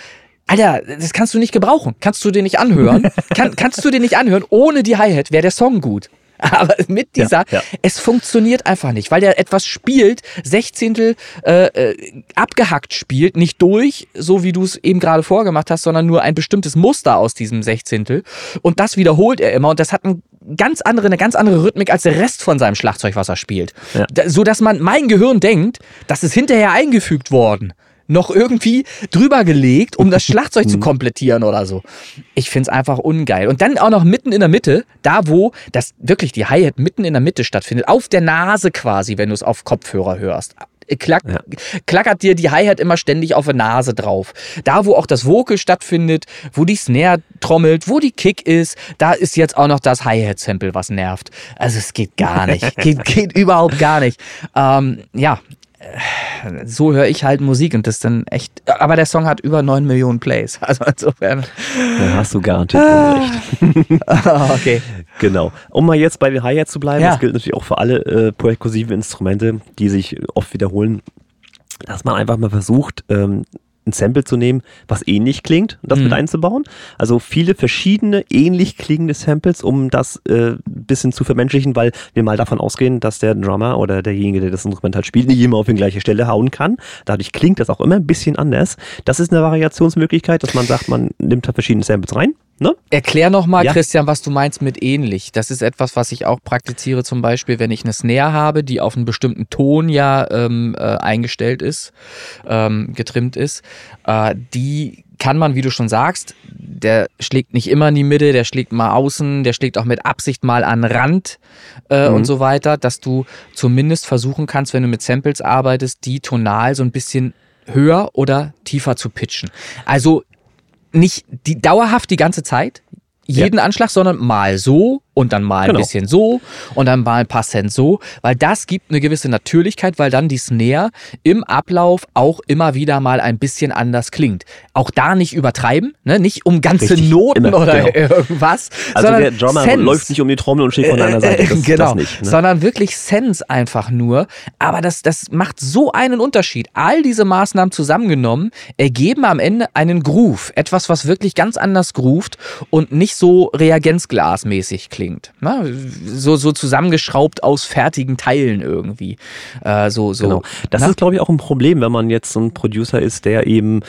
Alter, das kannst du nicht gebrauchen. Kannst du dir nicht anhören? kann, kannst du dir nicht anhören? Ohne die Hi-Hat wäre der Song gut. Aber mit Ja, dieser, ja. es funktioniert einfach nicht, weil der etwas spielt, Sechzehntel äh, äh, abgehackt spielt, nicht durch, so wie du es eben gerade vorgemacht hast, sondern nur ein bestimmtes Muster aus diesem Sechzehntel. Und das wiederholt er immer und das hat ein ganz andere, eine ganz andere Rhythmik als der Rest von seinem Schlagzeug, was er spielt. Ja. Da, so dass man, mein Gehirn denkt, das ist hinterher eingefügt worden. Noch irgendwie drüber gelegt, um das Schlagzeug zu komplettieren oder so. Ich find's einfach ungeil. Und dann auch noch mitten in der Mitte, da wo das wirklich die Hi-Hat mitten in der Mitte stattfindet, auf der Nase quasi, wenn du es auf Kopfhörer hörst. Klack, Ja. klackert dir die Hi-Hat immer ständig auf der Nase drauf. Da, wo auch das Vocal stattfindet, wo die Snare trommelt, wo die Kick ist, da ist jetzt auch noch das Hi-Hat-Sample, was nervt. Also es geht gar nicht. geht, geht überhaupt gar nicht. Ähm, ja, äh, so höre ich halt Musik und das ist dann echt. Aber der Song hat über 9 Millionen Plays. Also insofern. Da hast du garantiert recht. okay. Genau. Um mal jetzt bei den Hi-Hats zu bleiben, Ja. das gilt natürlich auch für alle äh, perkussiven Instrumente, die sich oft wiederholen, dass man einfach mal versucht, ähm, ein Sample zu nehmen, was ähnlich klingt und das Mhm. mit einzubauen. Also viele verschiedene ähnlich klingende Samples, um das äh, bisschen zu vermenschlichen, weil wir mal davon ausgehen, dass der Drummer oder derjenige, der das Instrumental spielt, nicht immer auf die gleiche Stelle hauen kann. Dadurch klingt das auch immer ein bisschen anders. Das ist eine Variationsmöglichkeit, dass man sagt, man nimmt da verschiedene Samples rein. Ne? Erklär nochmal, Ja. Christian, was du meinst mit ähnlich. Das ist etwas, was ich auch praktiziere, zum Beispiel, wenn ich eine Snare habe, die auf einen bestimmten Ton ja ähm, äh, eingestellt ist, ähm, getrimmt ist. Äh, die kann man, wie du schon sagst, der schlägt nicht immer in die Mitte, der schlägt mal außen, der schlägt auch mit Absicht mal an Rand äh, Mhm. und so weiter, dass du zumindest versuchen kannst, wenn du mit Samples arbeitest, die tonal so ein bisschen höher oder tiefer zu pitchen. Also nicht die dauerhaft die ganze Zeit, jeden Anschlag, sondern mal so und dann mal ein Genau. bisschen so und dann mal ein paar Cent so, weil das gibt eine gewisse Natürlichkeit, weil dann die Snare im Ablauf auch immer wieder mal ein bisschen anders klingt. Auch da nicht übertreiben, ne? nicht um ganze Richtig, Noten immer, oder genau. irgendwas, Also der Drummer Sense. läuft nicht um die Trommel und steht von einer Seite. Das, genau, das nicht. Ne? sondern wirklich Sense einfach nur. Aber das, das macht so einen Unterschied. All diese Maßnahmen zusammengenommen ergeben am Ende einen Groove. Etwas, was wirklich ganz anders groovt und nicht so reagenzglasmäßig klingt. Na, so, so zusammengeschraubt aus fertigen Teilen irgendwie. Äh, so, so. Genau. Das Na? ist, glaube ich, auch ein Problem, wenn man jetzt so ein Producer ist, der eben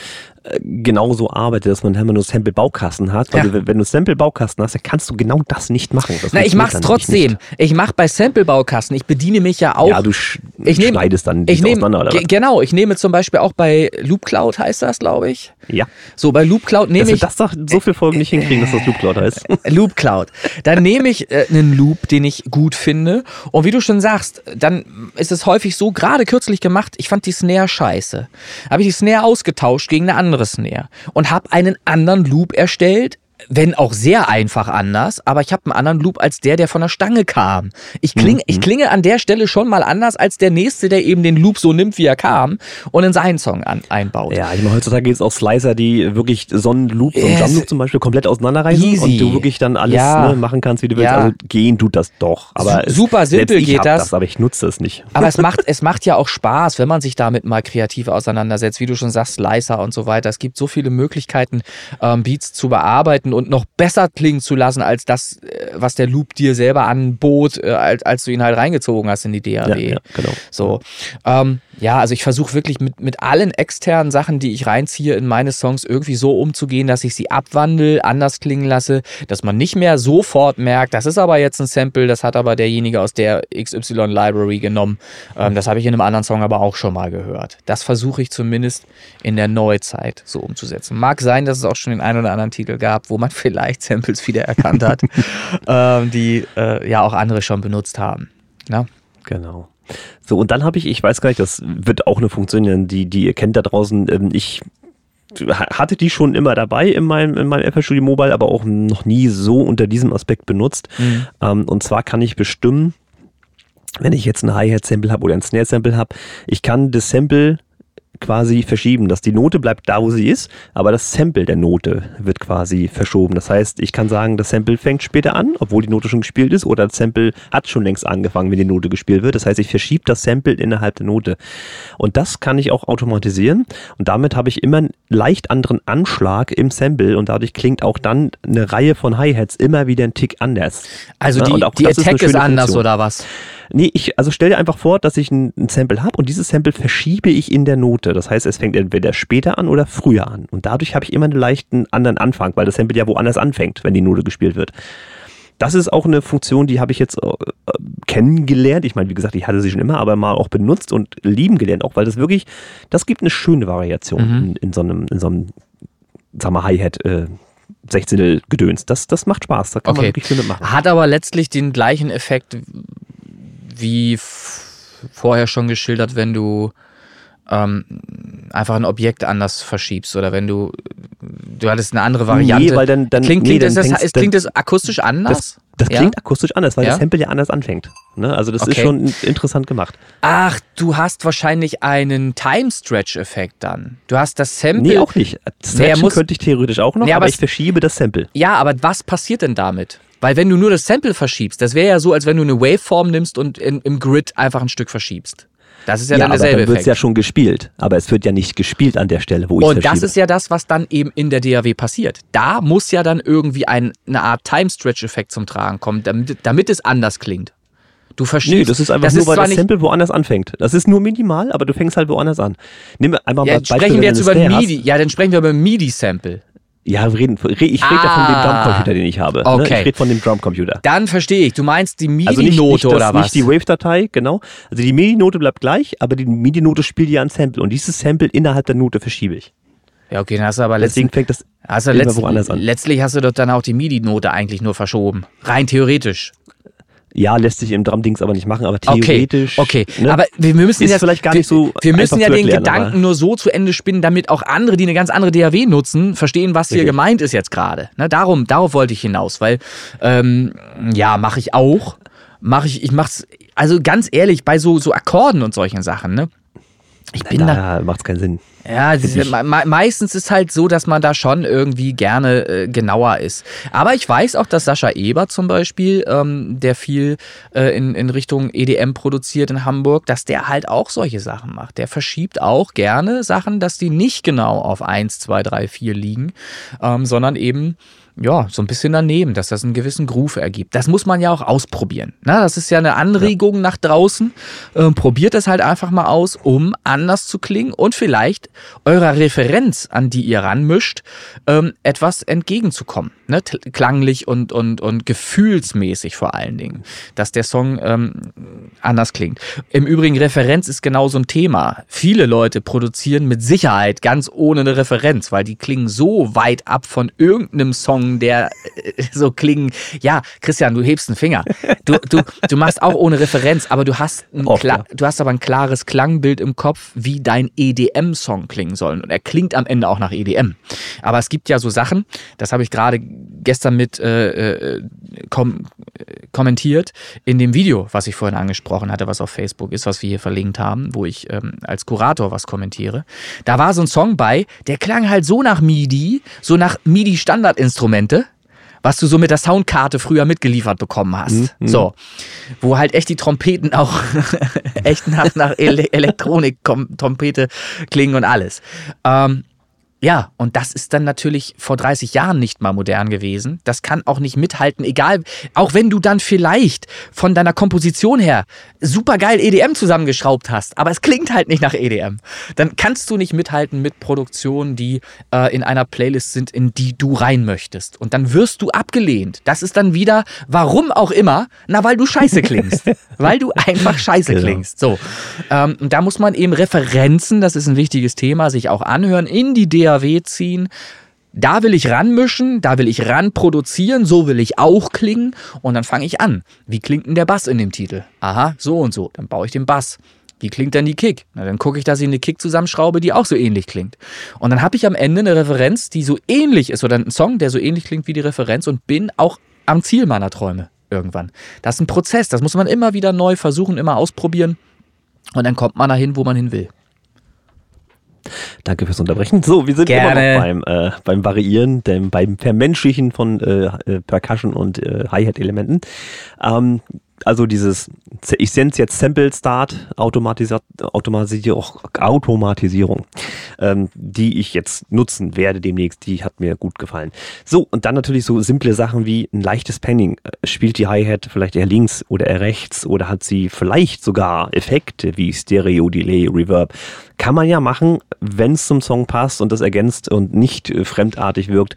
genauso arbeitet, dass man immer nur Sample-Baukasten hat. Weil Ja. du, wenn du Sample-Baukasten hast, dann kannst du genau das nicht machen. Das Na, ich mach's trotzdem. Ich mach bei Sample-Baukasten, ich bediene mich ja auch. Ja, du sch Ich nehm- schneidest dann ich auseinander. Oder genau, ich nehme zum Beispiel auch bei Loop Cloud heißt das, glaube ich. Ja, So, bei Loop Cloud nehme ich das doch so viel Folgen nicht hinkriegen, dass das Loop Cloud heißt. Loop Cloud. Dann nehme ich äh, einen Loop, den ich gut finde. Und wie du schon sagst, dann ist es häufig so, gerade kürzlich gemacht, ich fand die Snare scheiße. Habe ich die Snare ausgetauscht gegen eine andere Snare und habe einen anderen Loop erstellt. Wenn auch sehr einfach anders, aber ich habe einen anderen Loop als der, der von der Stange kam. Ich, kling, ich klinge an der Stelle schon mal anders als der nächste, der eben den Loop so nimmt, wie er kam und in seinen Song an, einbaut. Ja, ich meine, heutzutage gibt es auch Slicer, die wirklich so einen Loop, so einen Yes. Jump-Loop zum Beispiel komplett auseinanderreißen Easy. und du wirklich dann alles Ja. ne, machen kannst, wie du willst. Ja. Also gehen tut das doch. Aber es- Super simpel selbst ich geht hab das. Aber ich nutze es nicht. Aber es macht, es macht ja auch Spaß, wenn man sich damit mal kreativ auseinandersetzt, wie du schon sagst, Slicer und so weiter. Es gibt so viele Möglichkeiten, ähm, Beats zu bearbeiten und noch besser klingen zu lassen, als das, äh, was der Loop dir selber anbot, äh, als, als du ihn halt reingezogen hast in die DAW. Ja, ja, genau. So. Ähm, ja, also ich versuche wirklich mit, mit allen externen Sachen, die ich reinziehe in meine Songs, irgendwie so umzugehen, dass ich sie abwandle, anders klingen lasse, dass man nicht mehr sofort merkt, das ist aber jetzt ein Sample, das hat aber derjenige aus der XY Library genommen. Ähm, das habe ich in einem anderen Song aber auch schon mal gehört. Das versuche ich zumindest in der Neuzeit so umzusetzen. Mag sein, dass es auch schon den einen oder anderen Titel gab, wo man vielleicht Samples wiedererkannt hat, ähm, die äh, ja auch andere schon benutzt haben. Na? Genau. So, und dann habe ich, ich weiß gar nicht, das wird auch eine Funktion, die, die ihr kennt da draußen. Ähm, ich ha- hatte die schon immer dabei in meinem, in meinem FL Studio Mobile, aber auch noch nie so unter diesem Aspekt benutzt. Mhm. Ähm, und zwar kann ich bestimmen, wenn ich jetzt ein Hi-Hat-Sample habe oder ein Snare-Sample habe, ich kann das Sample quasi verschieben, dass die Note bleibt da, wo sie ist, aber das Sample der Note wird quasi verschoben. Das heißt, ich kann sagen, das Sample fängt später an, obwohl die Note schon gespielt ist, oder das Sample hat schon längst angefangen, wenn die Note gespielt wird. Das heißt, ich verschiebe das Sample innerhalb der Note. Und das kann ich auch automatisieren und damit habe ich immer einen leicht anderen Anschlag im Sample und dadurch klingt auch dann eine Reihe von Hi-Hats immer wieder ein Tick anders. Also Ja, die, auch die ist Attack eine ist, schöne anders Funktion. oder was? Nee, ich, also stell dir einfach vor, dass ich ein, ein Sample habe und dieses Sample verschiebe ich in der Note. Das heißt, es fängt entweder später an oder früher an. Und dadurch habe ich immer einen leichten anderen Anfang, weil das Sample ja woanders anfängt, wenn die Note gespielt wird. Das ist auch eine Funktion, die habe ich jetzt äh, äh, kennengelernt. Ich meine, wie gesagt, ich hatte sie schon immer, aber mal auch benutzt und lieben gelernt, auch weil das wirklich, das gibt eine schöne Variation Mhm. in, in so einem, in so einem, sag mal, Hi-Hat, äh, 16 Gedöns. Das, das macht Spaß. Da kann man Okay. wirklich viel mitmachen. Hat aber letztlich den gleichen Effekt wie vorher schon geschildert, wenn du ähm, einfach ein Objekt anders verschiebst oder wenn du du hattest eine andere Variante. Nee, weil dann, dann klingt, nee, klingt, dann es, das, fängst- es klingt es akustisch anders? Das Ja? klingt akustisch anders, weil Ja? das Sample ja anders anfängt. Ne? Also das ist Okay. schon interessant gemacht. Ach, du hast wahrscheinlich einen Time-Stretch-Effekt dann. Du hast das Sample. Nee, auch nicht. Stretchen muss- könnte ich theoretisch auch noch, Nee, aber aber ich verschiebe das Sample. Ja, aber was passiert denn damit? Weil wenn du nur das Sample verschiebst, das wäre ja so, als wenn du eine Waveform nimmst und in, im Grid einfach ein Stück verschiebst. Das ist ja, Ja, dann aber derselbe dann wird es ja schon gespielt. Aber es wird ja nicht gespielt an der Stelle, wo ich Und das ist ja das, was dann eben in der DAW passiert. Da muss ja dann irgendwie ein, eine Art Time-Stretch-Effekt zum Tragen kommen, damit, damit es anders klingt. Du verstehst. Nee, das ist einfach das nur, ist weil das Sample woanders anfängt. Das ist nur minimal, aber du fängst halt woanders an. Nimm einfach ja, mal Beispiel, sprechen wir jetzt über MIDI. Ja, dann sprechen wir über MIDI-Sample. Ja, wir reden, re- ich rede ja von dem Ah. Drumcomputer, den ich habe. Ne? Okay. Ich rede von dem Drumcomputer. Dann verstehe ich. Du meinst die Also nicht, MIDI-Note nicht, das, oder was? nicht die Wave-Datei, genau. Also die MIDI-Note bleibt gleich, aber die MIDI-Note spielt ja ein Sample. Und dieses Sample innerhalb der Note verschiebe ich. ja, okay, dann hast du aber Deswegen letztlich, fängt das hast du letzt, woanders an. letztlich hast du doch dann auch die MIDI-Note eigentlich nur verschoben. Rein theoretisch. Ja, lässt sich im Drum-Dings aber nicht machen, aber Okay, theoretisch. okay. ne? Aber wir müssen jetzt, vielleicht gar nicht so Wir müssen ja den erklären, Gedanken nur so zu Ende spinnen, damit auch andere, die eine ganz andere DAW nutzen, verstehen, was hier Richtig. gemeint ist jetzt gerade. Ne, darum, darauf wollte ich hinaus, weil ähm, ja, mache ich auch. Mache ich, ich mach's, also ganz ehrlich, bei so, so Akkorden und solchen Sachen, ne? Ich bin da, da macht keinen Sinn. ja, ist, me- meistens ist halt so, dass man da schon irgendwie gerne äh, genauer ist. Aber ich weiß auch, dass Sascha Eber zum Beispiel, ähm, der viel äh, in, in Richtung EDM produziert in Hamburg, dass der halt auch solche Sachen macht. Der verschiebt auch gerne Sachen, dass die nicht genau auf 1, 2, 3, 4 liegen, ähm, sondern eben ja, so ein bisschen daneben, dass das einen gewissen Groove ergibt. Das muss man ja auch ausprobieren. Na, das ist ja eine Anregung nach draußen. Ähm, probiert es halt einfach mal aus, um anders zu klingen und vielleicht eurer Referenz, an die ihr ranmischt, ähm, etwas entgegenzukommen. Ne? Klanglich und, und, und gefühlsmäßig vor allen Dingen, dass der Song ähm, anders klingt. Im Übrigen, Referenz ist genau so ein Thema. Viele Leute produzieren mit Sicherheit ganz ohne eine Referenz, weil die klingen so weit ab von irgendeinem Song, der äh, so klingen. Ja, Christian, du hebst einen Finger. Du, du, du machst auch ohne Referenz, aber du hast, ein Oft, ja. du hast aber ein klares Klangbild im Kopf, wie dein EDM-Song klingen soll. Und er klingt am Ende auch nach EDM. Aber es gibt ja so Sachen, das habe ich gerade gestern mit äh, äh, kom kommentiert, in dem Video, was ich vorhin angesprochen hatte, was auf Facebook ist, was wir hier verlinkt haben, wo ich ähm, als Kurator was kommentiere. Da war so ein Song bei, der klang halt so nach MIDI, so nach MIDI-Standardinstrumente, was du so mit der Soundkarte früher mitgeliefert bekommen hast. So. Wo halt echt die Trompeten auch echt nach, nach Ele Elektronik-Trompete klingen und alles. Ähm, ja, und das ist dann natürlich vor 30 Jahren nicht mal modern gewesen. Das kann auch nicht mithalten, egal, auch wenn du dann vielleicht von deiner Komposition her supergeil EDM zusammengeschraubt hast, aber es klingt halt nicht nach EDM. Dann kannst du nicht mithalten mit Produktionen, die äh, in einer Playlist sind, in die du rein möchtest. Und dann wirst du abgelehnt. Das ist dann wieder, warum auch immer, na, weil du scheiße klingst. weil du einfach scheiße Genau. klingst. So. Ähm, und da muss man eben Referenzen, das ist ein wichtiges Thema, sich auch anhören, in die DAW ziehen. Da will ich ranmischen, da will ich ran produzieren, so will ich auch klingen. Und dann fange ich an. Wie klingt denn der Bass in dem Titel? Aha, so und so. Dann baue ich den Bass. Wie klingt denn die Kick? Na, dann gucke ich, dass ich eine Kick zusammenschraube, die auch so ähnlich klingt. Und dann habe ich am Ende eine Referenz, die so ähnlich ist, oder einen Song, der so ähnlich klingt wie die Referenz und bin auch am Ziel meiner Träume irgendwann. Das ist ein Prozess, das muss man immer wieder neu versuchen, immer ausprobieren. Und dann kommt man dahin, wo man hin will. Danke fürs Unterbrechen. So, wir sind Gerne. immer noch beim, äh, beim Variieren, dem, beim Vermenschlichen von äh, äh, Percussion und äh, Hi-Hat-Elementen. Ähm, also dieses, ich nenne es jetzt Sample Start Automatisa Automatisierung, Automatisierung, ähm, die ich jetzt nutzen werde demnächst, die hat mir gut gefallen. So, und dann natürlich so simple Sachen wie ein leichtes Panning. Äh, Spielt die Hi-Hat vielleicht eher links oder eher rechts oder hat sie vielleicht sogar Effekte wie Stereo, Delay, Reverb. Kann man ja machen, wenn es zum Song passt und das ergänzt und nicht äh, fremdartig wirkt.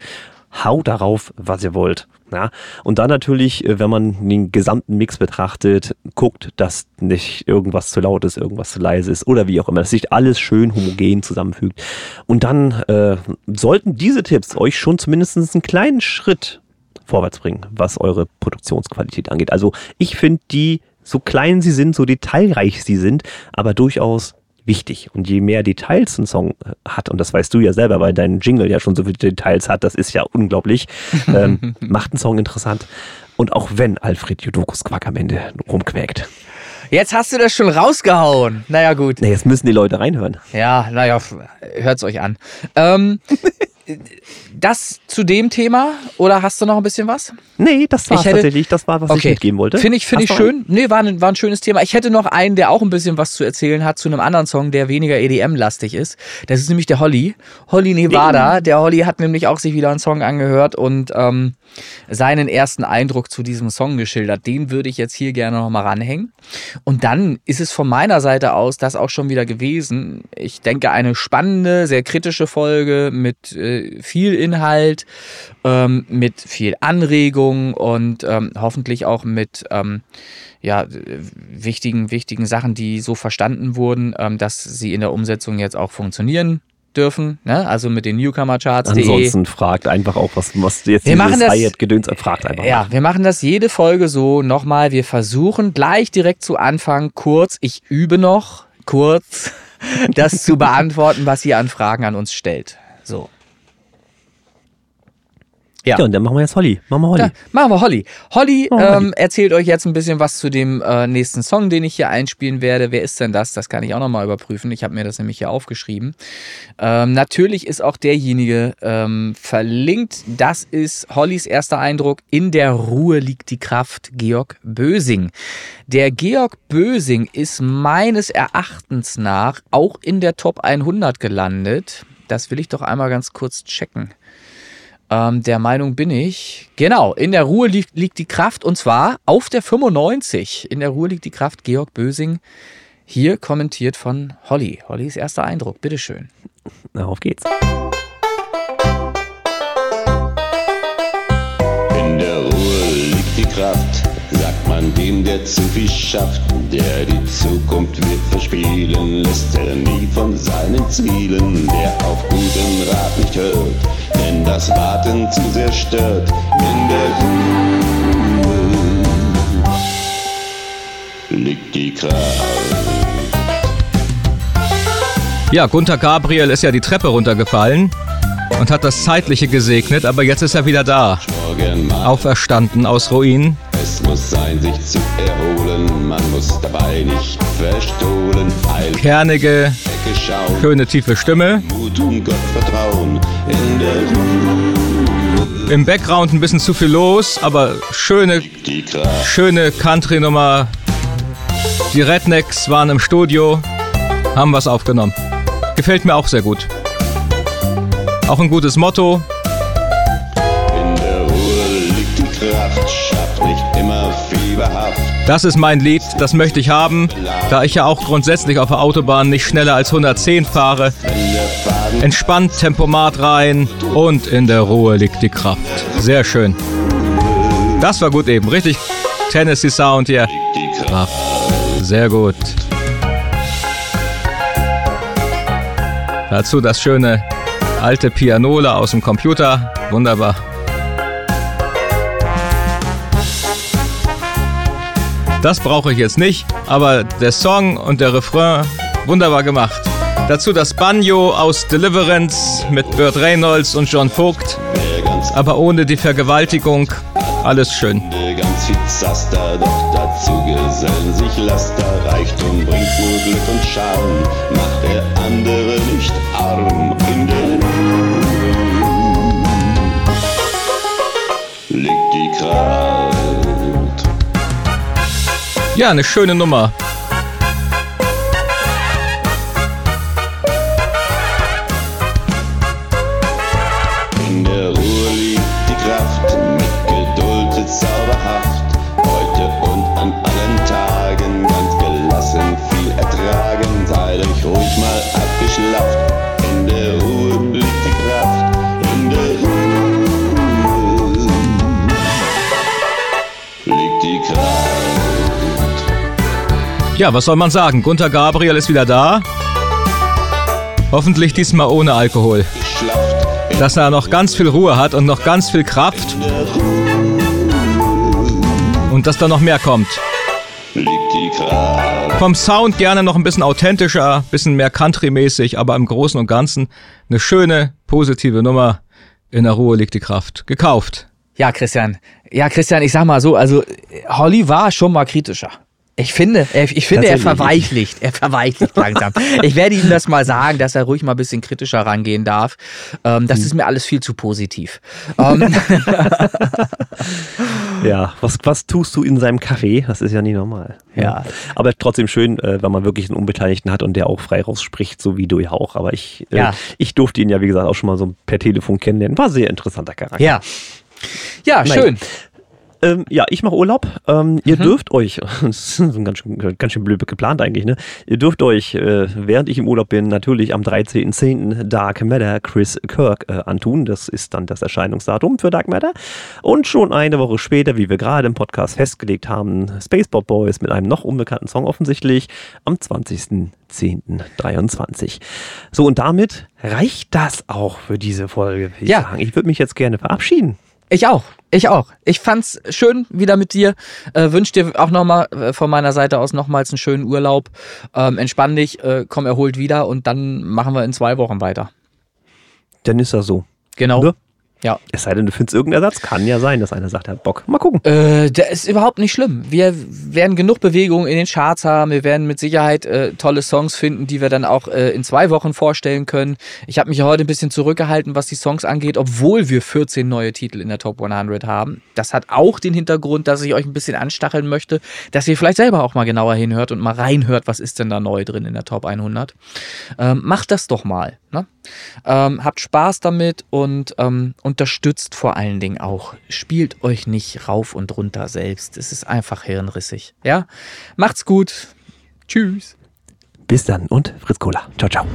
Haut darauf, was ihr wollt. Ja? Und dann natürlich, äh, wenn man den gesamten Mix betrachtet, guckt, dass nicht irgendwas zu laut ist, irgendwas zu leise ist oder wie auch immer, dass sich alles schön homogen zusammenfügt. Und dann äh, sollten diese Tipps euch schon zumindest einen kleinen Schritt vorwärts bringen, was eure Produktionsqualität angeht. Also ich finde die, so klein sie sind, so detailreich sie sind, aber durchaus wichtig. Und je mehr Details ein Song äh, hat, und das weißt du ja selber, weil dein Jingle ja schon so viele Details hat, das ist ja unglaublich, ähm, macht einen Song interessant. Und auch wenn Alfred Jodokus Quack am Ende rumquäkt. Jetzt hast du das schon rausgehauen. Naja, gut. Na, jetzt müssen die Leute reinhören. Ja, naja, hört's euch an. Ähm, das zu dem Thema oder hast du noch ein bisschen was? Nee, das war tatsächlich, das war, was ich mitgeben wollte. Finde ich, finde ich schön. Nee, war ein, war ein schönes Thema. Ich hätte noch einen, der auch ein bisschen was zu erzählen hat zu einem anderen Song, der weniger EDM-lastig ist. Das ist nämlich der Holly. Holly Nevada. Der Holly hat nämlich auch sich wieder einen Song angehört und ähm, seinen ersten Eindruck zu diesem Song geschildert. Den würde ich jetzt hier gerne noch mal ranhängen. Und dann ist es von meiner Seite aus das auch schon wieder gewesen. Ich denke, eine spannende, sehr kritische Folge mit äh, viel Inhalt, ähm, mit viel Anregung und ähm, hoffentlich auch mit ähm, ja, äh, wichtigen, wichtigen Sachen, die so verstanden wurden, ähm, dass sie in der Umsetzung jetzt auch funktionieren dürfen. Ne? Also mit den Newcomer-Charts.de. Ansonsten fragt einfach auch, was, was jetzt Wir machen das- Hi-Hat-Gedöns fragt einfach. Ja, wir machen das jede Folge so. Nochmal, wir versuchen gleich direkt zu Anfang kurz, ich übe noch kurz, das zu beantworten, was ihr an Fragen an uns stellt. So. Ja, und dann machen wir jetzt Holly. Machen wir Holly. Ja, machen wir Holly. Holly, wir Holly. ähm, erzählt euch jetzt ein bisschen was zu dem äh, nächsten Song, den ich hier einspielen werde. Wer ist denn das? Das kann ich auch nochmal überprüfen. Ich habe mir das nämlich hier aufgeschrieben. Ähm, natürlich ist auch derjenige ähm, verlinkt. Das ist Hollys erster Eindruck. In der Ruhe liegt die Kraft. Georg Bösing. Der Georg Bösing ist meines Erachtens nach auch in der Top 100 gelandet. Das will ich doch einmal ganz kurz checken. Ähm, der Meinung bin ich. Genau, in der Ruhe liegt, liegt die Kraft und zwar auf der 95. In der Ruhe liegt die Kraft, Georg Bösing. Hier kommentiert von Holly. Hollys erster Eindruck, bitteschön. Na, auf geht's. In der Ruhe liegt die Kraft, man dem, der zu viel schafft. Der die Zukunft wird verspielen, lässt er nie von seinen Zielen. Der auf guten Rat nicht hört, denn das Warten zu sehr stört. In der Ruhe liegt die Kraft. Ja, Gunther Gabriel ist ja die Treppe runtergefallen und hat das Zeitliche gesegnet, aber jetzt ist er wieder da. Auferstanden aus Ruinen. es muss sein, sich zu erholen. Man muss dabei nicht verstohlen. Eil, Kernige, schöne tiefe Stimme. Mut und Gott vertrauen in der Ruhe Im Background ein bisschen zu viel los, aber schöne, schöne Country-Nummer. Die Rednecks waren im Studio, haben was aufgenommen. Gefällt mir auch sehr gut. Auch ein gutes Motto. In der Ruhe liegt die Kraft, schafft nicht immer fieberhaft. Das ist mein Lied, das möchte ich haben, da ich ja auch grundsätzlich auf der Autobahn nicht schneller als 110 fahre. Entspannt Tempomat rein und in der Ruhe liegt die Kraft. Sehr schön. Das war gut eben, richtig Tennessee Sound hier. Kraft. Sehr gut. Dazu das schöne alte Pianola aus dem Computer. Wunderbar. Das brauche ich jetzt nicht, aber der Song und der Refrain wunderbar gemacht. Dazu das Banjo aus Deliverance mit Burt Reynolds und John Vogt, aber ohne die Vergewaltigung. Alles schön. Ganz viel Zaster, doch dazu gesellen sich Laster. Reichtum bringt nur Glück und Schaden, macht der andere nicht arm. In der Kraft. Ja, eine schöne Nummer. Ja, was soll man sagen? Gunther Gabriel ist wieder da. Hoffentlich diesmal ohne Alkohol. Dass er noch ganz viel Ruhe hat und noch ganz viel Kraft und dass da noch mehr kommt. Vom Sound gerne noch ein bisschen authentischer, bisschen mehr Country-mäßig, aber im Großen und Ganzen eine schöne, positive Nummer. In der Ruhe liegt die Kraft. Gekauft. Ja, Christian. Ja, Christian, ich sag mal so, also Holly war schon mal kritischer. Ich finde, er, ich finde, er verweichlicht. Er verweichlicht langsam. Ich werde ihm das mal sagen, dass er ruhig mal ein bisschen kritischer rangehen darf. Ähm, Hm. das ist mir alles viel zu positiv. Ähm, Ja, was, was tust du in seinem Kaffee? Das ist ja nie normal. Ja. Aber trotzdem schön, äh, wenn man wirklich einen Unbeteiligten hat und der auch frei rausspricht, so wie du ja auch. Aber ich, äh, Ja. ich durfte ihn ja, wie gesagt, auch schon mal so per Telefon kennenlernen. War sehr interessanter Charakter. ja. Ja, Nein. schön. Ähm, ja, ich mache Urlaub. Ähm, Mhm. Ihr dürft euch, das ist ganz schön, ganz schön blöd geplant eigentlich, ne? Ihr dürft euch, äh, während ich im Urlaub bin, natürlich am 13.10. Dark Matter Chris Kirk äh, antun. Das ist dann das Erscheinungsdatum für Dark Matter. Und schon eine Woche später, wie wir gerade im Podcast festgelegt haben, Spacebot Boys mit einem noch unbekannten Song offensichtlich am 20.10.23. So, und damit reicht das auch für diese Folge, ich Ja. sagen. Ich würde mich jetzt gerne verabschieden. Ich auch. Ich auch. Ich fand's schön wieder mit dir. Äh, wünsch dir auch nochmal äh, von meiner Seite aus nochmals einen schönen Urlaub. Ähm, entspann dich, äh, komm erholt wieder und dann machen wir in zwei Wochen weiter. Dann ist das so. Genau. Ne? Ja. Es sei denn, du findest irgendeinen Ersatz. Kann ja sein, dass einer sagt, er hat Bock. Mal gucken. Äh, der ist überhaupt nicht schlimm. Wir werden genug Bewegung in den Charts haben. Wir werden mit Sicherheit äh, tolle Songs finden, die wir dann auch äh, in zwei Wochen vorstellen können. Ich habe mich heute ein bisschen zurückgehalten, was die Songs angeht, obwohl wir 14 neue Titel in der Top 100 haben. Das hat auch den Hintergrund, dass ich euch ein bisschen anstacheln möchte, dass ihr vielleicht selber auch mal genauer hinhört und mal reinhört, was ist denn da neu drin in der Top 100. Ähm, macht das doch mal. Ne? Ähm, habt Spaß damit und ähm, unterstützt vor allen Dingen auch. Spielt euch nicht rauf und runter selbst. Es ist einfach hirnrissig. Ja? Macht's gut. Tschüss. Bis dann und Fritz Cola. Ciao, ciao.